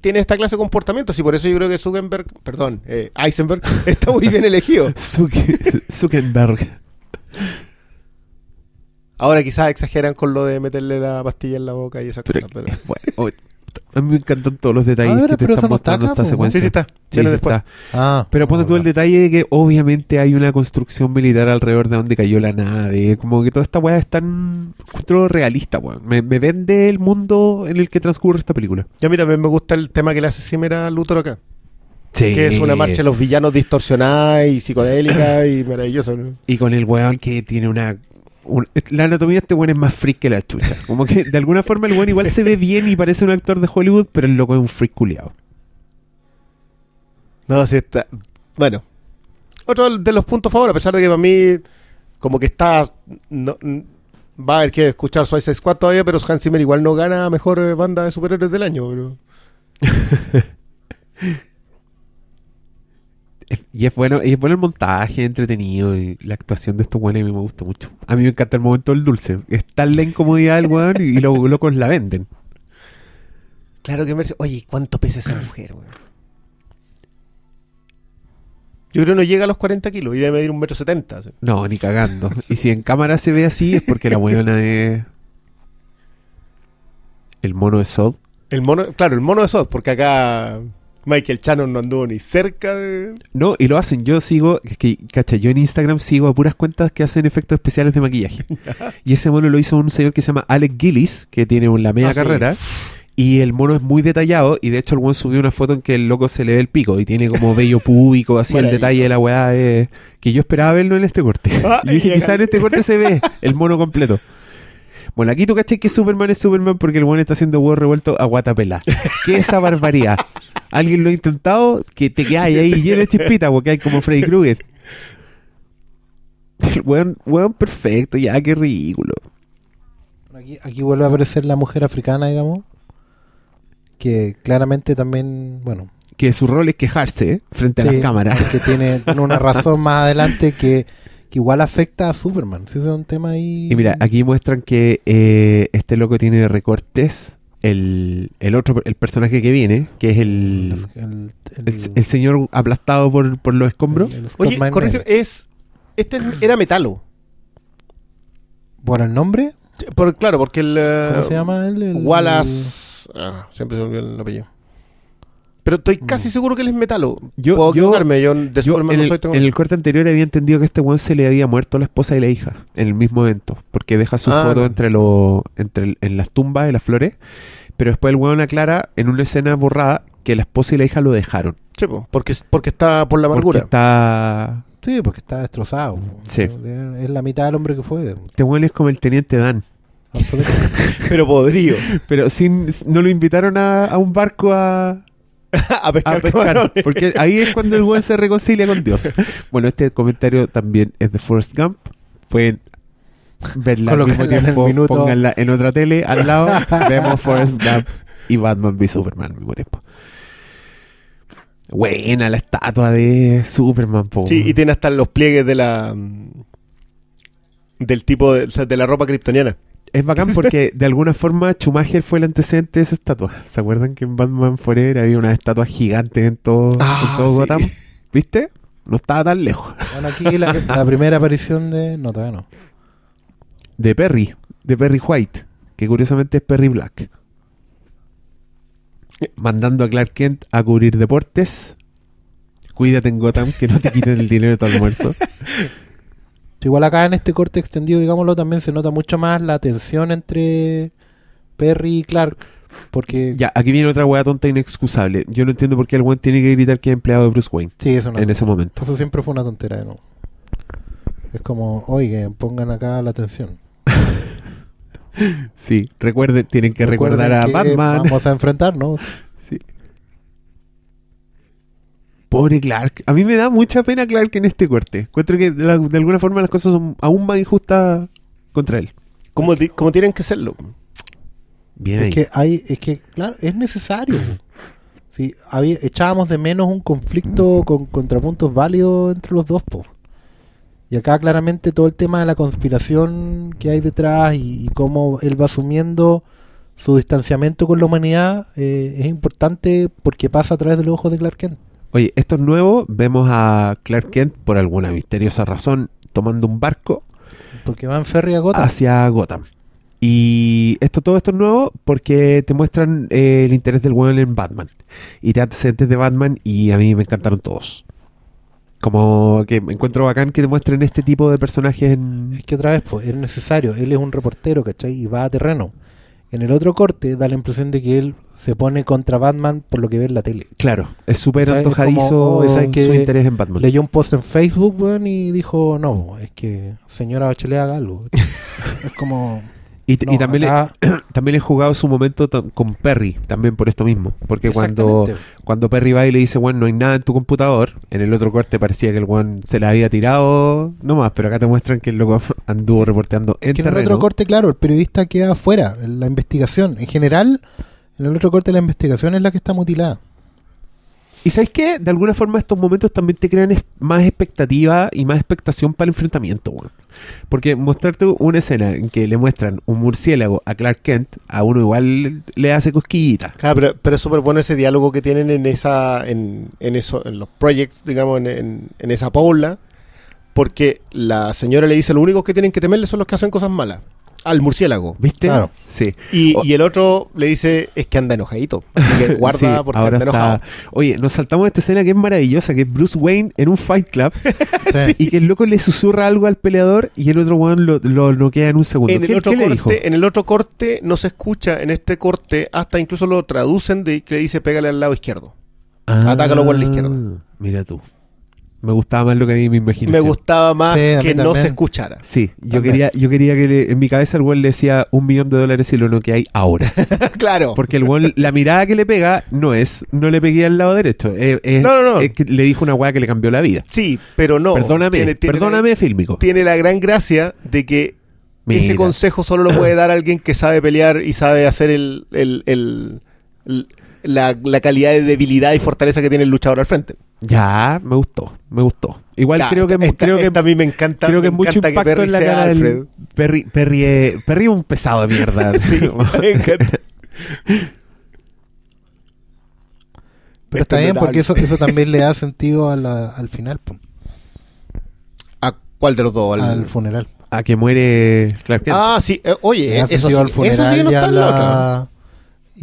[SPEAKER 2] tiene esta clase de comportamientos y por eso yo creo que Zuckerberg, perdón, eh, Eisenberg está muy bien elegido.
[SPEAKER 1] Zuck- Zuckerberg.
[SPEAKER 2] Ahora quizás exageran con lo de meterle la pastilla en la boca y esas
[SPEAKER 1] Pero,
[SPEAKER 2] cosas, pero...
[SPEAKER 1] bueno. A mí me encantan todos los detalles
[SPEAKER 3] ver,
[SPEAKER 1] que te están
[SPEAKER 3] no está
[SPEAKER 1] mostrando
[SPEAKER 3] acá,
[SPEAKER 1] esta secuencia.
[SPEAKER 2] Sí, sí está.
[SPEAKER 1] Sí, sí está.
[SPEAKER 3] Ah,
[SPEAKER 1] Pero ponte tú el detalle de que obviamente hay una construcción militar alrededor de donde cayó la nave. Como que toda esta weá es tan realista, weón. Me, me vende el mundo en el que transcurre esta película.
[SPEAKER 2] Y a mí también me gusta el tema que le hace Zimmer a Luthor acá.
[SPEAKER 1] Sí.
[SPEAKER 2] Que es una marcha de los villanos distorsionada y psicodélica y maravilloso. ¿no?
[SPEAKER 1] Y con el weón que tiene una... un- la anatomía de este weón es más freak que la chucha. Como que de alguna forma el weón igual se ve bien y parece un actor de Hollywood, pero el loco es un freak culiado.
[SPEAKER 2] No, sí está. Bueno, otro de los puntos favor, a pesar de que para mí, como que está. no- n- va a haber que escuchar Suicide Squad todavía, pero Hans Zimmer igual no gana mejor eh, banda de superhéroes del año. Pero...
[SPEAKER 1] Y es bueno, y es bueno el montaje, entretenido y la actuación de estos weones a mí me gusta mucho. A mí me encanta el momento del dulce. Es tal la incomodidad del weón y, y los locos la venden.
[SPEAKER 2] Claro que me Oye, ¿cuánto pesa esa mujer, weón? Yo creo que no llega a los 40 kilos y debe medir un metro setenta. sí.
[SPEAKER 1] No, ni cagando. Y si en cámara se ve así es porque la weona es... El mono de Sod.
[SPEAKER 2] El mono, claro, el mono de Sod, porque acá Michael Shannon no anduvo ni cerca de.
[SPEAKER 1] No, y lo hacen. Yo sigo, es que, cacha, yo en Instagram sigo a puras cuentas que hacen efectos especiales de maquillaje. y ese mono lo hizo un señor que se llama Alex Gillis, que tiene la media
[SPEAKER 2] Ah, sí.
[SPEAKER 1] carrera. Y el mono es muy detallado. Y de hecho, el buen subió una foto en que el loco se le ve el pico. Y tiene como vello púbico, así el detalle de la weá. eh, que yo esperaba verlo en este corte.
[SPEAKER 2] Ah,
[SPEAKER 1] y dije, quizás en este corte se ve el mono completo. Bueno, aquí tú caché que Superman es Superman porque el buen está haciendo huevo revuelto a guatapelá. ¿Qué es esa barbaridad? ¿Alguien lo ha intentado? Que te quedas ahí lleno de chispitas, porque hay como Freddy Krueger. El weón, weón perfecto, ya, qué ridículo.
[SPEAKER 3] Aquí, aquí vuelve a aparecer la mujer africana, digamos. Que claramente también, bueno,
[SPEAKER 1] Que su rol es quejarse ¿eh? frente a las cámaras.
[SPEAKER 3] Que tiene, tiene una razón más adelante que, que igual afecta a Superman. Ese es un tema ahí.
[SPEAKER 1] Y mira, aquí muestran que eh, este loco tiene recortes. El, el otro, el personaje que viene, que es el,
[SPEAKER 3] El, el-
[SPEAKER 1] el, el señor aplastado por, por los escombros.
[SPEAKER 2] Oye, corrige, es. Este era metalo.
[SPEAKER 3] ¿Por el nombre?
[SPEAKER 2] Por, claro, porque el. eh,
[SPEAKER 3] ¿Cómo se llama él? El-
[SPEAKER 2] Wallace. Ah, siempre se olvidó el apellido. Pero estoy casi seguro que él es metalo.
[SPEAKER 1] Yo-
[SPEAKER 2] Puedo
[SPEAKER 1] yo-
[SPEAKER 2] equivocarme, yo de
[SPEAKER 1] Yo
[SPEAKER 2] Superman
[SPEAKER 1] en,
[SPEAKER 2] no
[SPEAKER 1] el,
[SPEAKER 2] soy tengo-
[SPEAKER 1] en el corte anterior había entendido que este weón se le había muerto la esposa y la hija en el mismo evento, porque deja su
[SPEAKER 2] Ah,
[SPEAKER 1] foto
[SPEAKER 2] no.
[SPEAKER 1] entre los entre el- en las tumbas y las flores, pero después el weón aclara en una escena borrada que la esposa y la hija lo dejaron,
[SPEAKER 2] Sí, po, porque, porque está por la
[SPEAKER 1] porque
[SPEAKER 2] amargura.
[SPEAKER 1] está
[SPEAKER 3] Sí, porque está destrozado.
[SPEAKER 1] Sí.
[SPEAKER 3] Es la mitad del hombre que fue.
[SPEAKER 1] este weón es como el teniente Dan.
[SPEAKER 2] Pero podrido.
[SPEAKER 1] pero sin no lo invitaron a, a un barco a
[SPEAKER 2] a pescar,
[SPEAKER 1] a pescar,
[SPEAKER 2] camarones.
[SPEAKER 1] porque ahí es cuando el weón se reconcilia con Dios. Bueno, este comentario también es de Forrest Gump. Pueden verla al mismo
[SPEAKER 3] en
[SPEAKER 1] tiempo,
[SPEAKER 3] minuto.
[SPEAKER 1] pónganla en otra tele al lado, vemos Forrest Gump y Batman v Superman al mismo tiempo. Buena la estatua de Superman, po.
[SPEAKER 2] Sí, y tiene hasta los pliegues de la. mm, Del tipo de, o sea, de la ropa kryptoniana.
[SPEAKER 1] Es bacán porque de alguna forma Schumacher fue el antecedente de esa estatua. ¿Se acuerdan que en Batman Forever había una estatua gigante en todo,
[SPEAKER 2] Ah,
[SPEAKER 1] en todo
[SPEAKER 2] sí.
[SPEAKER 1] Gotham? ¿Viste? No estaba tan lejos.
[SPEAKER 3] Bueno, aquí la, la primera aparición de. No, todavía no.
[SPEAKER 1] de Perry, de Perry White, que curiosamente es Perry Black. Mandando a Clark Kent a cubrir deportes. Cuídate en Gotham, que no te quiten el dinero de tu almuerzo.
[SPEAKER 3] Igual acá en este corte extendido, digámoslo, también se nota mucho más la tensión entre Perry y Clark. Porque.
[SPEAKER 1] Ya, aquí viene otra weá tonta inexcusable. Yo no entiendo por qué el weón tiene que gritar que es empleado de Bruce Wayne
[SPEAKER 3] Sí, eso no.
[SPEAKER 1] en ese momento.
[SPEAKER 3] Eso siempre fue una tontera. ¿no? Es como, oigan, pongan acá la atención.
[SPEAKER 1] Sí, recuerden, tienen que recordar a Batman.
[SPEAKER 3] Vamos a enfrentarnos.
[SPEAKER 1] Sí. Pobre Clark. A mí me da mucha pena Clark en este corte. Encuentro que de, la- de alguna forma las cosas son aún más injustas contra él.
[SPEAKER 2] Como, ti- como tienen que serlo.
[SPEAKER 1] Bien ahí.
[SPEAKER 3] Es que hay, es que, claro, es necesario. Sí, había, echábamos de menos un conflicto con contrapuntos válidos entre los dos, po. Y acá claramente todo el tema de la conspiración que hay detrás y, y cómo él va asumiendo su distanciamiento con la humanidad eh, es importante porque pasa a través de los ojos de Clark Kent.
[SPEAKER 1] Oye, esto es nuevo. Vemos a Clark Kent, por alguna misteriosa razón, tomando un barco
[SPEAKER 3] Porque va en ferry a Gotham.
[SPEAKER 1] hacia Gotham. Y esto todo esto es nuevo porque te muestran eh, el interés del weón en Batman. Y te antecedentes de Batman y a mí me encantaron todos. Como que me encuentro bacán que te muestren este tipo de personajes en...
[SPEAKER 3] Es que otra vez, pues, es necesario. Él es un reportero, ¿cachai? Y va a terreno. En el otro corte da la impresión de que él se pone contra Batman por lo que ve en la tele.
[SPEAKER 1] Claro, es súper antojadizo
[SPEAKER 3] como, oh, ¿sabes qué?
[SPEAKER 1] su interés en Batman.
[SPEAKER 3] Leyó un post en Facebook, weón, y dijo, no, es que señora Bachelet haga algo. es como...
[SPEAKER 1] Y, t- y
[SPEAKER 3] no,
[SPEAKER 1] también,
[SPEAKER 3] acá-
[SPEAKER 1] le, también he jugado su momento con Perry, también por esto mismo. Porque cuando, cuando Perry va y le dice, bueno, no hay nada en tu computador, en el otro corte parecía que el one se la había tirado nomás, pero acá te muestran que el loco anduvo reporteando en
[SPEAKER 3] Es que en el otro corte, claro, el periodista queda afuera. en La investigación, en general, en el otro corte la investigación es la que está mutilada.
[SPEAKER 1] Y sabes qué? De alguna forma estos momentos también te crean es- más expectativa y más expectación para el enfrentamiento, weón. Porque mostrarte una escena en que le muestran un murciélago a Clark Kent, a uno igual le hace cosquillita.
[SPEAKER 2] Claro, pero, pero es súper bueno ese diálogo que tienen en esa en, en eso en los projects, digamos, en, en- en esa paula, porque la señora le dice, lo único que tienen que temerle son los que hacen cosas malas. Al murciélago.
[SPEAKER 1] ¿Viste?
[SPEAKER 3] Claro.
[SPEAKER 1] Sí.
[SPEAKER 2] Y, el otro le dice, es que anda enojadito. Que guarda
[SPEAKER 1] Sí,
[SPEAKER 2] porque
[SPEAKER 1] ahora
[SPEAKER 2] anda
[SPEAKER 1] está-
[SPEAKER 2] enojado.
[SPEAKER 1] Oye, nos saltamos de esta escena que es maravillosa, que es Bruce Wayne en un Fight Club
[SPEAKER 3] Sí.
[SPEAKER 1] y que el loco le susurra algo al peleador y el otro weón lo, lo noquea en un segundo.
[SPEAKER 2] En
[SPEAKER 1] ¿Qué,
[SPEAKER 2] el, otro
[SPEAKER 1] qué le dijo?
[SPEAKER 2] corte, en el otro corte no se escucha, en este corte hasta incluso lo traducen de que le dice pégale al lado izquierdo. Atácalo por la izquierda.
[SPEAKER 1] Ah, Mira tú. Me gustaba más lo que a mí me imaginé.
[SPEAKER 2] Me gustaba más
[SPEAKER 3] Sí,
[SPEAKER 2] que no se escuchara.
[SPEAKER 1] Sí, yo
[SPEAKER 3] También.
[SPEAKER 1] quería, yo quería que le- en mi cabeza el weón le decía un millón de dólares y lo no que hay ahora.
[SPEAKER 2] claro.
[SPEAKER 1] Porque el weón, la mirada que le pega no es, no le pegué al lado derecho. Es, es-
[SPEAKER 2] No, no, no.
[SPEAKER 1] es que le dijo una weá que le cambió la vida.
[SPEAKER 2] Sí, pero no.
[SPEAKER 1] perdóname,
[SPEAKER 2] Tiene- tiene
[SPEAKER 1] perdóname,
[SPEAKER 2] la-
[SPEAKER 1] fílmico.
[SPEAKER 2] tiene la gran gracia de que ese consejo solo lo puede dar alguien que sabe pelear y sabe hacer el, el- el- el- la, la calidad de debilidad y fortaleza que tiene el luchador al frente.
[SPEAKER 1] Ya, me gustó, me gustó. Igual
[SPEAKER 2] Ya,
[SPEAKER 1] creo que,
[SPEAKER 2] esta,
[SPEAKER 1] creo que
[SPEAKER 2] a mí me encanta.
[SPEAKER 1] creo que
[SPEAKER 2] me
[SPEAKER 1] mucho
[SPEAKER 2] encanta
[SPEAKER 1] impacto
[SPEAKER 2] Perry
[SPEAKER 1] en la
[SPEAKER 2] sea
[SPEAKER 1] cara
[SPEAKER 2] Alfred.
[SPEAKER 1] del Perry, Perry, eh, Perry es un pesado de mierda.
[SPEAKER 2] Sí, me encanta.
[SPEAKER 3] Pero está
[SPEAKER 2] es
[SPEAKER 3] bien porque eso, eso también le da sentido a la- al final,
[SPEAKER 2] ¿A cuál de los dos? Al-
[SPEAKER 3] al funeral.
[SPEAKER 1] A que muere Clark Kent.
[SPEAKER 2] Ah, sí. eh, oye, eso sí,
[SPEAKER 3] al
[SPEAKER 2] eso sí que
[SPEAKER 3] funeral
[SPEAKER 2] no está en la otra.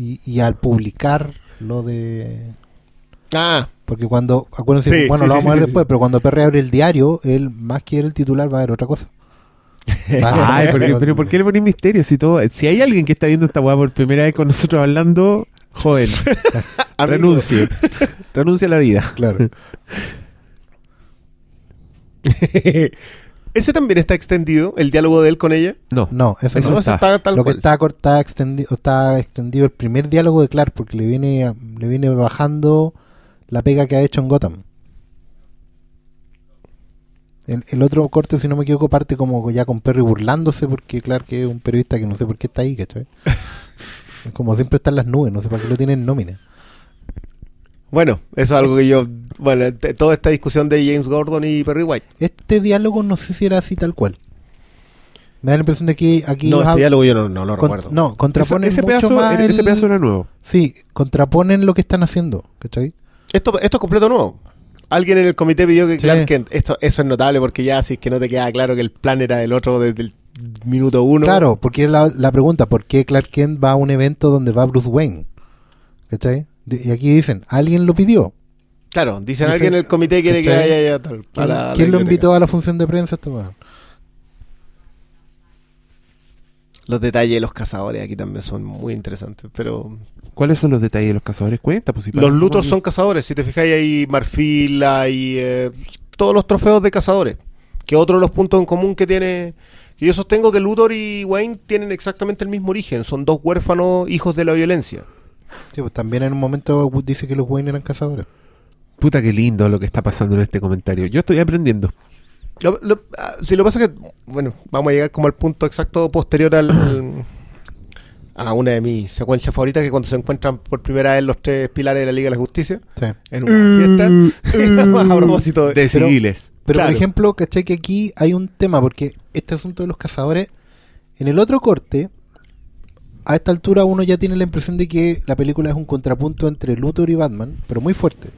[SPEAKER 3] Y, y al publicar lo de...
[SPEAKER 2] Ah,
[SPEAKER 3] Porque cuando, acuérdense,
[SPEAKER 2] Sí,
[SPEAKER 3] bueno,
[SPEAKER 2] sí,
[SPEAKER 3] lo
[SPEAKER 2] sí,
[SPEAKER 3] vamos a ver
[SPEAKER 2] sí,
[SPEAKER 3] después,
[SPEAKER 2] sí.
[SPEAKER 3] pero cuando Perry abre el diario, él más que el titular va a ver otra cosa. Va
[SPEAKER 1] Ay, pero, pero ¿por qué le ponéis misterio? Si, todo, si hay alguien que está viendo esta weá por primera vez con nosotros hablando, joven, renuncie. renuncie a la vida.
[SPEAKER 3] Claro.
[SPEAKER 2] Ese también está extendido, el diálogo de él con ella.
[SPEAKER 1] No,
[SPEAKER 3] No, eso,
[SPEAKER 1] Eso
[SPEAKER 3] no.
[SPEAKER 1] Está.
[SPEAKER 2] ese está tal
[SPEAKER 3] Lo que está, está extendido, está extendido el primer diálogo de Clark porque le viene, a- le viene bajando la pega que ha hecho en Gotham. El, el otro corte, si no me equivoco, parte como ya con Perry burlándose porque Clark es un periodista que no sé por qué está ahí, ¿cachai? Como siempre está en las nubes, no sé para qué lo tienen en nómina.
[SPEAKER 2] Bueno, eso es algo que yo. Bueno, te- toda esta discusión de James Gordon y Perry White.
[SPEAKER 3] Este diálogo no sé si era así tal cual. Me da la impresión de que aquí
[SPEAKER 2] no, este diálogo yo no, no lo
[SPEAKER 3] con-
[SPEAKER 2] recuerdo.
[SPEAKER 3] no, contraponen
[SPEAKER 1] ese,
[SPEAKER 3] mucho
[SPEAKER 1] pedazo,
[SPEAKER 3] más
[SPEAKER 1] ese pedazo era nuevo.
[SPEAKER 3] Sí, contraponen lo que están haciendo, ¿cachai?
[SPEAKER 2] Esto, esto es completo nuevo. Alguien en el comité pidió que
[SPEAKER 3] Sí.
[SPEAKER 2] Clark Kent. Esto, eso es notable porque ya si es que no te queda claro que el plan era el otro desde el minuto uno.
[SPEAKER 3] Claro, porque es la, la pregunta, ¿por qué Clark Kent va a un evento donde va Bruce Wayne? ¿Cachai? Y aquí dicen, ¿alguien lo pidió?
[SPEAKER 2] Claro, dicen
[SPEAKER 3] Dice-
[SPEAKER 2] alguien en el comité quiere que haya ya tal.
[SPEAKER 3] ¿Quién,
[SPEAKER 2] la- la
[SPEAKER 3] lo invitó a la función de prensa? Weón?
[SPEAKER 2] Los detalles de los cazadores aquí también son muy interesantes. Pero
[SPEAKER 1] ¿Cuáles son los detalles de los cazadores? Cuenta, pues si
[SPEAKER 2] los lutos son cazadores. Si te fijáis, hay marfil, hay eh, todos los trofeos de cazadores. Que otro de los puntos en común que tiene. Que yo sostengo que Luthor y Wayne tienen exactamente el mismo origen. Son dos huérfanos hijos de la violencia.
[SPEAKER 3] Sí, pues también en un momento dice que los Wayne eran cazadores.
[SPEAKER 1] Puta, qué lindo lo que está pasando en este comentario. Yo estoy aprendiendo.
[SPEAKER 2] Lo, lo- ah, si lo que pasa es que, bueno, vamos a llegar como al punto exacto posterior al, al- a una de mis secuencias favoritas, que cuando se encuentran por primera vez los tres pilares de la Liga de la Justicia
[SPEAKER 3] Sí.
[SPEAKER 2] en una fiesta. a propósito de...
[SPEAKER 1] De
[SPEAKER 3] Pero-
[SPEAKER 1] civiles.
[SPEAKER 3] Pero
[SPEAKER 2] Claro.
[SPEAKER 3] por ejemplo, ¿cachai? Que aquí hay un tema, porque este asunto de los cazadores, en el otro corte, a esta altura uno ya tiene la impresión de que la película es un contrapunto entre Luthor y Batman, pero muy fuerte.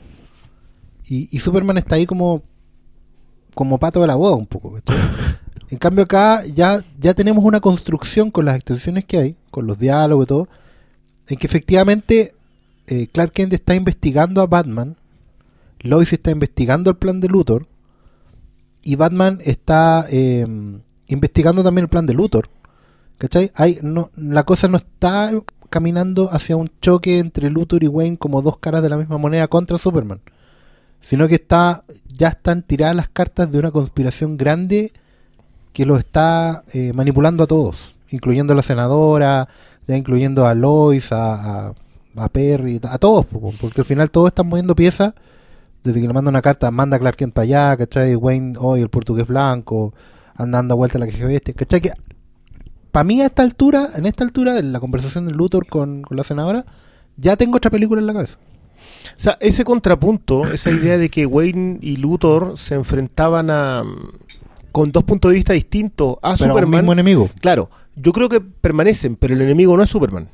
[SPEAKER 3] Y, y Superman está ahí como como pato de la boda un poco. en cambio acá ya, ya tenemos una construcción con las extensiones que hay, con los diálogos y todo, en que efectivamente eh, Clark Kent está investigando a Batman, Lois está investigando el plan de Luthor, y Batman está eh, investigando también el plan de Luthor. ¿Cachai? Hay, no, la cosa no está caminando hacia un choque entre Luthor y Wayne como dos caras de la misma moneda contra Superman. Sino que está ya están tiradas las cartas de una conspiración grande que lo está eh, manipulando a todos, incluyendo a la senadora, ya incluyendo a Lois, a, a, a Perry, a todos, po, porque al final todos están moviendo piezas desde que le manda una carta, manda a Clark Kent para allá, ¿cachai? Wayne, hoy el portugués blanco, anda dando vuelta a la que este, ¿cachai? Que para mí a esta altura, en esta altura de la conversación de Luthor con, con la senadora, ya tengo otra película en la cabeza.
[SPEAKER 2] O sea, ese contrapunto, esa idea de que Wayne y Luthor se enfrentaban a con dos puntos de vista distintos a
[SPEAKER 3] Pero a un
[SPEAKER 2] Superman.
[SPEAKER 3] mismo enemigo.
[SPEAKER 2] Claro, yo creo que permanecen, pero el enemigo no es Superman.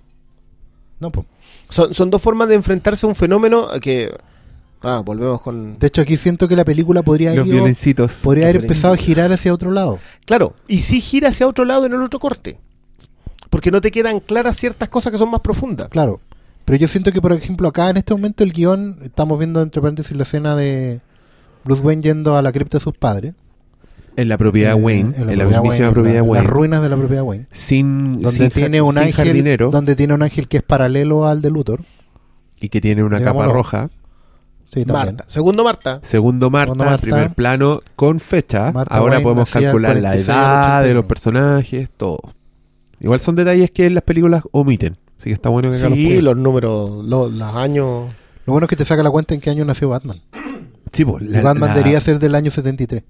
[SPEAKER 3] No, pues.
[SPEAKER 2] Son, son dos formas de enfrentarse a un fenómeno que... Ah, volvemos con...
[SPEAKER 3] De hecho, aquí siento que la película podría,
[SPEAKER 1] Los
[SPEAKER 3] haber ido-
[SPEAKER 1] violencitos.
[SPEAKER 3] podría haber
[SPEAKER 2] Los
[SPEAKER 3] empezado a girar hacia otro lado.
[SPEAKER 2] Claro, y sí gira hacia otro lado en el otro corte. Porque no te quedan claras ciertas cosas que son más profundas.
[SPEAKER 3] Claro. Pero yo siento que, por ejemplo, acá en este momento el guion, estamos viendo entre paréntesis la escena de Bruce Wayne yendo a la cripta de sus padres.
[SPEAKER 1] En la propiedad
[SPEAKER 3] Eh,
[SPEAKER 1] Wayne, en la,
[SPEAKER 3] propiedad Wayne,
[SPEAKER 1] propiedad
[SPEAKER 3] en la-
[SPEAKER 1] Wayne.
[SPEAKER 3] Las ruinas de la propiedad Wayne.
[SPEAKER 1] sin,
[SPEAKER 3] Donde
[SPEAKER 1] sin
[SPEAKER 3] tiene un
[SPEAKER 1] sin
[SPEAKER 3] ángel.
[SPEAKER 1] jardinero
[SPEAKER 3] Donde tiene un ángel que es paralelo al de Luthor.
[SPEAKER 1] y que tiene una capa roja.
[SPEAKER 3] Sí, también.
[SPEAKER 2] Marta. Segundo Marta.
[SPEAKER 1] Segundo Marta,
[SPEAKER 3] Segundo Marta.
[SPEAKER 1] primer plano con fecha.
[SPEAKER 3] Marta
[SPEAKER 1] Ahora
[SPEAKER 3] Wayne
[SPEAKER 1] podemos calcular la
[SPEAKER 3] 46 al
[SPEAKER 1] edad de
[SPEAKER 3] 81.
[SPEAKER 1] los personajes, todo. Igual son detalles que en las películas omiten. Así que está bueno que los
[SPEAKER 2] Sí,
[SPEAKER 1] pongan.
[SPEAKER 2] los números, los, los años...
[SPEAKER 3] Lo bueno es que te saca la cuenta en qué año nació Batman.
[SPEAKER 1] Sí, pues, la,
[SPEAKER 3] Batman
[SPEAKER 1] la-
[SPEAKER 3] debería ser del año 73.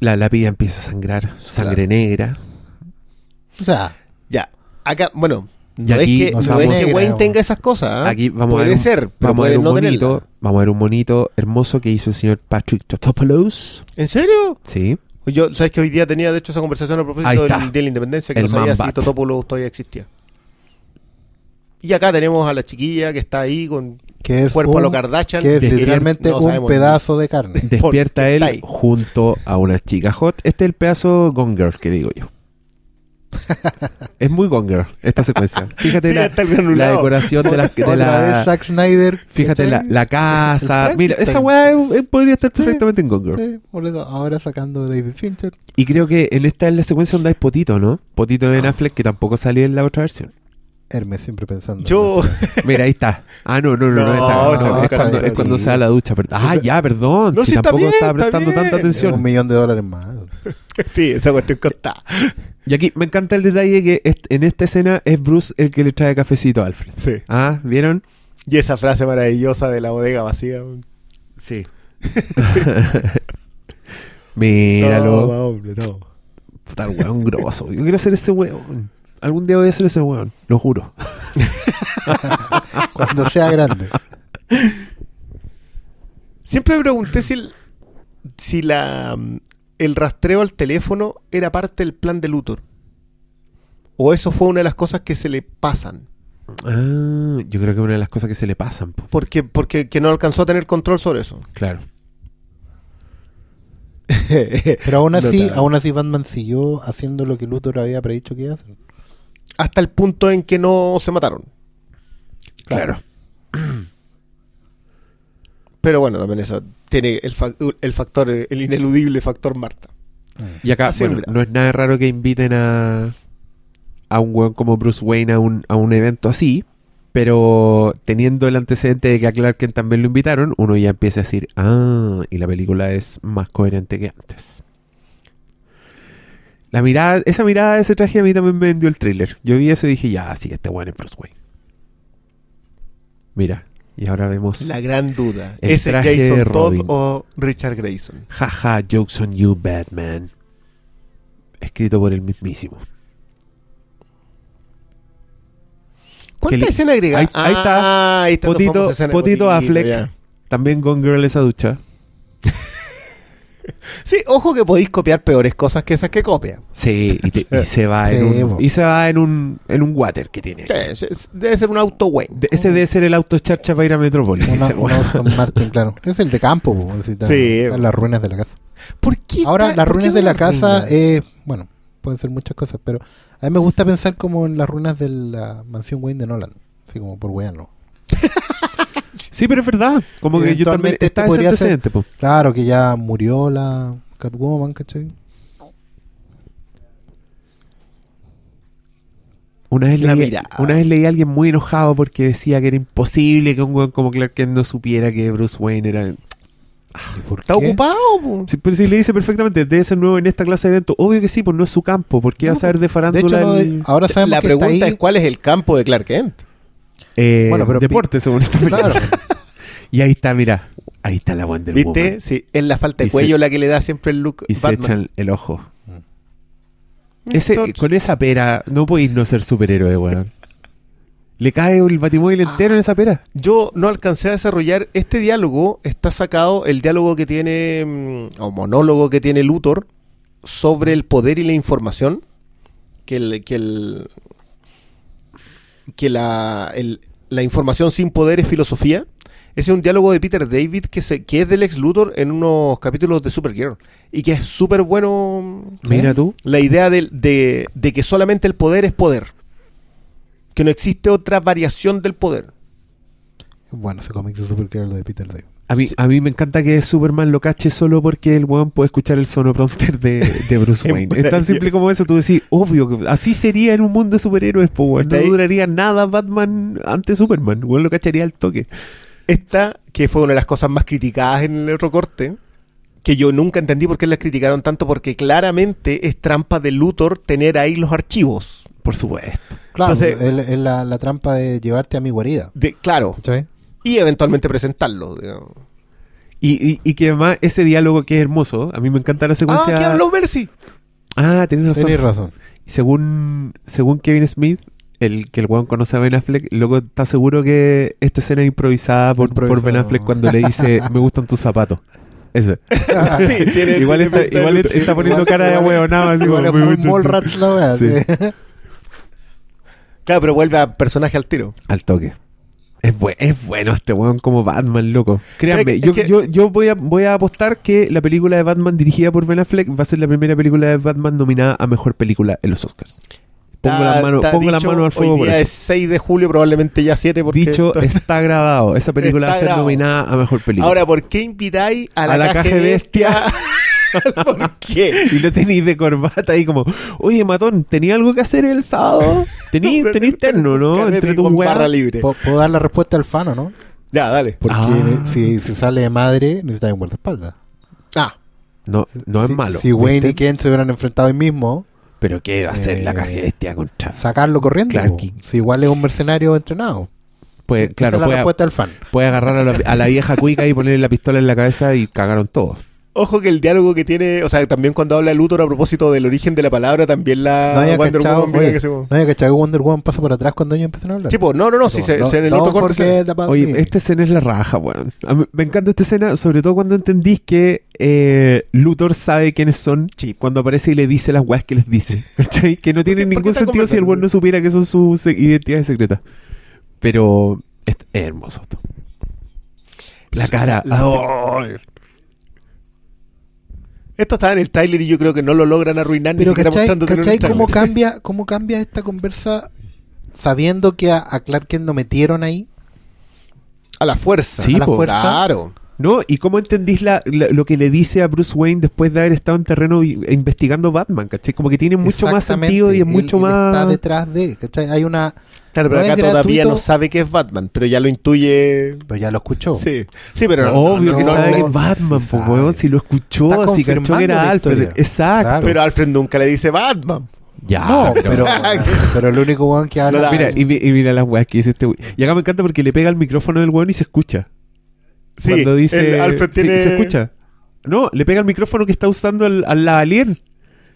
[SPEAKER 1] la lápida empieza a sangrar, sangre negra.
[SPEAKER 3] O sea,
[SPEAKER 2] Ya, acá, bueno,
[SPEAKER 1] Y
[SPEAKER 2] no
[SPEAKER 1] aquí
[SPEAKER 2] es que, no es que Wayne tenga esas cosas. ¿ah?
[SPEAKER 1] Aquí vamos a
[SPEAKER 2] puede
[SPEAKER 1] ver un,
[SPEAKER 2] ser, pero
[SPEAKER 1] vamos a
[SPEAKER 2] puede
[SPEAKER 1] ver un
[SPEAKER 2] no
[SPEAKER 1] monito,
[SPEAKER 2] tenerla.
[SPEAKER 1] vamos a ver un monito hermoso que hizo el señor Patrick Totopoulos.
[SPEAKER 2] ¿En serio?
[SPEAKER 1] Sí.
[SPEAKER 2] Yo, ¿sabes que hoy día tenía, de hecho, esa conversación a propósito del. Día de la Independencia, que
[SPEAKER 1] El
[SPEAKER 2] no sabía si. Totopoulos todavía existía. Y acá tenemos a la chiquilla que está ahí con
[SPEAKER 3] que es,
[SPEAKER 2] cuerpo a lo
[SPEAKER 3] un-
[SPEAKER 2] Kardashian.
[SPEAKER 3] que es literalmente
[SPEAKER 2] no
[SPEAKER 3] un pedazo de carne.
[SPEAKER 1] Despierta él junto a una chica hot. Este es el pedazo Gone Girl que digo yo. es muy Gone Girl esta secuencia. Fíjate
[SPEAKER 2] Sí,
[SPEAKER 1] la, decoración de la, de
[SPEAKER 3] Otra
[SPEAKER 1] la-
[SPEAKER 3] vez Zack Snyder.
[SPEAKER 1] fíjate la, la casa. Mira, esa weá eh, podría estar perfectamente en Gone Girl.
[SPEAKER 3] Sí, ahora sacando David Fincher.
[SPEAKER 1] Y creo que en esta es la secuencia donde hay Potito, ¿no? Potito de Ben Affleck que tampoco salía en la otra versión.
[SPEAKER 3] Hermes siempre pensando.
[SPEAKER 2] Yo,
[SPEAKER 1] Mira, ahí está. Ah, no, no, no, no, está.
[SPEAKER 3] no,
[SPEAKER 1] no, es, cuando, es se da la ducha. Ah, ya, perdón.
[SPEAKER 2] No,
[SPEAKER 1] si tampoco
[SPEAKER 2] bien,
[SPEAKER 1] estaba prestando tanta
[SPEAKER 3] Un
[SPEAKER 1] atención.
[SPEAKER 3] millón de dólares más.
[SPEAKER 2] sí, esa cuestión contada.
[SPEAKER 1] Y aquí me encanta el detalle que est- en esta escena es Bruce el que le trae cafecito a Alfred.
[SPEAKER 2] Sí.
[SPEAKER 1] Ah, ¿vieron?
[SPEAKER 2] Y esa frase maravillosa de la bodega vacía.
[SPEAKER 1] Sí. Míralo.
[SPEAKER 2] Toma, hombre, toma.
[SPEAKER 1] Puta, el weón grosso. Yo quiero ser ese weón. Algún día voy a ser ese weón. Lo juro.
[SPEAKER 3] Cuando sea grande.
[SPEAKER 2] Siempre me pregunté si el, si la mm, el rastreo al teléfono era parte del plan de Luthor. O eso fue una de las cosas que se le pasan.
[SPEAKER 1] Ah, yo creo que es una de las cosas que se le pasan. po.
[SPEAKER 2] Porque, porque que no alcanzó a tener control sobre eso.
[SPEAKER 1] Claro.
[SPEAKER 3] Pero aún así,
[SPEAKER 2] Notable.
[SPEAKER 3] aún así Batman siguió haciendo lo que Luthor había predicho que iba a hacer.
[SPEAKER 2] Hasta el punto en que no se mataron.
[SPEAKER 1] Claro.
[SPEAKER 2] Pero bueno, también eso tiene el, fa- el factor, el ineludible factor Marta.
[SPEAKER 1] Y acá, bueno, no es nada raro que inviten a, a un weón como Bruce Wayne a un, a un evento así, pero teniendo el antecedente de que a Clark Kent también lo invitaron, uno ya empieza a decir, ah, y la película es más coherente que antes. La mirada, esa mirada de ese traje a mí también me vendió el thriller. Yo vi eso y dije, ya, sí, este weón es Bruce Wayne. Mira, y ahora vemos,
[SPEAKER 2] La gran duda.
[SPEAKER 1] El
[SPEAKER 2] ¿Es el
[SPEAKER 1] traje de
[SPEAKER 2] Jason Todd o Richard Grayson?
[SPEAKER 1] jaja, jokes on you, Batman. Escrito por el mismísimo.
[SPEAKER 2] ¿Cuánta escena agregada?
[SPEAKER 1] Ahí- ahí está.
[SPEAKER 2] Ah, ahí está
[SPEAKER 1] Potito, Potito Affleck.
[SPEAKER 2] ya.
[SPEAKER 1] También con Girl esa ducha.
[SPEAKER 2] Sí, ojo que podéis copiar peores cosas que esas que copia.
[SPEAKER 1] Sí, y, te- y se va en
[SPEAKER 3] Sí,
[SPEAKER 1] un y se va en un en un water que tiene.
[SPEAKER 2] Sí, Debe ser un auto Wayne.
[SPEAKER 1] De- ese debe ser el auto charcha para ir a Metrópolis.
[SPEAKER 3] Un
[SPEAKER 1] weón.
[SPEAKER 3] Aston Martin, claro. Es el de campo, po,
[SPEAKER 2] Sí.
[SPEAKER 3] está en las ruinas de la casa.
[SPEAKER 2] ¿Por qué
[SPEAKER 3] Ahora, las ruinas de la casa, eh, bueno, pueden ser muchas cosas, pero a mí me gusta pensar como en las ruinas de la mansión Wayne de Nolan. Así como por weano.
[SPEAKER 1] Sí, pero es verdad. Como que yo también
[SPEAKER 3] Eventualmente
[SPEAKER 1] está
[SPEAKER 3] este
[SPEAKER 1] ese antecedente, po.
[SPEAKER 3] Claro que ya murió la Catwoman, ¿cachai?
[SPEAKER 1] Una vez, leí, una vez leí a alguien muy enojado porque decía que era imposible que un weón como Clark Kent no supiera que Bruce Wayne era.
[SPEAKER 3] ¿Y por
[SPEAKER 2] ¿Está
[SPEAKER 3] qué?
[SPEAKER 2] ocupado? po?
[SPEAKER 1] Sí, pero si le dice perfectamente, debe ser nuevo en esta clase de evento. Obvio que sí, pues no es su campo. ¿Por qué va a
[SPEAKER 3] No,
[SPEAKER 1] saber de
[SPEAKER 3] De
[SPEAKER 1] farándula?
[SPEAKER 3] hecho, no, de-
[SPEAKER 1] el-
[SPEAKER 3] ahora sabemos
[SPEAKER 2] La
[SPEAKER 3] que está
[SPEAKER 2] pregunta
[SPEAKER 3] ahí.
[SPEAKER 2] es cuál es el campo de Clark Kent.
[SPEAKER 1] Eh,
[SPEAKER 3] Bueno, pero
[SPEAKER 1] deporte, según esta película.
[SPEAKER 3] Claro.
[SPEAKER 1] Y ahí está, mira. Ahí está la Wonder
[SPEAKER 2] ¿Viste?
[SPEAKER 1] Woman.
[SPEAKER 2] Sí, es la falta de
[SPEAKER 1] Y se-
[SPEAKER 2] cuello la que le da siempre el look
[SPEAKER 1] Y se echan el ojo. Ese,
[SPEAKER 2] Esto-
[SPEAKER 1] con esa pera no podéis no ser superhéroe, weón. Le cae el batimóvil entero en esa pera.
[SPEAKER 2] Yo no alcancé a desarrollar este diálogo. Está sacado el diálogo que tiene, mm, o monólogo que tiene Luthor sobre el poder y la información. Que, el, que, el, que la, el- la información sin poder es filosofía. Ese es un diálogo de Peter David que, se, que es del ex Luthor en unos capítulos de Supergirl. Y que es súper bueno.
[SPEAKER 1] Mira tú.
[SPEAKER 2] La idea de, de- de que solamente el poder es poder. Que no existe otra variación del poder.
[SPEAKER 3] Bueno, ese cómic de Supergirl de Peter David.
[SPEAKER 1] A mí, a mí me encanta que Superman lo cache solo porque el weón puede escuchar el sonoprompter de, de Bruce Wayne. Es tan simple como eso. Tú decís, obvio, que así sería en un mundo de superhéroes, po, weón. No
[SPEAKER 2] ahí.
[SPEAKER 1] duraría nada Batman ante Superman. Weón lo cacharía al toque.
[SPEAKER 2] Esta, que fue una de las cosas más criticadas en el otro corte, que yo nunca entendí por qué las criticaron tanto, porque claramente es trampa de Luthor tener ahí los archivos.
[SPEAKER 1] Por supuesto.
[SPEAKER 3] Claro,
[SPEAKER 2] Entonces-
[SPEAKER 3] es, es la, la trampa de llevarte a mi guarida.
[SPEAKER 2] De, claro, y eventualmente presentarlo. digamos.
[SPEAKER 1] Y, y, y que además ese diálogo que es hermoso, a mí me encanta la
[SPEAKER 2] Ah,
[SPEAKER 1] secuencia.
[SPEAKER 2] que habló Mercy.
[SPEAKER 1] Ah, tienes razón.
[SPEAKER 3] Tenés razón.
[SPEAKER 1] Según, según Kevin Smith, el que el weón conoce a Ben Affleck, luego está seguro que esta escena es improvisada por, por. Ben Affleck cuando le dice me gustan tus zapatos. Ese.
[SPEAKER 2] sí, tiene,
[SPEAKER 1] igual
[SPEAKER 2] tiene
[SPEAKER 1] está, igual poniendo
[SPEAKER 3] Igual-
[SPEAKER 1] cara de huevonada así
[SPEAKER 3] Igual
[SPEAKER 1] como,
[SPEAKER 3] es
[SPEAKER 1] "Me
[SPEAKER 3] muy
[SPEAKER 1] gustan tus-".
[SPEAKER 3] Mallrats la wea.
[SPEAKER 1] Sí.
[SPEAKER 2] Claro, pero vuelve a personaje al tiro.
[SPEAKER 1] Al toque. Es, bue- es bueno este weón como Batman, loco. Créanme, yo,
[SPEAKER 2] que-
[SPEAKER 1] yo, yo voy, a, voy a apostar que la película de Batman dirigida por Ben Affleck va a ser la primera película de Batman nominada a Mejor Película en los Oscars. Pongo, las manos, pongo al fuego
[SPEAKER 2] hoy
[SPEAKER 1] por eso.
[SPEAKER 2] es 6 de julio, probablemente ya 7. Porque
[SPEAKER 1] Dicho, está grabado. Esa película va a ser
[SPEAKER 2] grabado.
[SPEAKER 1] nominada a Mejor Película.
[SPEAKER 2] Ahora, ¿por qué invitáis a la,
[SPEAKER 1] A la
[SPEAKER 2] caja de
[SPEAKER 1] bestia?
[SPEAKER 2] bestia? ¿Por qué?
[SPEAKER 1] y lo tenéis de corbata ahí como, oye, matón, ¿tenía algo que hacer el sábado? Tení, tenís terno, ¿no? Entre
[SPEAKER 2] con barra libre.
[SPEAKER 3] Puedo puedo dar la respuesta al fano, ¿no?
[SPEAKER 2] Ya, dale.
[SPEAKER 3] Porque
[SPEAKER 1] Ah.
[SPEAKER 3] si, si sale de madre, necesitas un guardaespaldas.
[SPEAKER 2] Ah,
[SPEAKER 1] No, no es
[SPEAKER 3] Si-
[SPEAKER 1] malo.
[SPEAKER 3] Si Wayne
[SPEAKER 1] ¿viste?
[SPEAKER 3] y Ken se hubieran enfrentado hoy mismo,
[SPEAKER 1] Pero ¿qué va a hacer la
[SPEAKER 3] Eh,
[SPEAKER 1] caja bestia contra?
[SPEAKER 3] sacarlo corriendo.
[SPEAKER 1] Clark.
[SPEAKER 3] Si igual es un mercenario entrenado.
[SPEAKER 1] Pues, claro,
[SPEAKER 3] es la
[SPEAKER 1] puede,
[SPEAKER 3] respuesta del fan.
[SPEAKER 1] puede agarrar a la, a la vieja cuica y ponerle la pistola en la cabeza y cagaron todos.
[SPEAKER 2] Ojo que el diálogo que tiene, o sea, también cuando habla Luthor a propósito del origen de la palabra, también la
[SPEAKER 3] No había
[SPEAKER 2] Wonder
[SPEAKER 3] cachado,
[SPEAKER 2] Woman
[SPEAKER 3] oye,
[SPEAKER 2] que se-
[SPEAKER 3] no había cachado que Wonder Woman pasa por atrás cuando ellos empiezan a hablar.
[SPEAKER 2] Sí, pues, no, no, no, si se,
[SPEAKER 3] No,
[SPEAKER 2] se en el otro corte se-
[SPEAKER 1] Oye, esta escena es la raja, weón. Me encanta esta escena, sobre todo cuando entendís que eh, Luthor sabe quiénes son
[SPEAKER 2] Sí.
[SPEAKER 1] cuando aparece y le dice las weas que les dice. ¿Cachai? Que no tiene ningún sentido si el weón no supiera que son sus identidades secretas. Pero es, hermoso esto. La
[SPEAKER 2] Sí,
[SPEAKER 1] cara.
[SPEAKER 2] la-
[SPEAKER 1] oh,
[SPEAKER 2] Esto estaba en el tráiler y yo creo que no lo logran arruinar ni
[SPEAKER 3] Pero
[SPEAKER 2] siquiera
[SPEAKER 3] ¿cachai, cómo, cambia, cómo cambia esta conversa sabiendo que a, a Clark Kent lo metieron ahí?
[SPEAKER 2] A la fuerza.
[SPEAKER 1] Sí,
[SPEAKER 2] a la
[SPEAKER 1] po.
[SPEAKER 2] fuerza. Claro.
[SPEAKER 1] ¿No? ¿Y cómo entendís la, la- lo que le dice a Bruce Wayne después de haber estado en terreno investigando Batman? ¿Cachai? Como que tiene mucho más sentido y es
[SPEAKER 3] Él-
[SPEAKER 1] mucho
[SPEAKER 3] él
[SPEAKER 1] más...
[SPEAKER 3] Está detrás de, ¿cachai? Hay una...
[SPEAKER 2] Claro, pero
[SPEAKER 3] No
[SPEAKER 2] acá todavía no sabe que es Batman, pero ya lo intuye.
[SPEAKER 3] Pues ya lo escuchó.
[SPEAKER 2] Sí, sí, pero no-
[SPEAKER 1] Obvio
[SPEAKER 2] no-
[SPEAKER 1] que
[SPEAKER 2] no-
[SPEAKER 1] sabe
[SPEAKER 2] no-
[SPEAKER 1] que es Batman,
[SPEAKER 3] sí
[SPEAKER 1] pues, weón. Si lo escuchó,
[SPEAKER 3] Está
[SPEAKER 1] si cachó que era Alfred. Exacto.
[SPEAKER 3] Claro.
[SPEAKER 2] Pero Alfred nunca le dice Batman.
[SPEAKER 1] Ya,
[SPEAKER 3] No,
[SPEAKER 1] pero...
[SPEAKER 3] pero, pero el único weón que habla...
[SPEAKER 1] Mira, y, y mira las weas que dice este weón. Y acá me encanta porque le pega el micrófono del weón y se escucha.
[SPEAKER 2] Sí,
[SPEAKER 1] Cuando dice...
[SPEAKER 2] el Alfred
[SPEAKER 1] sí,
[SPEAKER 2] tiene...
[SPEAKER 1] se escucha. No, le pega el micrófono que está usando al, al lavalier.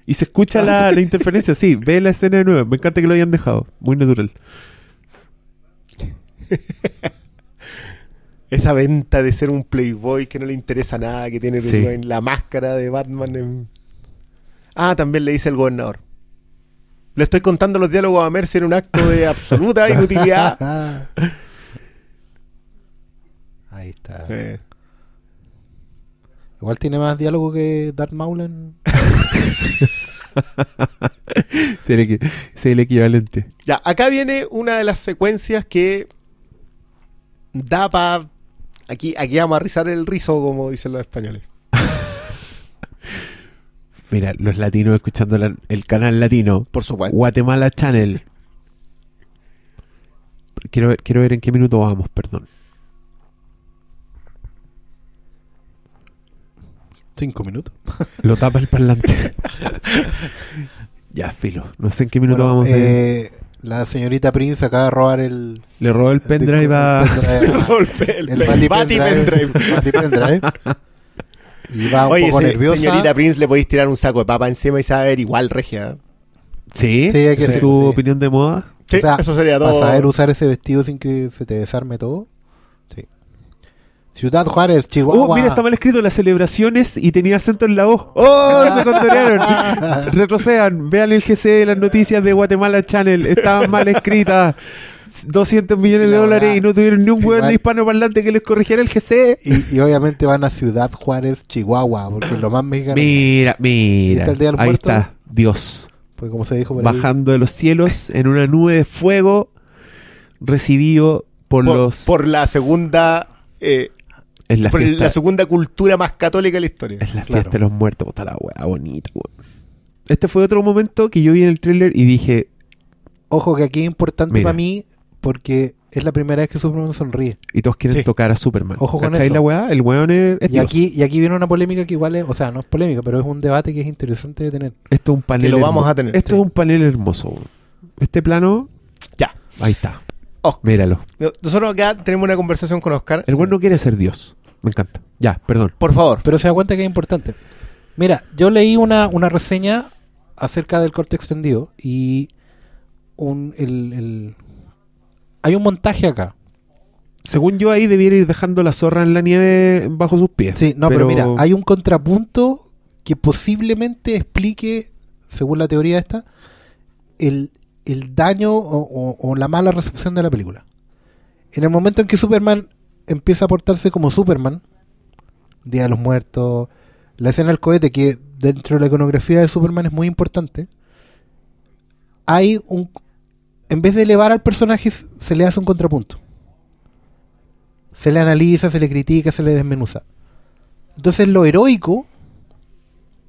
[SPEAKER 1] Y se escucha la, interferencia. Sí, ve la escena de nuevo. Me encanta que lo hayan dejado. Muy natural.
[SPEAKER 2] Esa venta de ser un playboy que no le interesa nada, que tiene
[SPEAKER 1] Sí.
[SPEAKER 2] en la máscara de Batman. en- Ah, también le dice el gobernador. Le estoy contando los diálogos a Mercy en un acto de absoluta inutilidad.
[SPEAKER 3] Ahí está. Igual tiene más diálogo que Darth Maul en...
[SPEAKER 1] Sí, el, equivalente.
[SPEAKER 2] Ya, acá viene una de las secuencias que da para... Aquí, aquí vamos a rizar el rizo, como dicen los españoles.
[SPEAKER 1] Mira, los latinos escuchando la- el canal latino.
[SPEAKER 2] Por supuesto.
[SPEAKER 1] Guatemala Channel. Quiero ver, quiero ver en qué minuto vamos, perdón.
[SPEAKER 3] Cinco minutos.
[SPEAKER 1] Lo tapa el parlante. ya, filo. No sé en qué minuto
[SPEAKER 3] Bueno,
[SPEAKER 1] vamos. de-
[SPEAKER 3] eh, la señorita Prince acaba de robar el...
[SPEAKER 1] Le robó el pendrive a...
[SPEAKER 3] el pendrive a-
[SPEAKER 2] el,
[SPEAKER 3] el
[SPEAKER 2] el
[SPEAKER 3] Bati
[SPEAKER 2] Bati
[SPEAKER 3] pendrive.
[SPEAKER 2] pendrive.
[SPEAKER 3] Bati pendrive. Y va un
[SPEAKER 2] Oye,
[SPEAKER 3] poco
[SPEAKER 2] se-
[SPEAKER 3] nerviosa.
[SPEAKER 2] señorita Prince, le podéis tirar un saco de papa encima y se va a ver igual regia.
[SPEAKER 1] ¿Sí?
[SPEAKER 3] Sí, hay que
[SPEAKER 1] ¿Es
[SPEAKER 3] ser,
[SPEAKER 1] tu
[SPEAKER 3] sí.
[SPEAKER 1] opinión de moda?
[SPEAKER 2] Sí,
[SPEAKER 3] O sea,
[SPEAKER 2] eso sería
[SPEAKER 3] Para
[SPEAKER 2] todo.
[SPEAKER 3] saber usar ese vestido sin que se te desarme todo. Ciudad Juárez, Chihuahua.
[SPEAKER 1] Oh, mira, está mal escrito las celebraciones y tenía acento en la O. ¡Oh! Se condorearon. Retrocedan. Vean el GC de las noticias de Guatemala Channel. Estaban mal escritas. 200 millones de
[SPEAKER 3] La
[SPEAKER 1] dólares
[SPEAKER 3] verdad.
[SPEAKER 1] y no tuvieron ni un hueón hispanoparlante que les corrigiera el GC.
[SPEAKER 3] Y, y obviamente van a Ciudad Juárez, Chihuahua, porque es lo más mexicano.
[SPEAKER 1] Mira, mira.
[SPEAKER 3] ¿Viste el Día del
[SPEAKER 1] Ahí
[SPEAKER 3] Muerto?
[SPEAKER 1] está. Dios.
[SPEAKER 3] Pues como se dijo por ahí.
[SPEAKER 1] Bajando de los cielos en una nube de fuego. Recibido por,
[SPEAKER 2] por,
[SPEAKER 1] los.
[SPEAKER 2] por la segunda eh,
[SPEAKER 1] en la
[SPEAKER 2] por
[SPEAKER 1] fiesta,
[SPEAKER 2] la segunda cultura más católica de la historia.
[SPEAKER 1] en la
[SPEAKER 3] Claro.
[SPEAKER 1] fiesta de los muertos. Puta la weá bonita, weón. Este fue otro momento que yo vi en el tráiler y dije,
[SPEAKER 3] Ojo que aquí es importante
[SPEAKER 1] Mira.
[SPEAKER 3] para mí porque es la primera vez que Superman sonríe.
[SPEAKER 1] y todos quieren
[SPEAKER 2] Sí.
[SPEAKER 1] tocar a Superman.
[SPEAKER 3] Ojo con
[SPEAKER 1] ¿Cachai
[SPEAKER 3] eso.
[SPEAKER 1] la weá? El weón es, es
[SPEAKER 3] Y
[SPEAKER 1] Dios.
[SPEAKER 3] aquí, y aquí viene una polémica que igual es, o sea, no es polémica, pero es un debate que es interesante de tener.
[SPEAKER 1] Esto es un panel.
[SPEAKER 2] Que lo vamos a tener,
[SPEAKER 1] Esto
[SPEAKER 2] sí.
[SPEAKER 1] es un panel hermoso. weón. Este plano,
[SPEAKER 2] Ya.
[SPEAKER 1] ahí está.
[SPEAKER 2] Oh.
[SPEAKER 1] Míralo.
[SPEAKER 2] Nosotros acá tenemos una conversación con Oscar.
[SPEAKER 1] El weón no quiere ser Dios. Me encanta. Ya, perdón.
[SPEAKER 2] Por favor.
[SPEAKER 3] Pero se da cuenta que es importante. Mira, yo leí una, una reseña acerca del corte extendido y un, el, el- hay un montaje acá.
[SPEAKER 1] Según yo, ahí debiera ir dejando la zorra en la nieve bajo sus pies.
[SPEAKER 3] Sí, no, pero, mira, hay un contrapunto que posiblemente explique, según la teoría esta, el, el daño o, o- o la mala recepción de la película. En el momento en que Superman empieza a portarse como Superman, Día de los Muertos, la escena del cohete, que dentro de la iconografía de Superman es muy importante, hay un... En vez de elevar al personaje, se le hace un contrapunto. Se le analiza, se le critica, se le desmenuza. Entonces lo heroico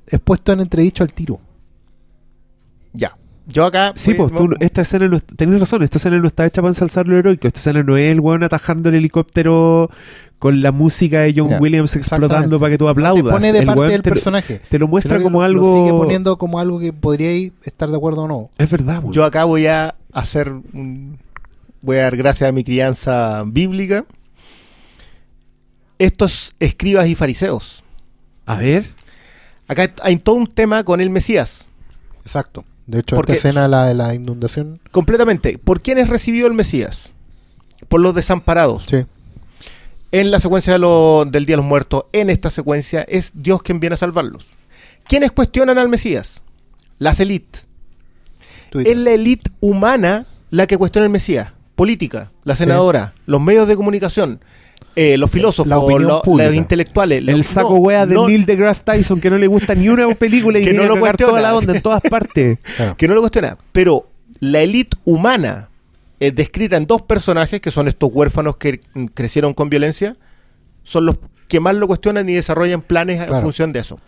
[SPEAKER 3] es puesto en entredicho al tiro.
[SPEAKER 2] Yo acá.
[SPEAKER 1] Sí,
[SPEAKER 2] voy-
[SPEAKER 1] pues tú, esta escena no, tenés razón, esta escena no está hecha para ensalzar lo heroico, esta escena no es el weón atajando el helicóptero con la música de John Williams explotando para que tú
[SPEAKER 3] No
[SPEAKER 1] aplaudas.
[SPEAKER 3] te pone de
[SPEAKER 1] El
[SPEAKER 3] parte del
[SPEAKER 1] te, lo-
[SPEAKER 3] personaje.
[SPEAKER 1] te lo muestra como
[SPEAKER 3] lo-
[SPEAKER 1] algo...
[SPEAKER 3] Lo sigue poniendo como algo que podríais estar de acuerdo o no.
[SPEAKER 1] Es verdad, weón.
[SPEAKER 2] Yo acá voy a hacer un- voy a dar gracias a mi crianza bíblica. Estos escribas y fariseos.
[SPEAKER 1] A ver,
[SPEAKER 2] Acá hay todo un tema con el Mesías.
[SPEAKER 3] Exacto. De hecho,
[SPEAKER 2] Porque-
[SPEAKER 3] esta escena, la de la inundación,
[SPEAKER 2] Completamente. ¿Por quiénes recibió el Mesías? Por los desamparados.
[SPEAKER 3] sí.
[SPEAKER 2] En la secuencia de lo- del Día de los Muertos, en esta secuencia, es Dios quien viene a salvarlos. ¿Quiénes cuestionan al Mesías? Las élites. Es la élite humana la que cuestiona el Mesías. Política, la senadora, los medios de comunicación, eh, los filósofos,
[SPEAKER 3] La opinión
[SPEAKER 2] lo-
[SPEAKER 3] pública.
[SPEAKER 2] los intelectuales.
[SPEAKER 1] el
[SPEAKER 2] lo-
[SPEAKER 1] saco
[SPEAKER 2] no,
[SPEAKER 1] wea de
[SPEAKER 2] no,
[SPEAKER 1] Neil deGrasse Tyson que no le gusta ni una película y
[SPEAKER 2] Que no lo
[SPEAKER 1] cagar toda
[SPEAKER 2] cuestiona.
[SPEAKER 1] la onda en todas partes.
[SPEAKER 3] Claro.
[SPEAKER 2] Que no lo cuestiona. Pero la élite humana, eh, descrita en dos personajes, que son estos huérfanos que crecieron con violencia, son los que más lo cuestionan y desarrollan planes en función de eso.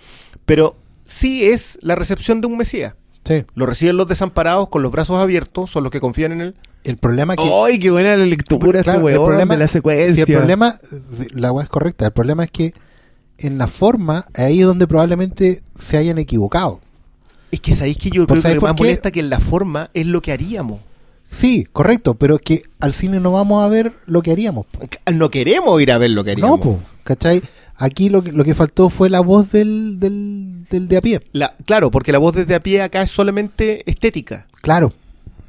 [SPEAKER 2] Pero sí es la recepción de un Mesías.
[SPEAKER 3] Sí.
[SPEAKER 2] Lo reciben los desamparados con los brazos abiertos, son los que confían en él.
[SPEAKER 3] El problema que...
[SPEAKER 1] ¡Ay, qué buena la lectura
[SPEAKER 3] Claro,
[SPEAKER 1] este
[SPEAKER 3] el
[SPEAKER 1] weón
[SPEAKER 3] problema-
[SPEAKER 1] de la secuencia!
[SPEAKER 3] Si el problema, la weá es correcta, el problema es que en la forma, ahí es donde probablemente se hayan equivocado.
[SPEAKER 2] Es que sabéis que yo
[SPEAKER 3] Pues,
[SPEAKER 2] creo que
[SPEAKER 3] ¿sabéis
[SPEAKER 2] lo más
[SPEAKER 3] qué?
[SPEAKER 2] molesta que en la forma es lo que haríamos.
[SPEAKER 3] Sí, correcto, pero que al cine no vamos a ver lo que haríamos. po.
[SPEAKER 2] No queremos ir a ver lo que
[SPEAKER 3] No,
[SPEAKER 2] haríamos.
[SPEAKER 3] po, ¿cachai? Aquí lo que, lo que faltó fue la voz del, del, del de a pie.
[SPEAKER 2] La- claro, porque la voz desde a pie acá es solamente estética.
[SPEAKER 3] Claro.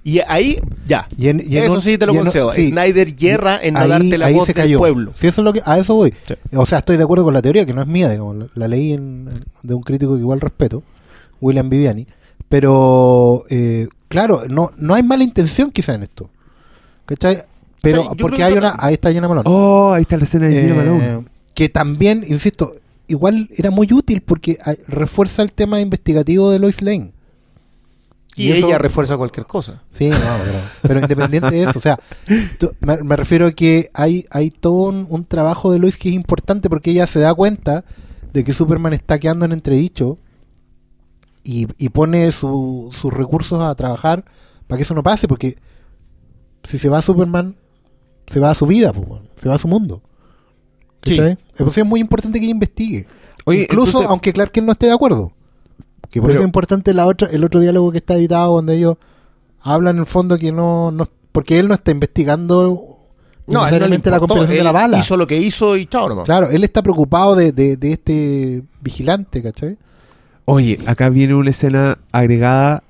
[SPEAKER 2] Y ahí, ya.
[SPEAKER 3] Y en- y en
[SPEAKER 2] eso
[SPEAKER 3] un-
[SPEAKER 2] sí te lo concedo.
[SPEAKER 3] sí.
[SPEAKER 2] Snyder hierra en no darte la
[SPEAKER 3] ahí
[SPEAKER 2] voz
[SPEAKER 3] se
[SPEAKER 2] del pueblo.
[SPEAKER 3] Sí, eso es lo que, a eso voy.
[SPEAKER 2] Sí.
[SPEAKER 3] O sea, estoy de acuerdo con la teoría, que no es mía, digamos, la, la leí en, de un crítico que igual respeto, William Viviani. Pero, eh, claro, no, no hay mala intención quizá en esto. ¿Cachai? Pero, porque hay
[SPEAKER 2] que-
[SPEAKER 3] una. Ahí está Jenna Malone.
[SPEAKER 1] Oh, ahí está la escena de Gina
[SPEAKER 3] Eh,
[SPEAKER 1] Malone.
[SPEAKER 3] Que también, insisto, igual era muy útil porque ah, refuerza el tema investigativo de Lois Lane.
[SPEAKER 2] Y,
[SPEAKER 3] eso-
[SPEAKER 2] ella refuerza cualquier cosa.
[SPEAKER 3] Sí, no, pero, pero independiente de eso, o sea, tú- me, me refiero a que hay, hay todo un, un trabajo de Lois que es importante porque ella se da cuenta de que Superman está quedando en entredicho y, y pone su- sus recursos a trabajar para que eso no pase, porque si se va Superman, se va a su vida, se va a su mundo.
[SPEAKER 2] Sí.
[SPEAKER 3] Es muy importante que ella investigue.
[SPEAKER 1] Oye,
[SPEAKER 3] Incluso
[SPEAKER 1] entonces-
[SPEAKER 3] aunque Clark Kent no esté de acuerdo. Que por
[SPEAKER 1] Pero-
[SPEAKER 3] eso es importante la otra, el otro diálogo que está editado donde ellos hablan en el fondo que no, no porque él no está investigando
[SPEAKER 2] No,
[SPEAKER 3] necesariamente la compilación de la bala.
[SPEAKER 2] Hizo lo que hizo y chao nomás.
[SPEAKER 3] Claro, él está preocupado de, de, de este vigilante, ¿cachai?
[SPEAKER 1] Oye, acá viene una escena agregada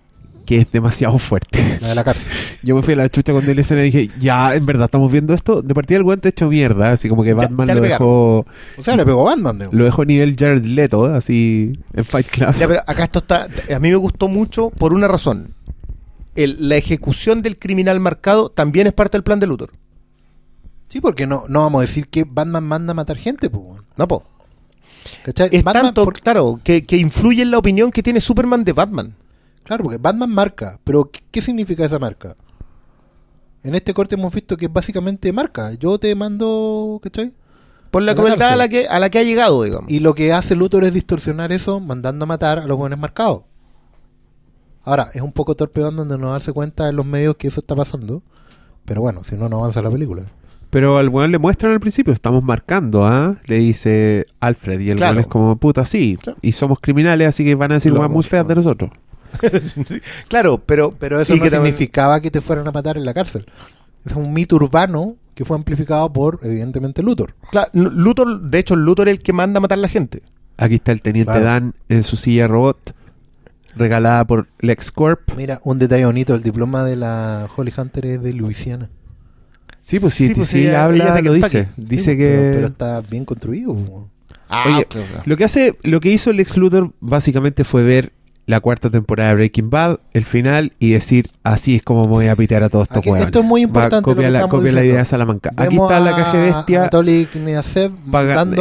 [SPEAKER 1] que es demasiado fuerte.
[SPEAKER 3] La de la cárcel.
[SPEAKER 1] Yo me fui a la chucha con escena y dije, ya, en verdad, estamos viendo esto. De partida el guante hecho mierda, así como que
[SPEAKER 2] Ya-
[SPEAKER 1] Batman
[SPEAKER 2] ya le
[SPEAKER 1] lo dejó,
[SPEAKER 3] O sea, le pegó Batman. de-
[SPEAKER 1] lo dejó nivel Jared Leto, así, en Fight Club.
[SPEAKER 2] Ya, pero acá esto está. A mí me gustó mucho por una razón. El- la ejecución del criminal marcado también es parte del plan de Luthor.
[SPEAKER 3] Sí, porque no, no vamos a decir que Batman manda a matar gente, pues.
[SPEAKER 2] No, po.
[SPEAKER 3] ¿Cachai?
[SPEAKER 2] Es
[SPEAKER 3] Batman,
[SPEAKER 2] tanto,
[SPEAKER 3] por-
[SPEAKER 2] claro, que, que influye en la opinión que tiene Superman de Batman.
[SPEAKER 3] Claro, porque Batman marca. Pero, ¿qué, qué significa esa marca? En este corte hemos visto que es básicamente marca. Yo te mando, ¿cachai?
[SPEAKER 2] Por la crueldad a la, que, a la que ha llegado, digamos.
[SPEAKER 3] Y lo que hace Luthor es distorsionar eso, mandando a matar a los buenos marcados. Ahora, es un poco torpe Batman de no darse cuenta en los medios que eso está pasando. Pero bueno, si no, no avanza la película.
[SPEAKER 1] Pero al weón le muestran al principio, estamos marcando, ¿ah? Le dice Alfred, y el
[SPEAKER 2] Claro.
[SPEAKER 1] weón es como, puta, sí,
[SPEAKER 2] Sí.
[SPEAKER 1] y somos criminales, así que van a decir
[SPEAKER 3] Lo
[SPEAKER 1] weas muy feas de
[SPEAKER 3] ¿no?
[SPEAKER 1] nosotros.
[SPEAKER 2] Claro, pero,
[SPEAKER 3] Pero eso
[SPEAKER 2] y
[SPEAKER 3] no
[SPEAKER 2] que también-
[SPEAKER 3] significaba que te fueran a matar en la cárcel. Es un mito urbano que fue amplificado por, evidentemente, Luthor.
[SPEAKER 2] Claro, Luthor, de hecho, Luthor es el que manda a matar a la gente.
[SPEAKER 1] Aquí está el teniente
[SPEAKER 3] Claro.
[SPEAKER 1] Dan en su silla robot, regalada por LexCorp.
[SPEAKER 3] Mira, un detalle bonito, el diploma de la Holly Hunter es de Luisiana.
[SPEAKER 1] Sí, pues sí,
[SPEAKER 2] Sí, pues
[SPEAKER 1] sí,
[SPEAKER 2] ella- ella
[SPEAKER 1] habla,
[SPEAKER 2] de
[SPEAKER 1] lo dice. Dice
[SPEAKER 3] Sí,
[SPEAKER 1] que...
[SPEAKER 3] Pero, pero está bien construido.
[SPEAKER 2] Ah,
[SPEAKER 1] Oye,
[SPEAKER 2] claro, claro.
[SPEAKER 1] Lo que hace, lo que hizo Lex Luthor básicamente fue ver la cuarta temporada de Breaking Bad, el final, y decir, así es como me voy a pitear a todos estos
[SPEAKER 3] Aquí-
[SPEAKER 1] hueones.
[SPEAKER 3] esto es muy
[SPEAKER 1] Va,
[SPEAKER 3] importante lo
[SPEAKER 1] Copia,
[SPEAKER 3] que
[SPEAKER 1] la, copia idea de Salamanca. Aquí está la caja bestia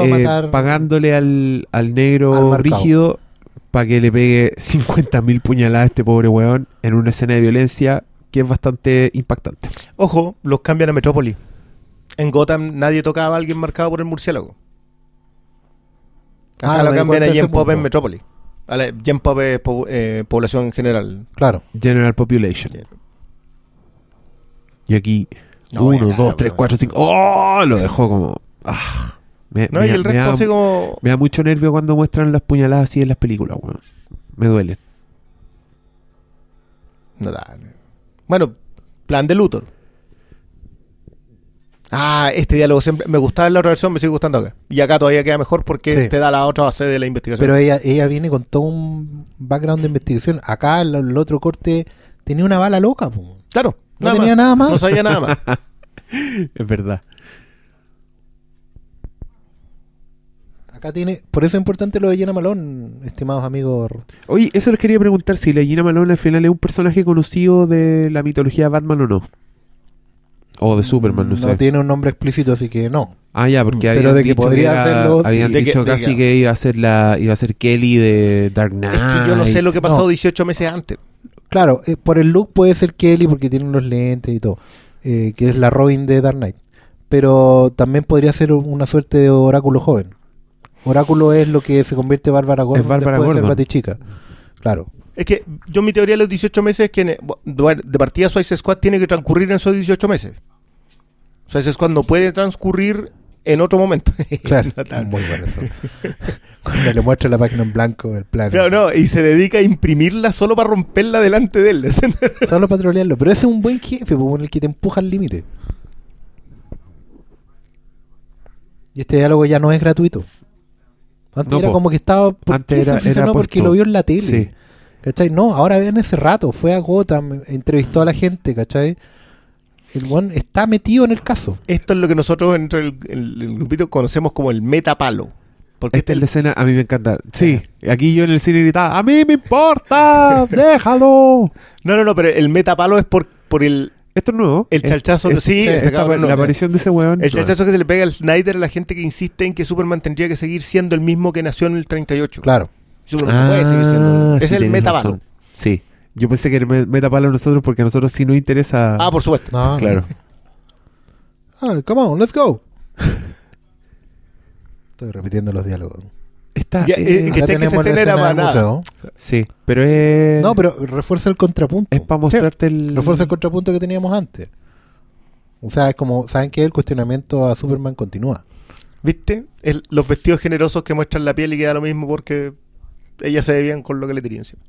[SPEAKER 1] eh,
[SPEAKER 3] matar
[SPEAKER 1] pagándole al, al negro rígido para que le pegue 50.000 puñaladas a este pobre weón en una escena de violencia que es bastante impactante.
[SPEAKER 2] Ojo, los cambian a Metrópolis. En Gotham nadie tocaba a alguien marcado por el murciélago. Acá
[SPEAKER 3] Ah,
[SPEAKER 2] lo cambian
[SPEAKER 3] cuenta
[SPEAKER 2] a
[SPEAKER 3] de ese
[SPEAKER 2] Gen Pop en. Metrópolis. Vale, Gen Pop es po- eh, población general.
[SPEAKER 3] Claro.
[SPEAKER 1] General Population. Y aquí,
[SPEAKER 2] No,
[SPEAKER 1] 1,
[SPEAKER 2] ya,
[SPEAKER 1] 2, 3,
[SPEAKER 2] pero-
[SPEAKER 1] 4, 5. ¡Oh! Lo dejó como. ah. Me,
[SPEAKER 2] No,
[SPEAKER 1] me-
[SPEAKER 2] y el
[SPEAKER 1] me
[SPEAKER 2] resto
[SPEAKER 1] da,
[SPEAKER 2] así como...
[SPEAKER 1] me da mucho nervio cuando muestran las puñaladas así en las películas, weón. Me duelen.
[SPEAKER 2] No da. Bueno, plan de Luthor. Ah, este diálogo siempre me gustaba en la otra versión, me sigue gustando acá. Y acá todavía queda mejor porque
[SPEAKER 3] Sí.
[SPEAKER 2] te da la otra base de la investigación.
[SPEAKER 3] Pero ella, ella viene con todo un background de investigación. Acá el, el otro corte tenía una bala loca. po.
[SPEAKER 2] claro,
[SPEAKER 3] No tenía nada más.
[SPEAKER 2] No sabía nada más.
[SPEAKER 1] Es verdad.
[SPEAKER 3] Acá tiene. Por eso es importante lo de Jenna Malone, estimados amigos.
[SPEAKER 1] Oye, eso les quería preguntar si la Gina Malone al final es un personaje conocido de la mitología de Batman o no. O de Superman, no, sé.
[SPEAKER 3] tiene un nombre explícito, así que no.
[SPEAKER 1] Ah, ya, porque
[SPEAKER 3] Pero
[SPEAKER 1] habían
[SPEAKER 3] de que
[SPEAKER 1] dicho era-
[SPEAKER 3] hacerlo,
[SPEAKER 1] habían casi
[SPEAKER 2] que-
[SPEAKER 1] que iba a ser la iba a ser Kelly de Dark Knight.
[SPEAKER 2] es que yo no sé lo que pasó
[SPEAKER 3] No.
[SPEAKER 2] 18 meses antes.
[SPEAKER 3] Claro, eh, por el look puede ser Kelly porque tiene los lentes y todo. eh, que es la Robin de Dark Knight. Pero también podría ser un- una suerte de oráculo joven. Oráculo es lo que se convierte Bárbara Gordon
[SPEAKER 1] Bárbara
[SPEAKER 3] después de ser
[SPEAKER 1] Gordon.
[SPEAKER 3] Batichica. Claro.
[SPEAKER 2] Es que yo mi teoría de los 18 meses es que de partida Suicide Squad tiene que transcurrir en esos 18 meses. Suicide Squad no puede transcurrir en otro momento.
[SPEAKER 3] Claro. Muy bueno eso. Cuando le muestra la página en blanco, el plan.
[SPEAKER 2] Claro, no, y se dedica a imprimirla solo para romperla delante de él.
[SPEAKER 3] Solo patrolearlo. Pero ese es un buen jefe, pues, el que te empuja al límite. Y este diálogo ya no es gratuito. Antes
[SPEAKER 1] No,
[SPEAKER 3] era
[SPEAKER 1] po.
[SPEAKER 3] como que estaba. ¿por
[SPEAKER 1] Antes era- era
[SPEAKER 3] porque lo vio en la tele.
[SPEAKER 1] Sí.
[SPEAKER 3] ¿Cachai? No, ahora ven ese rato. Fue a Gotham, entrevistó a la gente, ¿cachai? El one está metido en el caso.
[SPEAKER 2] Esto es lo que nosotros entre el, el- el grupito conocemos como el metapalo. Porque
[SPEAKER 1] Esta
[SPEAKER 2] este
[SPEAKER 1] es la escena, a mí me encanta. Sí, aquí yo en el cine gritaba, ¡A mí me importa! ¡Déjalo!
[SPEAKER 2] No, no, no, pero el metapalo es por, por el,
[SPEAKER 1] Esto es nuevo.
[SPEAKER 2] el
[SPEAKER 1] Es-
[SPEAKER 2] chalchazo.
[SPEAKER 1] es-
[SPEAKER 2] sí,
[SPEAKER 1] esta-
[SPEAKER 2] este cabrón, no,
[SPEAKER 1] la aparición de ese weón.
[SPEAKER 2] El chalchazo que se le pega al Snyder a la gente que insiste en que Superman tendría que seguir siendo el mismo que nació en el 38.
[SPEAKER 3] Claro.
[SPEAKER 2] Superman no puede seguir siendo.
[SPEAKER 1] Ah,
[SPEAKER 2] Es
[SPEAKER 1] sí,
[SPEAKER 2] el metapalo.
[SPEAKER 1] razón. Sí. Yo pensé que me- metapalo a nosotros porque a nosotros sí nos interesa.
[SPEAKER 2] Ah, por supuesto.
[SPEAKER 3] No,
[SPEAKER 1] claro.
[SPEAKER 3] Ah, come on, let's go. Estoy repitiendo los diálogos.
[SPEAKER 1] Está,
[SPEAKER 2] Ya,
[SPEAKER 1] eh,
[SPEAKER 2] eh, que esa escena era para
[SPEAKER 3] del
[SPEAKER 2] nada.
[SPEAKER 1] sí, pero es.
[SPEAKER 3] No, pero refuerza el contrapunto.
[SPEAKER 1] Es para mostrarte el.
[SPEAKER 3] Refuerza el contrapunto que teníamos antes. O sea, es como, ¿saben qué? El cuestionamiento a Superman continúa.
[SPEAKER 2] ¿Viste? El- los vestidos generosos que muestran la piel y queda lo mismo porque ellas se ve bien con lo que le tiran encima.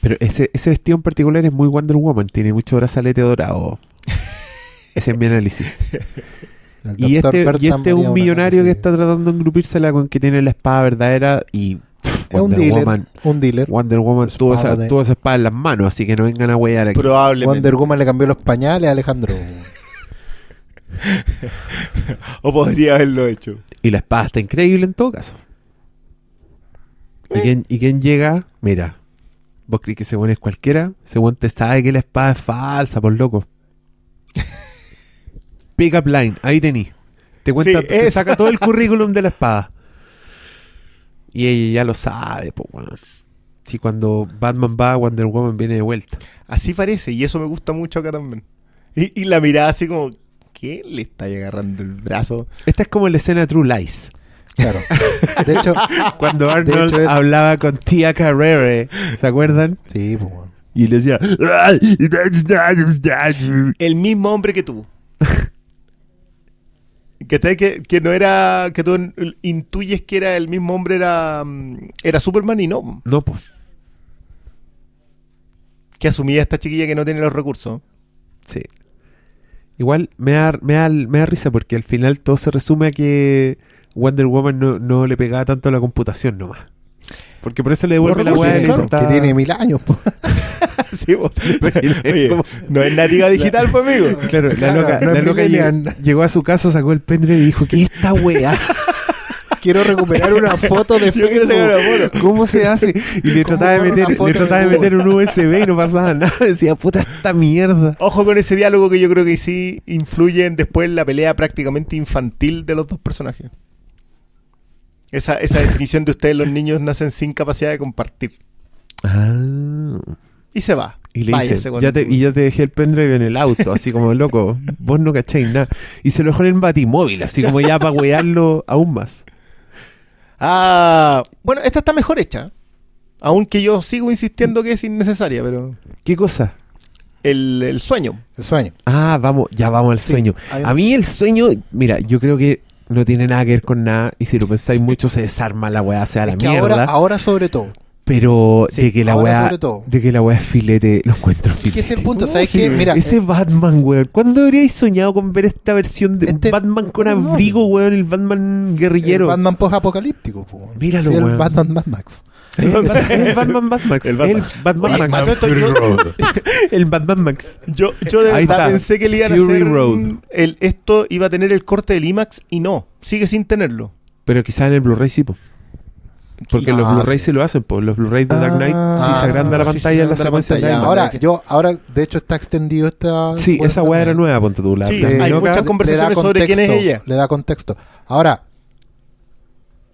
[SPEAKER 1] Pero ese, ese vestido en particular es muy Wonder Woman. Tiene mucho brazalete dorado. ese es mi análisis. Y este, y este es un millonario que está tratando de engrupírsela con que tiene la espada verdadera y
[SPEAKER 3] Es un
[SPEAKER 1] Wonder
[SPEAKER 3] dealer.
[SPEAKER 1] Woman,
[SPEAKER 3] Un dealer.
[SPEAKER 1] Wonder Woman tuvo esa,
[SPEAKER 3] Espada de-
[SPEAKER 1] tuvo esa espada en las manos, así que no vengan a huear aquí.
[SPEAKER 2] Probablemente.
[SPEAKER 3] Wonder Woman le cambió los pañales a Alejandro.
[SPEAKER 2] O podría haberlo hecho.
[SPEAKER 1] Y la espada está increíble en todo caso.
[SPEAKER 2] Eh.
[SPEAKER 1] ¿Y, quién, ¿Y quién llega? Mira, vos crees que ese weón es cualquiera. Ese weón te sabe que la espada es falsa, por loco. Pick up line, ahí tení. Te cuenta,
[SPEAKER 2] Sí,
[SPEAKER 1] te saca todo el currículum de la espada. Y ella ya lo sabe, pues weón. Si cuando Batman va, Wonder Woman viene de vuelta.
[SPEAKER 2] Así parece, y eso me gusta mucho acá también. Y, y la mirada así como, ¿qué le está agarrando el brazo?
[SPEAKER 1] Esta es como la escena de True Lies.
[SPEAKER 3] Claro. De hecho,
[SPEAKER 1] Cuando Arnold
[SPEAKER 3] hecho es-
[SPEAKER 1] hablaba con Tia Carrere, ¿se acuerdan?
[SPEAKER 3] sí, pues, bueno.
[SPEAKER 1] Y le decía, "Ay, that's not a statue".
[SPEAKER 2] El mismo hombre que tú. que, te- que, que no era, que tú intuyes que era el mismo hombre, era, mm, era Superman y no.
[SPEAKER 1] No, pues.
[SPEAKER 2] Que asumía esta chiquilla que no tiene los recursos.
[SPEAKER 1] Sí. Igual me da, me, da, me da risa porque al final todo se resume a que Wonder Woman no, no le pegaba tanto a la computación nomás. Porque por eso le devuelve la weá
[SPEAKER 2] claro,
[SPEAKER 3] que
[SPEAKER 1] "Está-
[SPEAKER 3] tiene mil años.
[SPEAKER 2] sí, po. Oye,
[SPEAKER 1] Como-
[SPEAKER 2] no es nativa digital, pues, amigo.
[SPEAKER 1] Claro, la loca,
[SPEAKER 3] no
[SPEAKER 1] la loca llegó, llegó a su casa, sacó el pendrive y dijo, ¿qué es esta weá?
[SPEAKER 3] Quiero recuperar una foto de
[SPEAKER 2] Yo
[SPEAKER 3] Facebook.
[SPEAKER 2] foto.
[SPEAKER 1] ¿Cómo se hace? Y le
[SPEAKER 3] ¿Cómo
[SPEAKER 1] trataba de meter, le trataba de meter un USB y no pasaba nada. Decía, puta esta mierda.
[SPEAKER 2] Ojo con ese diálogo que yo creo que sí influye en después en la pelea prácticamente infantil de los dos personajes. Esa, esa definición de ustedes, los niños nacen sin capacidad de compartir.
[SPEAKER 1] Ah.
[SPEAKER 2] Y se va.
[SPEAKER 1] Y le
[SPEAKER 2] Váyase
[SPEAKER 1] dice, ya te, y ya te dejé el pendrive en el auto, así como loco, vos no cacháis nada. Y se lo dejó en el batimóvil, así como ya para wearlo aún más.
[SPEAKER 2] Ah, bueno, esta está mejor hecha. Aunque yo sigo insistiendo que es innecesaria, pero
[SPEAKER 1] ¿Qué cosa?
[SPEAKER 2] el, el sueño.
[SPEAKER 3] El sueño.
[SPEAKER 1] Ah, vamos, ya vamos al
[SPEAKER 3] Sí,
[SPEAKER 1] sueño. A mí el sueño, mira, yo creo que no tiene nada que ver con nada, y si lo pensáis mucho se desarma la weá, sea la
[SPEAKER 3] que
[SPEAKER 1] mierda.
[SPEAKER 3] ahora, ahora sobre todo.
[SPEAKER 1] pero
[SPEAKER 2] Sí,
[SPEAKER 1] de que la weá, de que la weá es filete, lo encuentro filete.
[SPEAKER 3] que ese es el punto. ¿Sabes
[SPEAKER 2] sí,
[SPEAKER 3] qué? Mira,
[SPEAKER 1] Ese
[SPEAKER 3] eh,
[SPEAKER 1] Batman, weón. ¿Cuándo habríais soñado con ver esta versión de
[SPEAKER 3] Este-
[SPEAKER 1] Batman con abrigo, weón? El Batman
[SPEAKER 3] el
[SPEAKER 1] guerrillero.
[SPEAKER 3] Batman post-apocalíptico. po.
[SPEAKER 1] Míralo,
[SPEAKER 3] Sí, el
[SPEAKER 1] weón.
[SPEAKER 3] Batman Mad Max.
[SPEAKER 1] El, Bat- el Batman Mad Max.
[SPEAKER 2] El
[SPEAKER 1] El
[SPEAKER 2] Batman. Oye,
[SPEAKER 1] Max.
[SPEAKER 2] Manuel, yo-
[SPEAKER 1] el Batman Max.
[SPEAKER 2] Yo, yo de
[SPEAKER 1] Ahí
[SPEAKER 2] verdad
[SPEAKER 1] está.
[SPEAKER 2] pensé que le iban a
[SPEAKER 1] Fury
[SPEAKER 2] hacer
[SPEAKER 1] Road.
[SPEAKER 2] el, esto iba a tener el corte del IMAX y no, sigue sin tenerlo.
[SPEAKER 1] Pero quizás en el Blu-ray sí, po. Porque
[SPEAKER 3] Ah,
[SPEAKER 1] los Blu-ray
[SPEAKER 3] sí.
[SPEAKER 1] lo hacen, pues. Los Blu-ray de Dark Knight
[SPEAKER 3] Ah,
[SPEAKER 1] sí se agranda la
[SPEAKER 2] sí, sí,
[SPEAKER 1] pantalla en la secuencia de.
[SPEAKER 3] Ahora, yo, ahora, de hecho, está extendido esta.
[SPEAKER 1] Sí, esa weá era nueva, ponte tú. La,
[SPEAKER 2] Sí,
[SPEAKER 1] la
[SPEAKER 3] hay
[SPEAKER 1] loca-
[SPEAKER 2] muchas conversaciones sobre quién es ella.
[SPEAKER 3] Le da contexto. Ahora,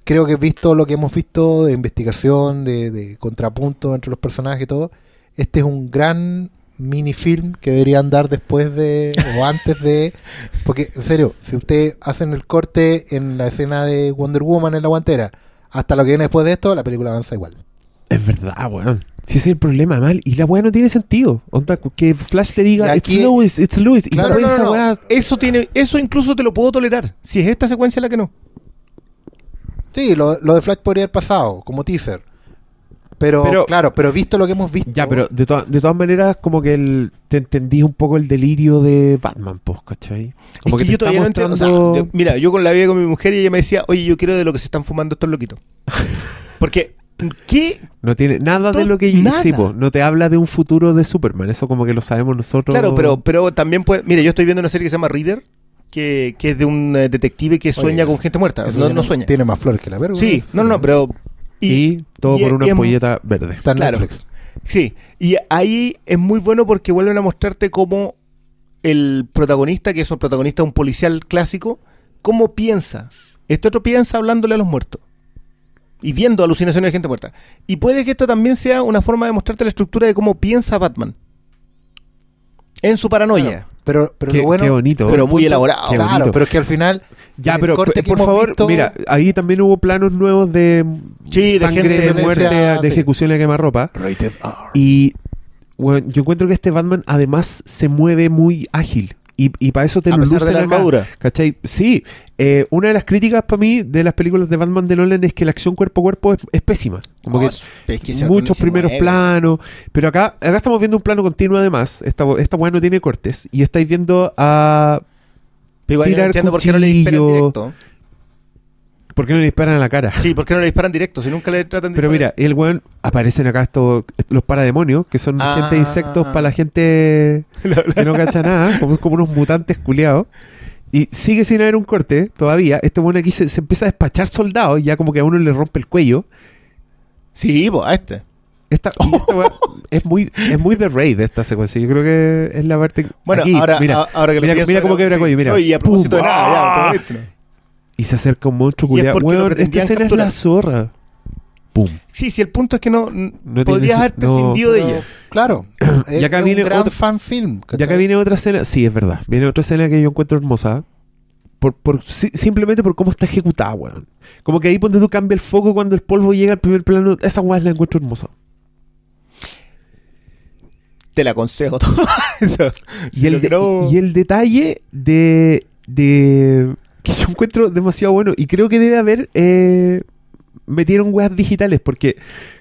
[SPEAKER 3] creo que visto lo que hemos visto de investigación, de, de contrapunto entre los personajes y todo, este es un gran minifilm que deberían dar después de o antes de porque en serio si ustedes hacen el corte en la escena de Wonder Woman en la guantera hasta lo que viene después de esto la película avanza igual
[SPEAKER 1] Es verdad, weón. Si ese es el problema, mal. Y la weá no tiene sentido. Onda, que Flash le diga,
[SPEAKER 3] Y
[SPEAKER 1] it's Lois, it's. Y
[SPEAKER 3] Claro,
[SPEAKER 1] después
[SPEAKER 2] no, no,
[SPEAKER 1] esa
[SPEAKER 2] no.
[SPEAKER 1] weá.
[SPEAKER 2] Eso tiene, eso incluso te lo puedo tolerar. Si es esta secuencia la que no.
[SPEAKER 3] Sí lo, lo de Flash podría haber pasado como teaser pero,
[SPEAKER 1] Pero-
[SPEAKER 3] claro pero visto lo que hemos visto
[SPEAKER 1] Ya, pero de, to- de todas maneras, como que el, te entendí un poco el delirio de Batman, pues, ¿cachai? Como
[SPEAKER 2] es que, yo todavía no entiendo. o sea,
[SPEAKER 1] mostrando-
[SPEAKER 2] yo- mira, yo con la vida con mi mujer y ella me decía, oye, yo quiero de lo que se están fumando estos loquitos. Porque, ¿qué?
[SPEAKER 1] No tiene nada de lo que sí, po, no te habla de un futuro de Superman, eso como que lo sabemos nosotros.
[SPEAKER 2] Claro, pero, pero también puede. Mira, yo estoy viendo una serie que se llama River, que, que es de un eh, detective que sueña
[SPEAKER 3] Oye,
[SPEAKER 2] con gente muerta. No, sueña.
[SPEAKER 3] tiene más flores que la verga
[SPEAKER 2] Sí, no, no, pero.
[SPEAKER 1] y, todo
[SPEAKER 2] y-
[SPEAKER 1] por una
[SPEAKER 2] es-
[SPEAKER 1] ampolleta verde.
[SPEAKER 3] está en
[SPEAKER 2] claro.
[SPEAKER 3] Netflix
[SPEAKER 2] Sí, y ahí es muy bueno porque vuelven a mostrarte cómo el protagonista, que es un protagonista de un policial clásico, cómo piensa. Este otro piensa hablándole a los muertos. Y viendo alucinaciones de gente muerta. Y puede que esto también sea una forma de mostrarte la estructura de cómo piensa Batman. En su paranoia.
[SPEAKER 3] Pero pero
[SPEAKER 1] Qué,
[SPEAKER 3] lo bueno
[SPEAKER 1] qué bonito.
[SPEAKER 2] pero muy elaborado.
[SPEAKER 3] Claro pero es que al final
[SPEAKER 1] ya, pero
[SPEAKER 3] corte
[SPEAKER 1] por favor,
[SPEAKER 3] visto-
[SPEAKER 1] mira, ahí también hubo planos nuevos de
[SPEAKER 2] Sí, de
[SPEAKER 1] sangre,
[SPEAKER 2] gente-
[SPEAKER 1] de
[SPEAKER 3] de
[SPEAKER 1] muerte, de ejecución a quemarropa.
[SPEAKER 3] Rated R.
[SPEAKER 1] Y bueno, yo encuentro que este Batman además se mueve muy ágil. Y, y para eso te
[SPEAKER 2] A
[SPEAKER 1] lo
[SPEAKER 2] pesar de la
[SPEAKER 1] acá,
[SPEAKER 2] armadura.
[SPEAKER 1] ¿Cachai? Sí. Eh, una de las críticas para mí de las películas de Batman de Nolan es que la acción cuerpo a cuerpo es, es pésima. Como
[SPEAKER 2] No,
[SPEAKER 1] que
[SPEAKER 2] es- que
[SPEAKER 1] muchos primeros
[SPEAKER 2] mueve.
[SPEAKER 1] planos. Pero acá, acá estamos viendo un plano continuo además. Esta, esta weá no tiene cortes. Y estáis viendo a
[SPEAKER 2] Pero igual no
[SPEAKER 1] tirar
[SPEAKER 2] entiendo por qué no le disparan
[SPEAKER 1] cuchillo.
[SPEAKER 2] directo.
[SPEAKER 1] ¿Por qué no le disparan a la cara?
[SPEAKER 2] Sí, ¿por qué no le disparan directo? Si nunca le tratan de
[SPEAKER 1] Pero
[SPEAKER 2] disparar.
[SPEAKER 1] mira, el weón, aparecen acá estos, los parademonios, que son
[SPEAKER 2] Ah.
[SPEAKER 1] gente de insectos para la gente que no cacha nada, como, como unos mutantes culiados. Y sigue sin haber un corte todavía. Este weón aquí se, se empieza a despachar soldados, ya como que a uno le rompe el cuello.
[SPEAKER 2] Sí, pues a este.
[SPEAKER 1] Esta, esta es muy es muy de Raid esta secuencia. Yo creo que es la parte.
[SPEAKER 2] Bueno,
[SPEAKER 1] aquí,
[SPEAKER 2] ahora,
[SPEAKER 1] mira,
[SPEAKER 2] ahora que lo
[SPEAKER 1] mira, mira cómo
[SPEAKER 2] sí.
[SPEAKER 1] quebra cuello, mira.
[SPEAKER 2] Oye, y a propósito
[SPEAKER 1] ¡Pum!
[SPEAKER 2] de nada, ya,
[SPEAKER 1] ¡Ah! Y se acerca un monstruo
[SPEAKER 2] es
[SPEAKER 1] culiado. Weón, esta escena es la zorra. Pum.
[SPEAKER 2] Sí, sí, el punto es que no,
[SPEAKER 1] No
[SPEAKER 2] podrías haber
[SPEAKER 1] no.
[SPEAKER 2] prescindido de ella.
[SPEAKER 3] Claro. es,
[SPEAKER 1] acá
[SPEAKER 3] es
[SPEAKER 1] viene
[SPEAKER 3] un gran
[SPEAKER 1] otro-
[SPEAKER 3] fan film.
[SPEAKER 1] Y acá viene otra escena, sí, es verdad. Viene otra escena que yo encuentro hermosa. Por, por, si- simplemente por cómo está ejecutada, weón. Como que ahí ponte tú cambia el foco cuando el polvo llega al primer plano. Esa weá la encuentro hermosa.
[SPEAKER 2] Te la aconsejo todo. Eso.
[SPEAKER 1] Y,
[SPEAKER 2] Si
[SPEAKER 1] el, de- y el detalle de, de. Encuentro demasiado bueno. Y creo que debe haber. Eh, metieron weas digitales. Porque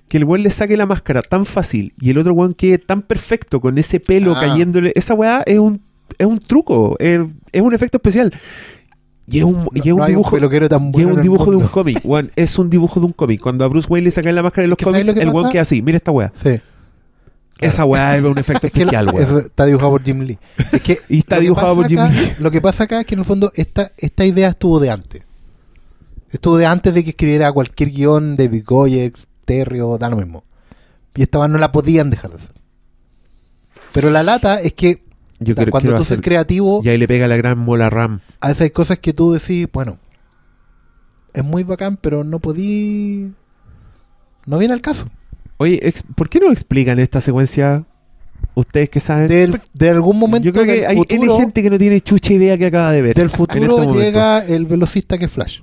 [SPEAKER 1] que el weón le saque la máscara tan fácil. Y el otro weón quede tan perfecto con ese pelo
[SPEAKER 2] Ah.
[SPEAKER 1] cayéndole. Esa weá es un, es un truco. Es, es un efecto especial. Y es un, y es un
[SPEAKER 3] no hay un
[SPEAKER 1] dibujo. Y es un dibujo de un cómic, weón. Es un dibujo de un cómic. Cuando a Bruce Wayne le sacan la máscara de los
[SPEAKER 3] ¿Que sabes
[SPEAKER 1] cómics, el weón queda así. Mira esta weá.
[SPEAKER 3] Sí.
[SPEAKER 1] Esa weá es un efecto
[SPEAKER 3] Es que
[SPEAKER 1] especial,
[SPEAKER 3] es-
[SPEAKER 1] weón.
[SPEAKER 3] está dibujado por Jim Lee. Es que
[SPEAKER 1] Y está
[SPEAKER 3] que
[SPEAKER 1] dibujado por Jim
[SPEAKER 3] acá-
[SPEAKER 1] Lee.
[SPEAKER 3] Lo que pasa acá es que en el fondo esta, esta idea estuvo de antes. Estuvo de antes de que escribiera cualquier guion de Goyer, Terrio, da lo mismo. Y esta weá no la podían dejar de hacer. Pero la lata es que
[SPEAKER 1] Yo
[SPEAKER 3] puta,
[SPEAKER 1] quiero,
[SPEAKER 3] cuando
[SPEAKER 1] quiero
[SPEAKER 3] tú
[SPEAKER 1] hacer.
[SPEAKER 3] sos creativo,
[SPEAKER 1] Y ahí le pega la gran mola RAM.
[SPEAKER 3] a esas cosas que tú decís, bueno, es muy bacán, pero no podí. No viene al caso.
[SPEAKER 1] Oye, ¿por qué no explican esta secuencia? Ustedes que saben.
[SPEAKER 3] Del- de algún momento
[SPEAKER 1] Yo creo que hay
[SPEAKER 3] futuro,
[SPEAKER 1] gente que no tiene chucha idea que acaba de ver.
[SPEAKER 3] del futuro
[SPEAKER 1] este
[SPEAKER 3] llega el velocista que es Flash.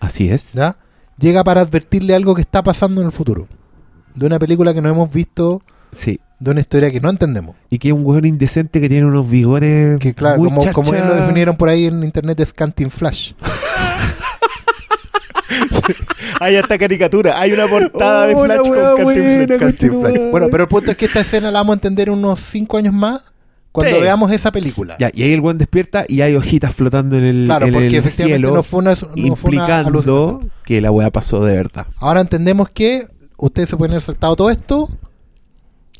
[SPEAKER 1] Así es.
[SPEAKER 3] ¿ya? Llega para advertirle algo que está pasando en el futuro. De una película que no hemos visto,
[SPEAKER 1] Sí.
[SPEAKER 3] de una historia que no entendemos.
[SPEAKER 1] Y que es un weón indecente que tiene unos bigotes.
[SPEAKER 3] Que claro,
[SPEAKER 1] muy
[SPEAKER 3] como, como bien lo definieron por ahí en internet, es Canting Flash.
[SPEAKER 2] Hay hasta caricatura. Hay una portada de
[SPEAKER 1] Oh, la
[SPEAKER 2] Flash con
[SPEAKER 1] buena,
[SPEAKER 2] Flash.
[SPEAKER 3] Bueno, pero el punto es que esta escena la vamos a entender unos 5 años más cuando
[SPEAKER 2] Sí.
[SPEAKER 3] veamos esa película.
[SPEAKER 1] Ya, y ahí el weón despierta y hay hojitas flotando en el,
[SPEAKER 3] claro,
[SPEAKER 1] en
[SPEAKER 3] porque
[SPEAKER 1] el
[SPEAKER 3] efectivamente
[SPEAKER 1] cielo.
[SPEAKER 3] no fue una, no fue una
[SPEAKER 1] implicando que la weá pasó de verdad.
[SPEAKER 3] Ahora entendemos que ustedes se pueden haber saltado todo esto,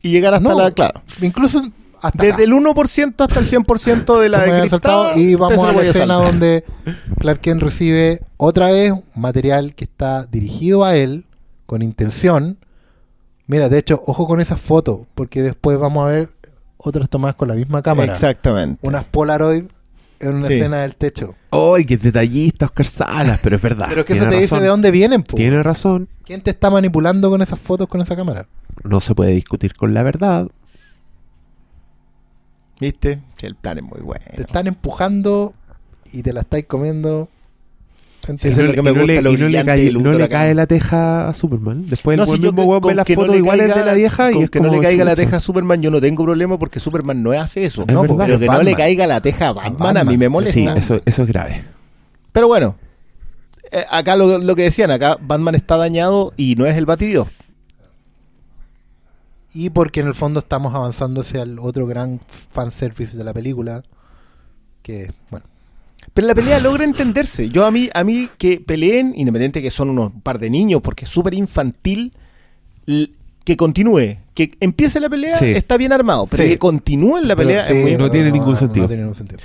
[SPEAKER 2] Y llegar hasta
[SPEAKER 3] No.
[SPEAKER 2] la. Claro.
[SPEAKER 3] incluso hasta
[SPEAKER 2] Desde
[SPEAKER 3] acá.
[SPEAKER 2] el 1% hasta el 100% de la de cristal.
[SPEAKER 3] y vamos a la escena donde Clark Kent recibe otra vez material que está dirigido a él con intención. Mira, de hecho, ojo con esas fotos, porque después vamos a ver otras tomadas con la misma cámara.
[SPEAKER 2] Exactamente.
[SPEAKER 3] Unas Polaroid en una
[SPEAKER 2] Sí.
[SPEAKER 3] escena del techo.
[SPEAKER 1] ¡Ay, qué detallista Oscar Salas! Pero es verdad.
[SPEAKER 3] Pero que eso te dice de dónde vienen, po.
[SPEAKER 1] Tiene razón.
[SPEAKER 3] ¿Quién te está manipulando con esas fotos con esa cámara?
[SPEAKER 1] No se puede discutir con la verdad.
[SPEAKER 2] ¿Viste? Sí, el plan es muy bueno.
[SPEAKER 3] Te están empujando y te la estáis comiendo.
[SPEAKER 2] Sí, eso es lo que me
[SPEAKER 1] no
[SPEAKER 2] gusta,
[SPEAKER 1] le,
[SPEAKER 2] lo
[SPEAKER 1] y no le cae,
[SPEAKER 2] y el
[SPEAKER 1] no le cae la teja a Superman. Después
[SPEAKER 2] No,
[SPEAKER 1] el
[SPEAKER 2] si yo
[SPEAKER 1] mismo ve las
[SPEAKER 2] que no
[SPEAKER 1] fotos
[SPEAKER 2] le
[SPEAKER 1] iguales
[SPEAKER 2] caiga
[SPEAKER 1] de la vieja y
[SPEAKER 2] con
[SPEAKER 1] es
[SPEAKER 2] que
[SPEAKER 1] como
[SPEAKER 2] no le caiga la teja a Superman yo no tengo problema porque Superman no hace eso.
[SPEAKER 1] Es
[SPEAKER 2] no,
[SPEAKER 1] verdad.
[SPEAKER 2] pero que no le
[SPEAKER 3] Batman.
[SPEAKER 2] caiga la teja a Batman, a mí
[SPEAKER 3] Batman.
[SPEAKER 2] me molesta.
[SPEAKER 1] Sí, eso, eso es grave.
[SPEAKER 2] Pero bueno, eh, acá lo, lo que decían, acá Batman está dañado y no es el batido.
[SPEAKER 3] Y porque en el fondo estamos avanzando hacia el otro gran fanservice de la película. Que, bueno,
[SPEAKER 2] Pero la pelea logra entenderse. Yo a mí, a mí que peleen, independiente que son unos par de niños, porque es súper infantil, que continúe. Que empiece la pelea,
[SPEAKER 1] Sí.
[SPEAKER 2] está bien armado. Pero
[SPEAKER 3] Sí.
[SPEAKER 2] que continúe en la
[SPEAKER 3] pero
[SPEAKER 2] pelea
[SPEAKER 3] sí,
[SPEAKER 2] es muy...
[SPEAKER 1] no tiene ningún sentido.
[SPEAKER 3] No tiene ningún sentido.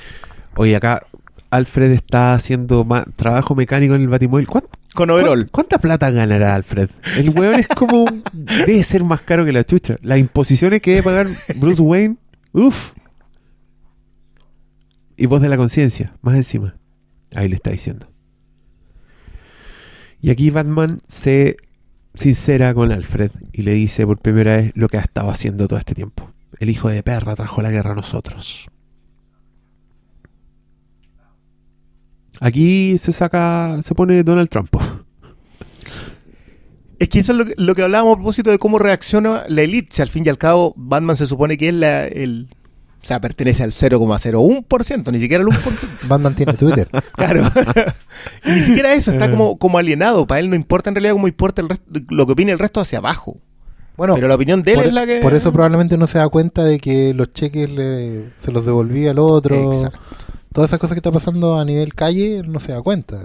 [SPEAKER 1] Oye, acá Alfred está haciendo ma- trabajo mecánico en el Batimóvil. ¿Cuánto-
[SPEAKER 2] Con overall.
[SPEAKER 1] ¿Cuánta, cuánta plata ganará Alfred? El weón es como. un- debe ser más caro que la chucha. Las imposiciones que debe pagar Bruce Wayne. Uf. Y voz de la conciencia, más encima. Ahí le está diciendo. Y aquí Batman se sincera con Alfred y le dice por primera vez lo que ha estado haciendo todo este tiempo. El hijo de perra trajo la guerra a nosotros. Aquí se saca, se pone Donald Trump.
[SPEAKER 2] Es que eso es lo que, lo que hablábamos a propósito de cómo reacciona la elite. Si al fin y al cabo Batman se supone que es la, el... O sea, pertenece al 0,01%, ni siquiera al 1%.
[SPEAKER 3] Batman tiene Twitter.
[SPEAKER 2] Claro. Y Ni siquiera eso, está como, como alienado. Para él no importa en realidad cómo importa el resto, lo que opine el resto hacia abajo.
[SPEAKER 3] Bueno,
[SPEAKER 2] Pero la opinión de él
[SPEAKER 3] por,
[SPEAKER 2] es la que.
[SPEAKER 3] por eso probablemente no se da cuenta de que los cheques le- se los devolvía al otro.
[SPEAKER 2] Exacto.
[SPEAKER 3] Todas esas cosas que está pasando a nivel calle, él no se da cuenta.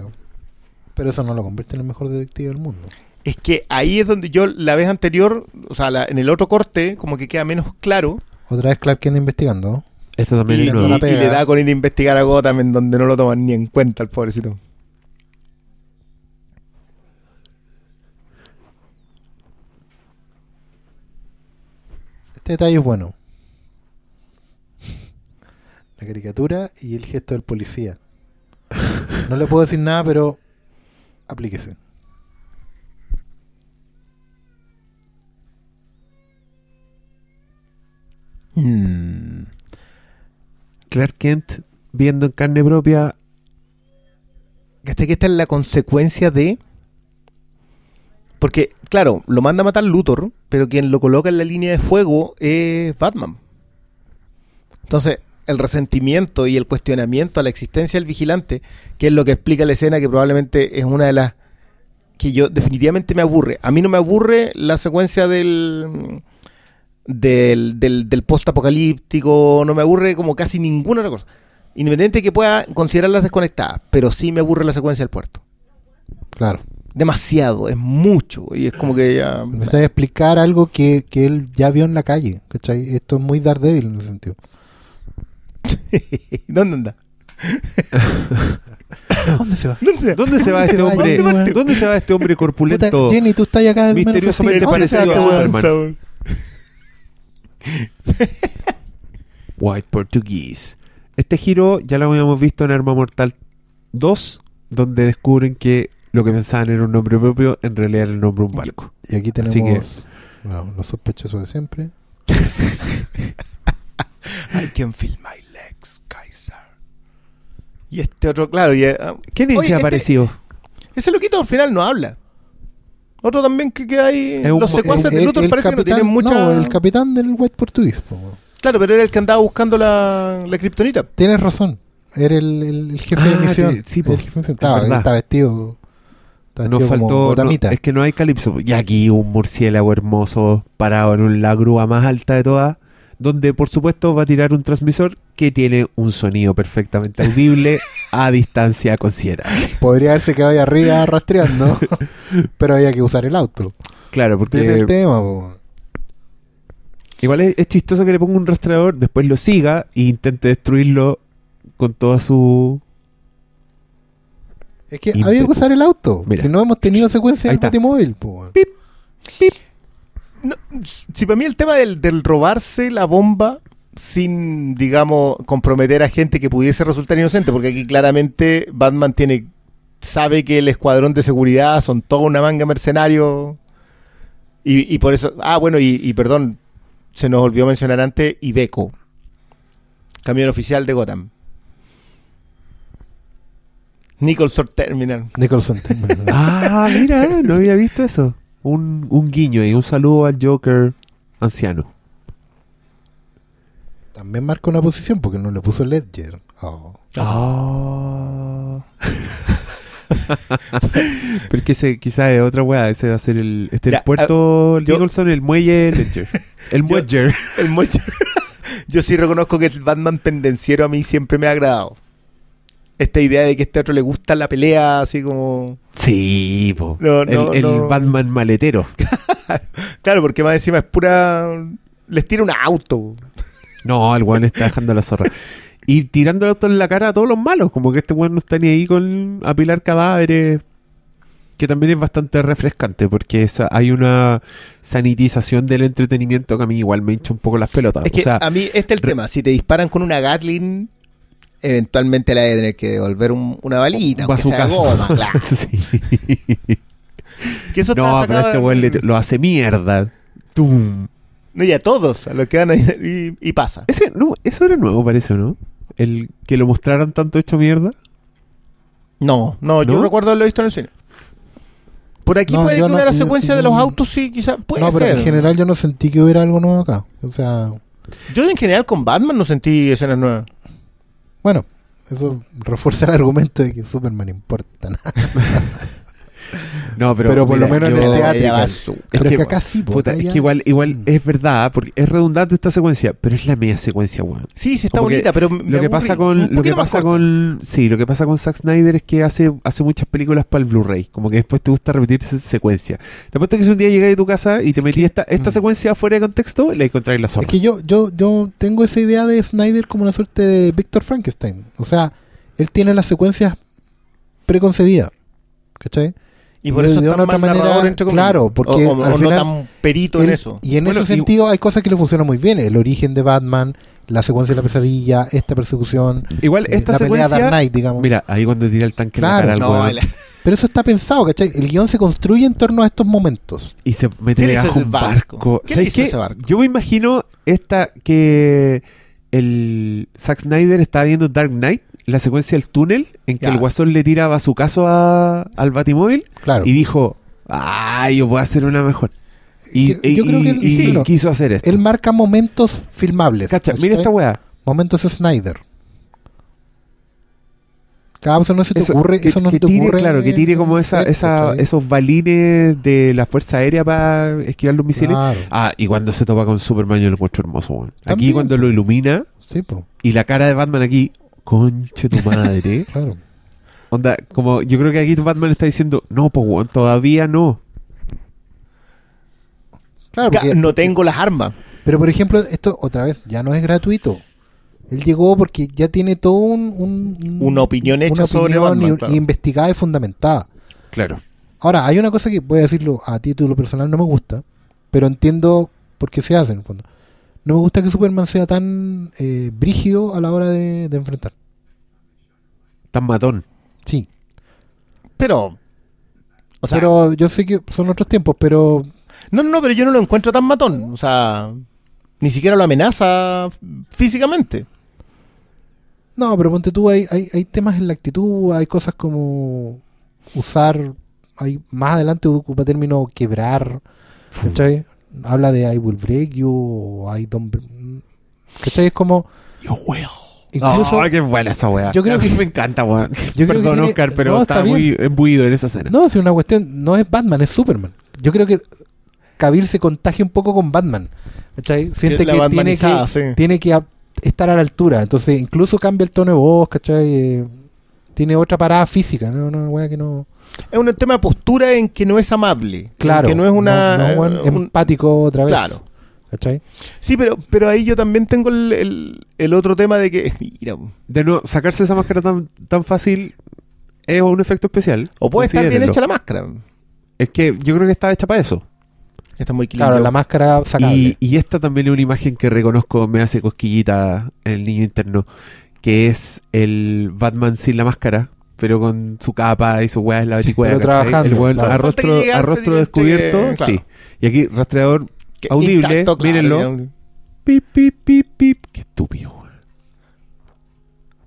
[SPEAKER 3] Pero eso no lo convierte en el mejor detective del mundo.
[SPEAKER 2] Es que ahí es donde yo la vez anterior, o sea, la- en el otro corte, como que queda menos claro.
[SPEAKER 3] Otra vez Clark Kent investigando.
[SPEAKER 1] Esto también
[SPEAKER 2] Y,
[SPEAKER 1] es nuevo.
[SPEAKER 2] y- le da con ir a investigar a Gotham en donde no lo toman ni en cuenta el pobrecito.
[SPEAKER 3] Este detalle es bueno. La caricatura y el gesto del policía. No le puedo decir nada, pero aplíquese.
[SPEAKER 2] Hmm.
[SPEAKER 1] Clark Kent viendo en carne propia.
[SPEAKER 2] ¿Cachai que esta es la consecuencia de. Porque, claro, lo manda a matar Luthor, pero quien lo coloca en la línea de fuego es Batman. Entonces, el resentimiento y el cuestionamiento a la existencia del vigilante, que es lo que explica la escena, que probablemente es una de las que yo definitivamente me aburre. A mí no me aburre la secuencia del del, del, del post-apocalíptico, no me aburre como casi ninguna otra cosa. Independiente de que pueda considerarlas desconectadas, pero sí me aburre la secuencia del puerto.
[SPEAKER 3] Claro.
[SPEAKER 2] Demasiado, es mucho. Y es como que ya.
[SPEAKER 3] Empecé a explicar algo que, que él ya vio en la calle. ¿cachai? Esto es muy Daredevil en ese sentido.
[SPEAKER 2] ¿Dónde anda?
[SPEAKER 3] ¿Dónde se va?
[SPEAKER 2] ¿Dónde se
[SPEAKER 1] ¿Dónde se va
[SPEAKER 3] ¿Dónde
[SPEAKER 1] este
[SPEAKER 3] se va,
[SPEAKER 1] hombre? ¿Dónde se va este hombre corpulento?
[SPEAKER 3] Puta, Jenny, tú estás acá
[SPEAKER 1] Misteriosamente
[SPEAKER 3] festín. ¿Dónde se va
[SPEAKER 1] parecido
[SPEAKER 3] este
[SPEAKER 1] a
[SPEAKER 3] weón?
[SPEAKER 1] Superman. White Portuguese. Este giro ya lo habíamos visto en Arma Mortal 2, donde descubren que lo que pensaban era un nombre propio, en realidad era el nombre de un barco.
[SPEAKER 3] Y aquí
[SPEAKER 1] Así
[SPEAKER 3] tenemos bueno, los sospechosos de siempre.
[SPEAKER 2] I can feel my legs, Kaiser. Y este otro, claro, y, ah,
[SPEAKER 1] ¿Quién
[SPEAKER 2] Oye,
[SPEAKER 1] dice
[SPEAKER 2] este-
[SPEAKER 1] aparecido?
[SPEAKER 2] ese loquito al final no habla. Otro también que, que hay.
[SPEAKER 1] Es un
[SPEAKER 2] los secuaces de Luthor parece que no
[SPEAKER 3] capitán-
[SPEAKER 2] tienen mucha.
[SPEAKER 3] no, el capitán del White Portuguese. po.
[SPEAKER 2] Claro, pero era el que andaba buscando la, la kriptonita.
[SPEAKER 3] Tienes razón. Era el, el- el jefe de
[SPEAKER 1] Ah,
[SPEAKER 3] misión.
[SPEAKER 1] te- sí, po.
[SPEAKER 3] El jefe de misión.
[SPEAKER 1] Es
[SPEAKER 3] Claro,
[SPEAKER 1] verdad.
[SPEAKER 3] está vestido. Está
[SPEAKER 1] Nos
[SPEAKER 3] vestido
[SPEAKER 1] faltó. no, es que no hay calipso. Y aquí un murciélago hermoso parado en la grúa más alta de todas. Donde por supuesto va a tirar un transmisor que tiene un sonido perfectamente audible a distancia considerable.
[SPEAKER 3] Podría haberse quedado ahí arriba rastreando. pero había que usar el auto.
[SPEAKER 1] Claro,
[SPEAKER 3] Ese es el
[SPEAKER 1] porque
[SPEAKER 3] tema. po.
[SPEAKER 1] igual es, es chistoso que le ponga un rastreador, después lo siga e intente destruirlo con toda su.
[SPEAKER 3] Es que
[SPEAKER 1] Ímpetu.
[SPEAKER 3] había que usar el auto.
[SPEAKER 1] Mira.
[SPEAKER 3] Si no hemos tenido secuencia
[SPEAKER 1] está.
[SPEAKER 3] Batimóvil. po, weón.
[SPEAKER 2] No, si para mí el tema del, del robarse la bomba sin, digamos, comprometer a gente que pudiese resultar inocente, porque aquí claramente Batman tiene sabe que el escuadrón de seguridad son toda una manga mercenario y, y por eso, ah, bueno, y, y perdón, se nos olvidó mencionar antes Ibeco, camión oficial de Gotham. Nicholson Terminal.
[SPEAKER 3] Nicholson Terminal.
[SPEAKER 1] Ah, mira, no había visto eso. Un, un guiño y un saludo al Joker anciano.
[SPEAKER 3] También marca una posición porque no le puso Ledger. Oh.
[SPEAKER 1] Ah. Pero es que ese quizás es otra weá. Ese va a ser el. Este
[SPEAKER 2] Ya,
[SPEAKER 1] el puerto
[SPEAKER 2] yo-
[SPEAKER 1] Nicholson, el muelle Ledger. El muelle.
[SPEAKER 2] El mocho- Yo sí reconozco que el Batman pendenciero a mí siempre me ha agradado. Esta idea de que a este otro le gusta la pelea, así como.
[SPEAKER 1] Sí, po.
[SPEAKER 2] No,
[SPEAKER 1] el,
[SPEAKER 2] no,
[SPEAKER 1] el
[SPEAKER 2] no.
[SPEAKER 1] Batman maletero.
[SPEAKER 2] Claro, porque más encima es pura. Les tira un auto.
[SPEAKER 1] No, el weón está dejando la zorra. Y tirando el auto en la cara a todos los malos. Como que este weón no está ni ahí con apilar cadáveres. Que también es bastante refrescante. Porque esa- hay una sanitización del entretenimiento que a mí igual me hincha un poco las pelotas.
[SPEAKER 2] Es que
[SPEAKER 1] o sea,
[SPEAKER 2] a mí este es el tema. Si te disparan con una Gatling, eventualmente la de tener que devolver un- una balita. aunque sea goma, claro.
[SPEAKER 1] Sí.
[SPEAKER 2] Que eso
[SPEAKER 1] No, pero este
[SPEAKER 2] de-
[SPEAKER 1] weón le- lo hace mierda. Tum.
[SPEAKER 2] No, y a todos, a los que van a y, y pasa.
[SPEAKER 1] Ese, no, eso era nuevo, parece, ¿no? El que lo mostraran tanto hecho mierda.
[SPEAKER 2] No, no, yo
[SPEAKER 1] ¿No?
[SPEAKER 2] recuerdo haberlo visto en el cine. Por aquí
[SPEAKER 3] No,
[SPEAKER 2] puede
[SPEAKER 3] yo
[SPEAKER 2] que
[SPEAKER 3] no-
[SPEAKER 2] una de las
[SPEAKER 3] yo-
[SPEAKER 2] secuencias de
[SPEAKER 3] yo-
[SPEAKER 2] los autos sí, quizás puede
[SPEAKER 3] no, pero
[SPEAKER 2] ser.
[SPEAKER 3] en general yo no sentí que hubiera algo nuevo acá. O sea,
[SPEAKER 2] Yo en general con Batman no sentí escenas nuevas.
[SPEAKER 3] bueno, eso refuerza el argumento de que Superman importa nada.
[SPEAKER 1] No, pero,
[SPEAKER 3] Pero por lo menos en
[SPEAKER 1] yo-
[SPEAKER 3] el teatro.
[SPEAKER 1] Es
[SPEAKER 3] Pero
[SPEAKER 1] que-
[SPEAKER 3] es que acá sí, po,
[SPEAKER 1] Puta, es que igual, igual es verdad, porque es redundante esta secuencia, pero es la media secuencia, weón.
[SPEAKER 2] Sí, sí está
[SPEAKER 1] Como
[SPEAKER 2] bonita, pero
[SPEAKER 1] Lo que pasa con, lo que pasa
[SPEAKER 2] corta.
[SPEAKER 1] con, sí, lo que pasa con Zack Snyder es que hace, hace muchas películas para el Blu-ray, como que después te gusta repetir esa secuencia. Te apuesto que si un día llegáis a tu casa y te metí esta, esta
[SPEAKER 3] Mm.
[SPEAKER 1] secuencia fuera de contexto, le encontráis la zorra.
[SPEAKER 3] Es que yo, yo, yo tengo esa idea de Snyder como una suerte de Víctor Frankenstein. O sea, él tiene las secuencias preconcebidas. ¿Cachai?
[SPEAKER 2] Y por eso
[SPEAKER 3] de una otra manera,
[SPEAKER 2] entre
[SPEAKER 3] claro, porque
[SPEAKER 2] o, o-
[SPEAKER 3] al
[SPEAKER 2] o
[SPEAKER 3] final
[SPEAKER 2] no tan perito en eso.
[SPEAKER 3] Y en
[SPEAKER 1] Bueno,
[SPEAKER 3] ese
[SPEAKER 1] y-
[SPEAKER 3] sentido hay cosas que le funcionan muy bien. El origen de Batman, la secuencia de la pesadilla, esta persecución,
[SPEAKER 1] Igual
[SPEAKER 3] eh,
[SPEAKER 1] esta
[SPEAKER 3] la pelea
[SPEAKER 1] secuencia,
[SPEAKER 3] Dark Knight, digamos.
[SPEAKER 1] mira, ahí cuando tira el tanque
[SPEAKER 3] Claro.
[SPEAKER 1] en la cara al
[SPEAKER 2] No,
[SPEAKER 3] Pero eso está pensado, ¿cachai? El guion se construye en torno a estos momentos.
[SPEAKER 1] y se mete
[SPEAKER 2] ¿Qué le
[SPEAKER 1] debajo un barco.
[SPEAKER 2] barco? ¿Qué
[SPEAKER 1] ¿Sabes
[SPEAKER 2] hizo
[SPEAKER 1] qué?
[SPEAKER 2] ese barco?
[SPEAKER 1] Yo me imagino esta que el Zack Snyder estaba viendo Dark Knight, la secuencia del túnel, en que
[SPEAKER 2] Ya.
[SPEAKER 1] el guasón le tiraba su caso a- al batimóvil
[SPEAKER 3] Claro.
[SPEAKER 1] y dijo, ah, yo puedo hacer una mejor. Y,
[SPEAKER 3] Yo-
[SPEAKER 1] y-
[SPEAKER 3] yo creo que
[SPEAKER 1] y-
[SPEAKER 3] él-
[SPEAKER 1] y
[SPEAKER 3] sí.
[SPEAKER 1] quiso hacer esto.
[SPEAKER 3] Él marca momentos filmables.
[SPEAKER 1] Cacha, mira esta weá.
[SPEAKER 3] Momentos Snyder. Cada vez no se te
[SPEAKER 1] Eso,
[SPEAKER 3] ocurre,
[SPEAKER 1] que,
[SPEAKER 3] eso no
[SPEAKER 1] que
[SPEAKER 3] te
[SPEAKER 1] tire,
[SPEAKER 3] ocurre.
[SPEAKER 1] claro, que tire como esa, esa, esos balines de la Fuerza Aérea para esquivar los misiles.
[SPEAKER 3] Claro,
[SPEAKER 1] Ah, y cuando se topa con Superman yo lo encuentro hermoso. Aquí
[SPEAKER 3] También.
[SPEAKER 1] cuando lo ilumina
[SPEAKER 3] sí, po,
[SPEAKER 1] y la cara de Batman aquí, conche tu madre.
[SPEAKER 3] claro.
[SPEAKER 1] Onda, como yo creo que aquí Batman está diciendo, no, pues todavía no.
[SPEAKER 3] Claro, porque-
[SPEAKER 2] no tengo las armas.
[SPEAKER 3] Pero por ejemplo, esto otra vez ya no es gratuito. Él llegó porque ya tiene todo un, un- un-
[SPEAKER 2] Una opinión hecha sobre
[SPEAKER 3] opinión
[SPEAKER 2] Batman,
[SPEAKER 3] y-
[SPEAKER 2] claro.
[SPEAKER 3] investigada y fundamentada.
[SPEAKER 1] Claro.
[SPEAKER 3] Ahora, hay una cosa que voy a decirlo a título personal, no me gusta, pero entiendo por qué se hace en el fondo. No me gusta que Superman sea tan eh, brígido a la hora de, de enfrentar.
[SPEAKER 1] Tan matón.
[SPEAKER 3] Sí,
[SPEAKER 2] Pero. O sea,
[SPEAKER 3] pero yo sé que son otros tiempos, pero
[SPEAKER 2] no, no, no, pero yo no lo encuentro tan matón. O sea, ni siquiera lo amenaza físicamente.
[SPEAKER 3] No, pero ponte tú, hay, hay, hay temas en la actitud, hay cosas como usar, hay más adelante ocupa el término quebrar, ¿cachai? Habla de I will break you o I don't... ¿Cachai? Es como...
[SPEAKER 1] Yo will.
[SPEAKER 3] Incluso...
[SPEAKER 1] oh, qué buena esa weá.
[SPEAKER 3] Yo creo que-
[SPEAKER 1] me encanta, weón.
[SPEAKER 3] Yo creo que
[SPEAKER 1] Perdón,
[SPEAKER 3] tiene-
[SPEAKER 1] Oscar, pero
[SPEAKER 3] no, está
[SPEAKER 1] estaba muy embuido en esa escena.
[SPEAKER 3] No, si una cuestión no es Batman, es Superman. Yo creo que Cavill se contagia un poco con Batman. ¿Cachai? Siente que tiene que,
[SPEAKER 2] sí.
[SPEAKER 3] tiene que estar a la altura. Entonces, incluso cambia el tono de voz, ¿cachai? Eh, tiene otra parada física, ¿no? Una wea que no.
[SPEAKER 2] Es un tema de postura en que no es amable.
[SPEAKER 3] Claro.
[SPEAKER 2] En que no es una.
[SPEAKER 3] no- no buen
[SPEAKER 2] un-
[SPEAKER 3] empático otra vez.
[SPEAKER 2] Claro.
[SPEAKER 3] ¿cachai?
[SPEAKER 2] Sí, pero, pero ahí yo también tengo el, el- el otro tema de que. Mira,
[SPEAKER 1] De no sacarse esa máscara tan, tan fácil es un efecto especial.
[SPEAKER 2] o puede estar bien hecha la máscara.
[SPEAKER 1] Es que yo creo que está hecha para eso.
[SPEAKER 2] Está muy
[SPEAKER 3] Claro, la máscara sacable.
[SPEAKER 1] Y, y esta también es una imagen que reconozco, me hace cosquillita el niño interno, que es el Batman sin la máscara, pero con su capa y su weá en la
[SPEAKER 3] pero
[SPEAKER 1] ¿cachai?
[SPEAKER 3] trabajando,
[SPEAKER 1] El weón
[SPEAKER 3] claro.
[SPEAKER 1] a rostro, a descubierto,
[SPEAKER 2] claro.
[SPEAKER 1] sí. Y aquí rastreador
[SPEAKER 2] Que
[SPEAKER 1] audible,
[SPEAKER 2] intacto, claro,
[SPEAKER 1] mírenlo. Pip, pip, pip, pip. Qué estúpido, weón.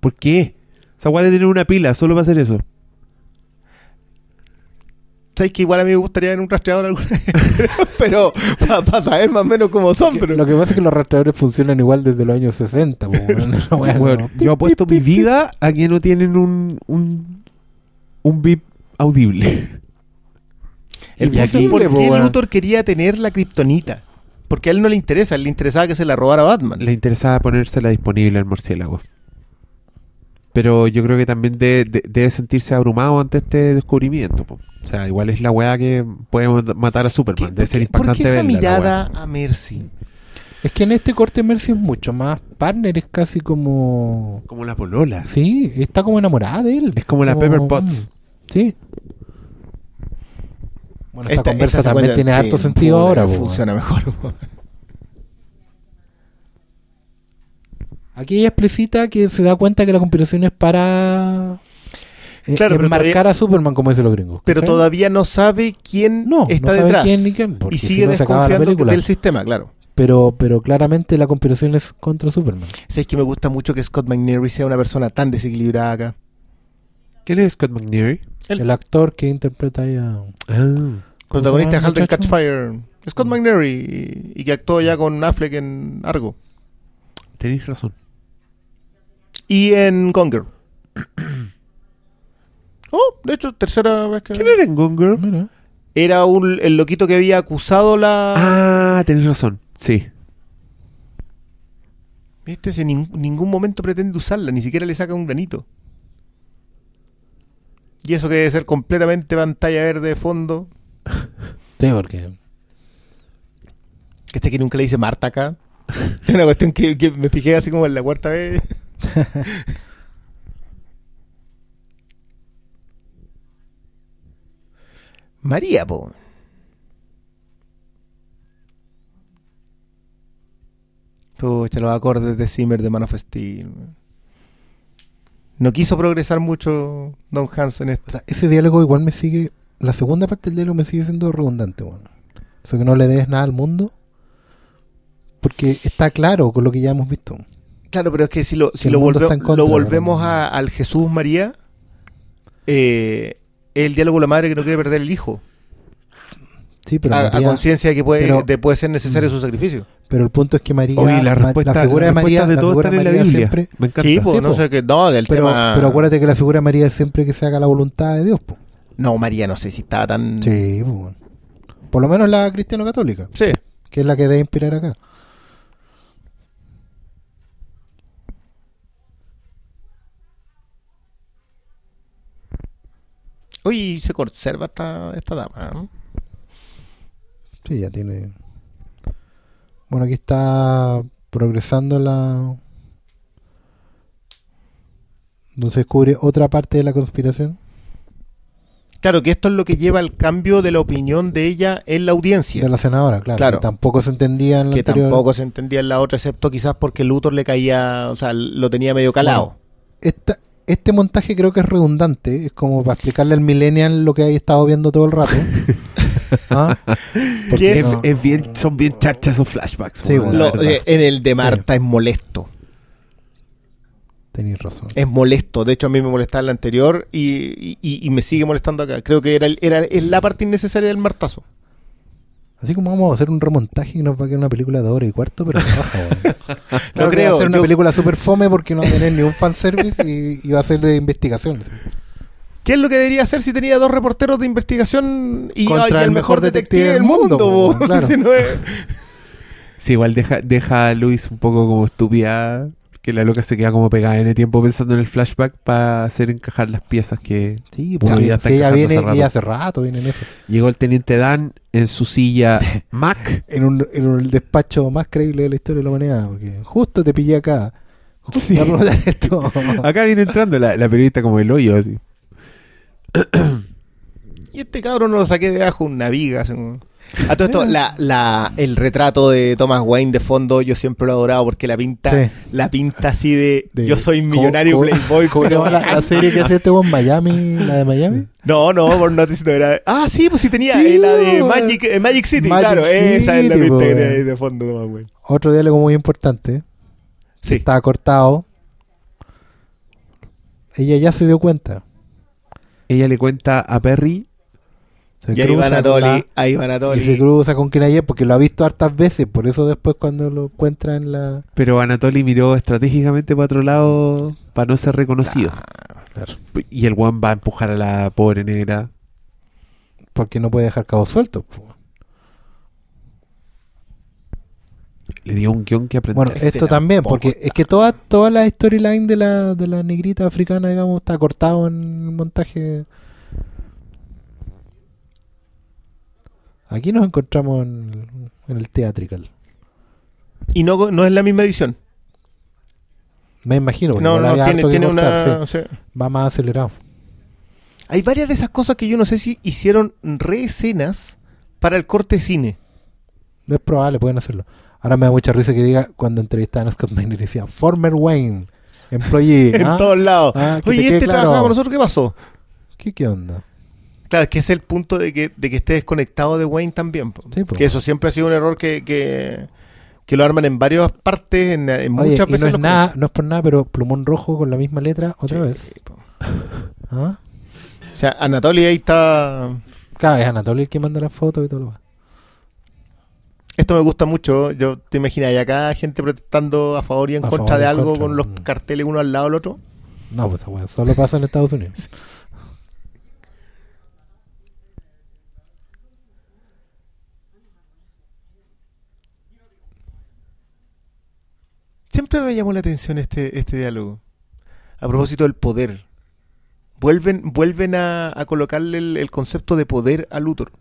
[SPEAKER 1] ¿Por qué? Esa weá de tener una pila solo para hacer eso.
[SPEAKER 2] Sabes que igual a mí me gustaría ver un rastreador alguna vez, pero para saber más o menos cómo son. Pero
[SPEAKER 3] Lo que pasa es que los rastreadores funcionan igual desde los años 60. po, weón. Esa wea
[SPEAKER 1] Weón,
[SPEAKER 3] no.
[SPEAKER 1] yo apuesto mi vida a que no tienen un, un, un bip audible.
[SPEAKER 2] el
[SPEAKER 1] aquí-
[SPEAKER 2] por
[SPEAKER 3] po,
[SPEAKER 2] qué. Luthor quería tener la kriptonita. Porque a él no le interesa, a él le interesaba que se la robara Batman.
[SPEAKER 1] Le interesaba ponérsela disponible al murciélago. Pero yo creo que también de- de- debe sentirse abrumado ante este descubrimiento. po. O sea, igual es la weá que puede mat- matar a
[SPEAKER 2] ¿Qué-
[SPEAKER 1] Superman. Debe ser
[SPEAKER 2] qué- ¿Por
[SPEAKER 1] impactante
[SPEAKER 2] qué esa
[SPEAKER 1] verla, la
[SPEAKER 2] mirada a Mercy?
[SPEAKER 3] Es que en este corte Mercy es mucho más partner, es casi como...
[SPEAKER 1] Como la polola.
[SPEAKER 3] Sí, está como enamorada de él.
[SPEAKER 1] Es como la Pepper Potts.
[SPEAKER 3] mm, Sí. Bueno, esta,
[SPEAKER 2] Esta-
[SPEAKER 3] conversa
[SPEAKER 2] esta
[SPEAKER 3] también tiene
[SPEAKER 2] sí,
[SPEAKER 3] harto sentido ahora. po.
[SPEAKER 2] Funciona mejor.
[SPEAKER 3] Aquí ella explicita que se da cuenta que la conspiración es para eh,
[SPEAKER 2] Claro,
[SPEAKER 3] enmarcar
[SPEAKER 2] todavía-
[SPEAKER 3] a Superman, como dicen los gringos.
[SPEAKER 2] Pero
[SPEAKER 3] ¿cachai?
[SPEAKER 2] todavía no sabe quién
[SPEAKER 3] No,
[SPEAKER 2] está
[SPEAKER 3] no sabe
[SPEAKER 2] detrás.
[SPEAKER 3] quién ni quién,
[SPEAKER 2] y
[SPEAKER 3] si
[SPEAKER 2] sigue
[SPEAKER 3] no
[SPEAKER 2] desconfiando del sistema, claro.
[SPEAKER 3] Pero, pero claramente la conspiración es contra Superman.
[SPEAKER 2] Sabes que me gusta mucho que Scott McNairy sea una persona tan desequilibrada acá.
[SPEAKER 1] ¿Quién es Scott McNeary?
[SPEAKER 2] El-
[SPEAKER 3] El actor que interpreta ahí a...
[SPEAKER 1] Ah.
[SPEAKER 2] Protagonista de
[SPEAKER 3] llama el
[SPEAKER 2] Halt and
[SPEAKER 3] muchacho?
[SPEAKER 2] Catch Fire. Scott McNairy. Y, y que actuó ya con Affleck en Argo.
[SPEAKER 1] Tenéis razón.
[SPEAKER 2] Y en Conger. Oh, de hecho, tercera vez que...
[SPEAKER 1] ¿Quién era en Gone Girl?
[SPEAKER 3] Mira.
[SPEAKER 2] Era un, el loquito que había acusado la...
[SPEAKER 1] Ah, tenés razón. Sí.
[SPEAKER 2] ¿Viste? Si en nin- ningún momento pretende usarla, ni siquiera le saca un granito. Y eso que debe ser completamente pantalla verde de fondo.
[SPEAKER 3] Sí, porque.
[SPEAKER 2] Que este que nunca le dice Marta acá. Es una cuestión que, que me fijé así como en la cuarta vez. María, po. Pucha, los acordes de Zimmer de Man of Steel. No quiso progresar mucho Don Hans en
[SPEAKER 3] O
[SPEAKER 2] esto.
[SPEAKER 3] sea, ese diálogo igual me sigue. La segunda parte del diálogo me sigue siendo redundante, weón. Eso que no le des nada al mundo. Porque está claro con lo que ya hemos visto.
[SPEAKER 2] Claro, pero es que si lo, si lo,
[SPEAKER 3] mundo
[SPEAKER 2] volve-
[SPEAKER 3] está en contra,
[SPEAKER 2] lo volvemos al Jesús María, eh, es el diálogo de la madre que no quiere perder el hijo.
[SPEAKER 3] Sí, pero,
[SPEAKER 2] a, conciencia de que puede,
[SPEAKER 3] pero-
[SPEAKER 2] de puede ser necesario
[SPEAKER 3] Mm.
[SPEAKER 2] su sacrificio.
[SPEAKER 3] pero el punto es que María.
[SPEAKER 1] Oye, la respuesta,
[SPEAKER 3] figura
[SPEAKER 1] las
[SPEAKER 3] de María,
[SPEAKER 1] respuestas de
[SPEAKER 3] la
[SPEAKER 1] todo
[SPEAKER 3] figura de
[SPEAKER 1] en la Biblia.
[SPEAKER 3] siempre-
[SPEAKER 1] Me encanta.
[SPEAKER 2] Sí,
[SPEAKER 3] Sí,
[SPEAKER 2] no sé qué. No,
[SPEAKER 3] pero,
[SPEAKER 2] tema.
[SPEAKER 3] pero acuérdate que la figura de María es siempre que se haga la voluntad de Dios, po.
[SPEAKER 2] No, María, no sé si estaba tan.
[SPEAKER 3] Sí, po. Por lo menos la cristiano-católica,
[SPEAKER 2] Sí.
[SPEAKER 3] que es la que debe inspirar acá.
[SPEAKER 2] Oye, se conserva esta, esta dama. ¿no?
[SPEAKER 3] Sí, ya tiene. Bueno, aquí está progresando la. Donde se descubre otra parte de la conspiración.
[SPEAKER 2] Claro, que esto es lo que lleva al cambio de la opinión de ella en la audiencia.
[SPEAKER 3] De la senadora, claro.
[SPEAKER 2] Claro.
[SPEAKER 3] Que tampoco se entendía en la
[SPEAKER 2] que
[SPEAKER 3] anterior.
[SPEAKER 2] tampoco se entendía en la otra, excepto quizás porque Luthor le caía, o sea, lo tenía medio calado.
[SPEAKER 3] Esta- este montaje creo que es redundante. Es como para explicarle al millennial lo que hay estado viendo todo el rato. ¿Ah? Porque
[SPEAKER 2] ¿Qué
[SPEAKER 1] Es,
[SPEAKER 3] no-
[SPEAKER 1] es bien, son bien charchas esos flashbacks.
[SPEAKER 3] Sí, bueno,
[SPEAKER 2] Lo- eh, en el de Marta es molesto.
[SPEAKER 3] Tenéis razón.
[SPEAKER 2] Es molesto. De hecho, a mí me molestaba en la anterior y, y- y me sigue molestando acá. Creo que era, el- era es la parte innecesaria del martazo.
[SPEAKER 3] Así como vamos a hacer un remontaje y nos va a quedar una película de hora y cuarto, pero baja, weón. Claro que va
[SPEAKER 2] creo,
[SPEAKER 3] a ser una
[SPEAKER 2] yo-
[SPEAKER 3] película super fome porque no va a tener ni un fanservice y, y va a ser de investigación.
[SPEAKER 2] ¿Qué es lo que debería hacer si tenía dos reporteros de investigación y,
[SPEAKER 3] Contra
[SPEAKER 2] y
[SPEAKER 3] el mejor detective del mundo, claro.
[SPEAKER 2] Si no es-
[SPEAKER 1] Sí, igual deja, deja a Luis un poco como estúpida. Que la loca se queda como pegada en el tiempo pensando en el flashback para hacer encajar las piezas que
[SPEAKER 3] Sí, porque si ella viene,
[SPEAKER 1] hace rato.
[SPEAKER 3] ella hace rato viene en eso.
[SPEAKER 1] llegó el teniente Dan en su silla Mac.
[SPEAKER 3] En un, en un despacho más creíble de la historia de la humanidad, porque justo te pillé acá.
[SPEAKER 1] Sí.
[SPEAKER 3] esto.
[SPEAKER 1] Acá viene entrando la, la periodista como el hoyo así.
[SPEAKER 2] Y este cabrón lo saqué de abajo una viga. A todo esto, la, la, el retrato de Thomas Wayne de fondo yo siempre lo he adorado porque la pinta,
[SPEAKER 3] Sí.
[SPEAKER 2] la pinta así de,
[SPEAKER 3] De-
[SPEAKER 2] yo soy
[SPEAKER 3] ¿cómo-
[SPEAKER 2] millonario
[SPEAKER 3] cómo-
[SPEAKER 2] playboy.
[SPEAKER 3] ¿Cómo
[SPEAKER 2] pero-
[SPEAKER 3] la, la serie que hace este en Miami? ¿La de Miami?
[SPEAKER 2] No, no, por Notice no era. Ah, sí, pues sí tenía
[SPEAKER 3] Sí,
[SPEAKER 2] eh, la de. Magic, eh, Magic City,
[SPEAKER 3] Magic
[SPEAKER 2] claro, esa es la
[SPEAKER 3] City,
[SPEAKER 2] pinta que tiene ahí de fondo Thomas Wayne.
[SPEAKER 3] Otro diálogo muy importante.
[SPEAKER 2] Sí.
[SPEAKER 3] Estaba cortado. Ella ya se dio cuenta.
[SPEAKER 1] Ella le cuenta a Perry.
[SPEAKER 3] Se
[SPEAKER 2] Y ahí va
[SPEAKER 3] cruza con
[SPEAKER 2] Anatoly,
[SPEAKER 3] la-
[SPEAKER 2] ahí va
[SPEAKER 3] Y se cruza con quien ayer porque lo ha visto hartas veces. Por eso después cuando lo encuentra en la...
[SPEAKER 1] Pero Anatoly miró estratégicamente para otro lado para no ser reconocido.
[SPEAKER 3] Claro.
[SPEAKER 1] Y el one va a empujar a la pobre negra.
[SPEAKER 3] Porque no puede dejar cabos sueltos. po.
[SPEAKER 1] Le dio un guion que aprender.
[SPEAKER 3] Bueno, esto también, porque
[SPEAKER 2] está.
[SPEAKER 3] es que toda, toda la storyline de la, de la negrita africana, digamos, está cortado en el montaje. Aquí nos encontramos en, en el theatrical.
[SPEAKER 2] Y no, no es la misma edición.
[SPEAKER 3] Me imagino,
[SPEAKER 2] No, no, tiene, tiene
[SPEAKER 3] cortar,
[SPEAKER 2] una.
[SPEAKER 3] sí. Va más acelerado.
[SPEAKER 2] Hay varias de esas cosas que yo no sé si hicieron reescenas para el corte cine.
[SPEAKER 3] No es probable, pueden hacerlo. Ahora me da mucha risa que diga cuando entrevistaban a Scott Miner decía, former Wayne, employee.
[SPEAKER 2] en
[SPEAKER 3] ¿ah?
[SPEAKER 2] todos lados.
[SPEAKER 3] Ah,
[SPEAKER 2] Oye,
[SPEAKER 3] te
[SPEAKER 2] ¿y
[SPEAKER 3] quede
[SPEAKER 2] este
[SPEAKER 3] claro.
[SPEAKER 2] trabajaba con nosotros? ¿Qué pasó?
[SPEAKER 3] ¿Qué, ¿Qué onda?
[SPEAKER 2] Claro, es que es el punto de que, de que esté desconectado de Wayne también.
[SPEAKER 3] Sí, po.
[SPEAKER 2] que eso siempre ha sido un error que, que, que lo arman en varias partes, en, en
[SPEAKER 3] Oye,
[SPEAKER 2] muchas
[SPEAKER 3] y
[SPEAKER 2] veces.
[SPEAKER 3] no es, nada, no es por nada, pero plumón rojo con la misma letra otra
[SPEAKER 2] Sí,
[SPEAKER 3] vez. ¿Ah?
[SPEAKER 2] O sea, Anatoly ahí está.
[SPEAKER 3] Cada vez Anatoly el que manda las fotos y todo lo demás.
[SPEAKER 2] Esto me gusta mucho. Yo te imaginas, y acá gente protestando a favor y en
[SPEAKER 3] A
[SPEAKER 2] contra
[SPEAKER 3] favor
[SPEAKER 2] de algo
[SPEAKER 3] contra.
[SPEAKER 2] con los
[SPEAKER 3] Mm.
[SPEAKER 2] carteles uno al lado del otro.
[SPEAKER 3] No, pues bueno, solo pasa en Estados Unidos.
[SPEAKER 2] Siempre me llamó la atención este, este diálogo. A propósito del poder. Vuelven, vuelven a, a colocarle el, el concepto de poder a Luthor.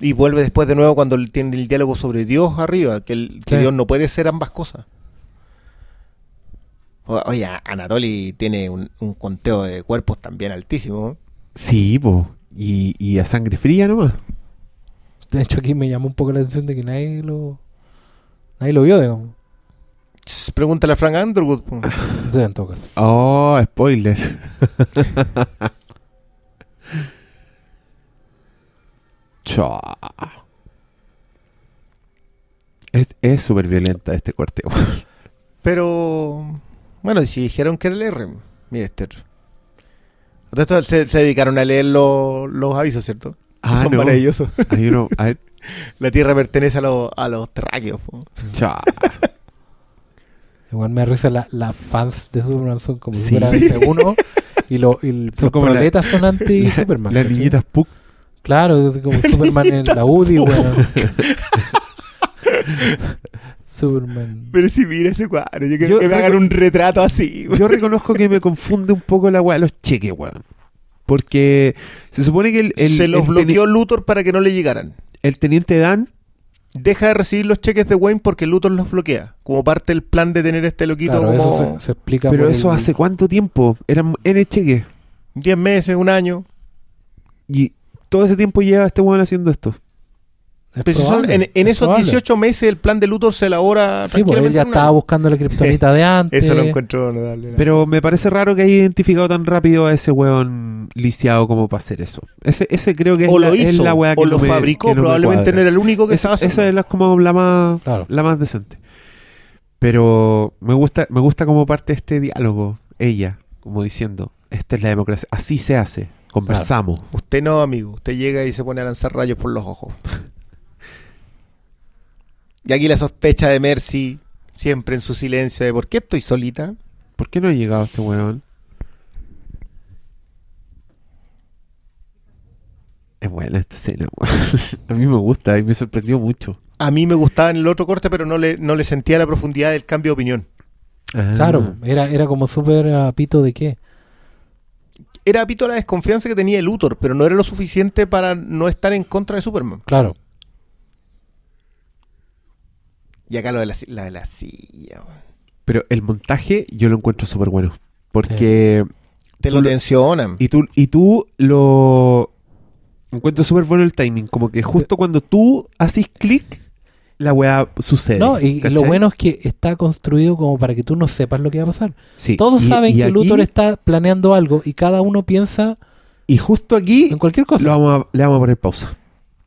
[SPEAKER 2] Y vuelve después de nuevo cuando tiene el diálogo sobre Dios arriba, que, el, que
[SPEAKER 3] Sí.
[SPEAKER 2] Dios no puede ser ambas cosas. O- Oye, Anatoly tiene un, un conteo de cuerpos también altísimo.
[SPEAKER 1] Sí, po. Y, y a sangre fría nomás.
[SPEAKER 3] De hecho, aquí me llamó un poco la atención de que nadie lo. Nadie lo vio, digamos.
[SPEAKER 2] Pregúntale a Frank Underwood.
[SPEAKER 3] Sí, en todo caso.
[SPEAKER 1] Oh, spoiler. Chua. Es es súper violenta este corte.
[SPEAKER 2] Pero, bueno, y si dijeron que era el R, mire este esto se, se dedicaron a leer los, los avisos, ¿cierto?
[SPEAKER 1] Ah,
[SPEAKER 2] Son
[SPEAKER 1] no.
[SPEAKER 2] maravillosos.
[SPEAKER 1] Hay uno. hay-
[SPEAKER 2] La Tierra pertenece a, los a los terráqueos. po.
[SPEAKER 3] Igual me da risa la- las fans de Superman son como
[SPEAKER 1] Sí.
[SPEAKER 3] Super
[SPEAKER 1] Sí.
[SPEAKER 3] uno y, lo, y el-
[SPEAKER 1] Son
[SPEAKER 3] los
[SPEAKER 1] como la-
[SPEAKER 3] son anti
[SPEAKER 1] La-
[SPEAKER 3] Superman.
[SPEAKER 1] Las niñitas Puck.
[SPEAKER 3] Claro, es como Superman en la UDI, weón. Superman.
[SPEAKER 2] Pero si mira ese cuadro, yo quiero que me hagan un retrato así.
[SPEAKER 1] Yo reconozco que me confunde un poco la weá de los cheques, weón. Porque se supone que el, el-
[SPEAKER 2] se los
[SPEAKER 1] el
[SPEAKER 2] bloqueó Luthor para que no le llegaran.
[SPEAKER 1] el teniente Dan.
[SPEAKER 2] Deja de recibir los cheques de Wayne porque Luthor los bloquea. Como parte del plan de tener este loquito
[SPEAKER 3] Claro,
[SPEAKER 2] como
[SPEAKER 3] eso se, se explica
[SPEAKER 1] Pero eso
[SPEAKER 3] el-
[SPEAKER 1] hace cuánto tiempo? Eran N cheques.
[SPEAKER 2] 10 meses, un año.
[SPEAKER 1] Y todo ese tiempo lleva este weón haciendo esto.
[SPEAKER 3] Es
[SPEAKER 2] Pero si son- en, en
[SPEAKER 3] es
[SPEAKER 2] esos
[SPEAKER 3] probable.
[SPEAKER 2] 18 meses el plan de Luthor se elabora
[SPEAKER 3] Sí, pues él ya estaba buscando la kriptonita de antes.
[SPEAKER 2] Eso lo encuentro notable.
[SPEAKER 1] Pero me parece raro que haya identificado tan rápido a ese weón lisiado como para hacer eso. Ese, ese creo que es
[SPEAKER 2] o
[SPEAKER 1] la,
[SPEAKER 2] lo
[SPEAKER 1] es
[SPEAKER 2] hizo,
[SPEAKER 1] la weá que
[SPEAKER 2] o
[SPEAKER 1] no
[SPEAKER 2] lo
[SPEAKER 1] me-
[SPEAKER 2] fabricó,
[SPEAKER 1] que no me
[SPEAKER 2] probablemente no era el único que
[SPEAKER 1] Esa,
[SPEAKER 2] estaba
[SPEAKER 1] esa es la, como la más,
[SPEAKER 3] Claro.
[SPEAKER 1] la más decente. Pero me gusta, me gusta como parte de este diálogo, ella, como diciendo, esta es la democracia, así se hace, conversamos.
[SPEAKER 2] Usted no, amigo. Usted llega y se pone a lanzar rayos por los ojos. y aquí la sospecha de Mercy, siempre en su silencio, de por qué estoy solita.
[SPEAKER 1] ¿Por qué no ha llegado este weón? Es buena esta escena, weón. A mí me gusta y me sorprendió mucho.
[SPEAKER 2] A mí me gustaba en el otro corte, pero no le, no le sentía la profundidad del cambio de opinión.
[SPEAKER 3] Claro, era, era como súper a pito de qué.
[SPEAKER 2] Era pito la desconfianza que tenía el Luthor, pero no era lo suficiente para no estar en contra de Superman.
[SPEAKER 3] Claro.
[SPEAKER 2] Y acá lo de la, la de la silla.
[SPEAKER 1] Pero el montaje yo lo encuentro súper bueno. Porque...
[SPEAKER 2] Te lo
[SPEAKER 1] lo-
[SPEAKER 2] tensionan.
[SPEAKER 1] Y tú, y tú lo... Encuentro súper bueno el timing. Como que justo cuando tú haces clic, la weá sucede.
[SPEAKER 3] No, y, y lo bueno es que está construido como para que tú no sepas lo que va a pasar.
[SPEAKER 1] Sí,
[SPEAKER 3] Todos
[SPEAKER 1] y-
[SPEAKER 3] saben
[SPEAKER 1] y
[SPEAKER 3] que
[SPEAKER 1] aquí-
[SPEAKER 3] Luthor está planeando algo y cada uno piensa
[SPEAKER 1] Y justo aquí
[SPEAKER 3] en cualquier cosa.
[SPEAKER 1] lo vamos a- le vamos a poner pausa.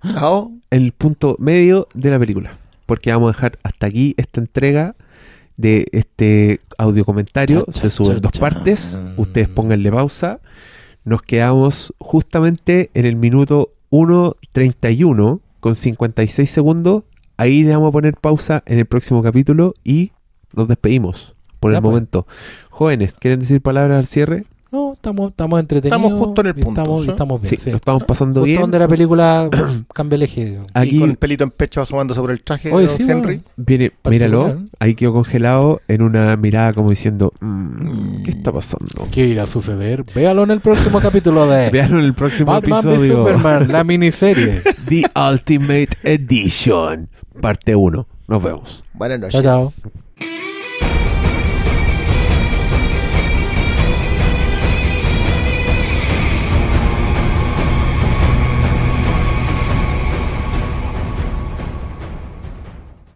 [SPEAKER 2] Ah, oh.
[SPEAKER 1] el punto medio de la película. Porque vamos a dejar hasta aquí esta entrega de este audio comentario.
[SPEAKER 3] Cha, cha,
[SPEAKER 1] Se sube en
[SPEAKER 3] cha,
[SPEAKER 1] dos partes. Ustedes pónganle pausa. Nos quedamos justamente en el minuto 1.31 con 56 segundos. Ahí le vamos a poner pausa en el próximo capítulo y nos despedimos por
[SPEAKER 3] Ya,
[SPEAKER 1] el
[SPEAKER 3] pues.
[SPEAKER 1] momento. Jóvenes, ¿quieren decir palabras al cierre?
[SPEAKER 3] No, estamos, estamos entretenidos.
[SPEAKER 2] Estamos justo en el punto,
[SPEAKER 3] Estamos,
[SPEAKER 2] ¿sí?
[SPEAKER 3] estamos bien.
[SPEAKER 1] Sí,
[SPEAKER 3] sí.
[SPEAKER 1] lo estamos pasando
[SPEAKER 3] Justo
[SPEAKER 1] bien.
[SPEAKER 3] donde la película cambia el eje.
[SPEAKER 2] Y
[SPEAKER 1] Aquí
[SPEAKER 2] con el pelito en pecho asomándose por el traje
[SPEAKER 3] Oye,
[SPEAKER 2] de Henry.
[SPEAKER 1] Viene,
[SPEAKER 3] Particular.
[SPEAKER 1] míralo, ahí quedó congelado en una mirada como diciendo, "Mm, ¿qué está pasando?
[SPEAKER 3] ¿Qué irá a suceder? Véalo en el próximo capítulo de
[SPEAKER 1] Veanlo en el próximo
[SPEAKER 3] Batman
[SPEAKER 1] episodio.
[SPEAKER 3] Superman, la miniserie.
[SPEAKER 1] The Ultimate Edition, parte 1. Nos vemos.
[SPEAKER 2] Buenas noches.
[SPEAKER 3] chao, chao.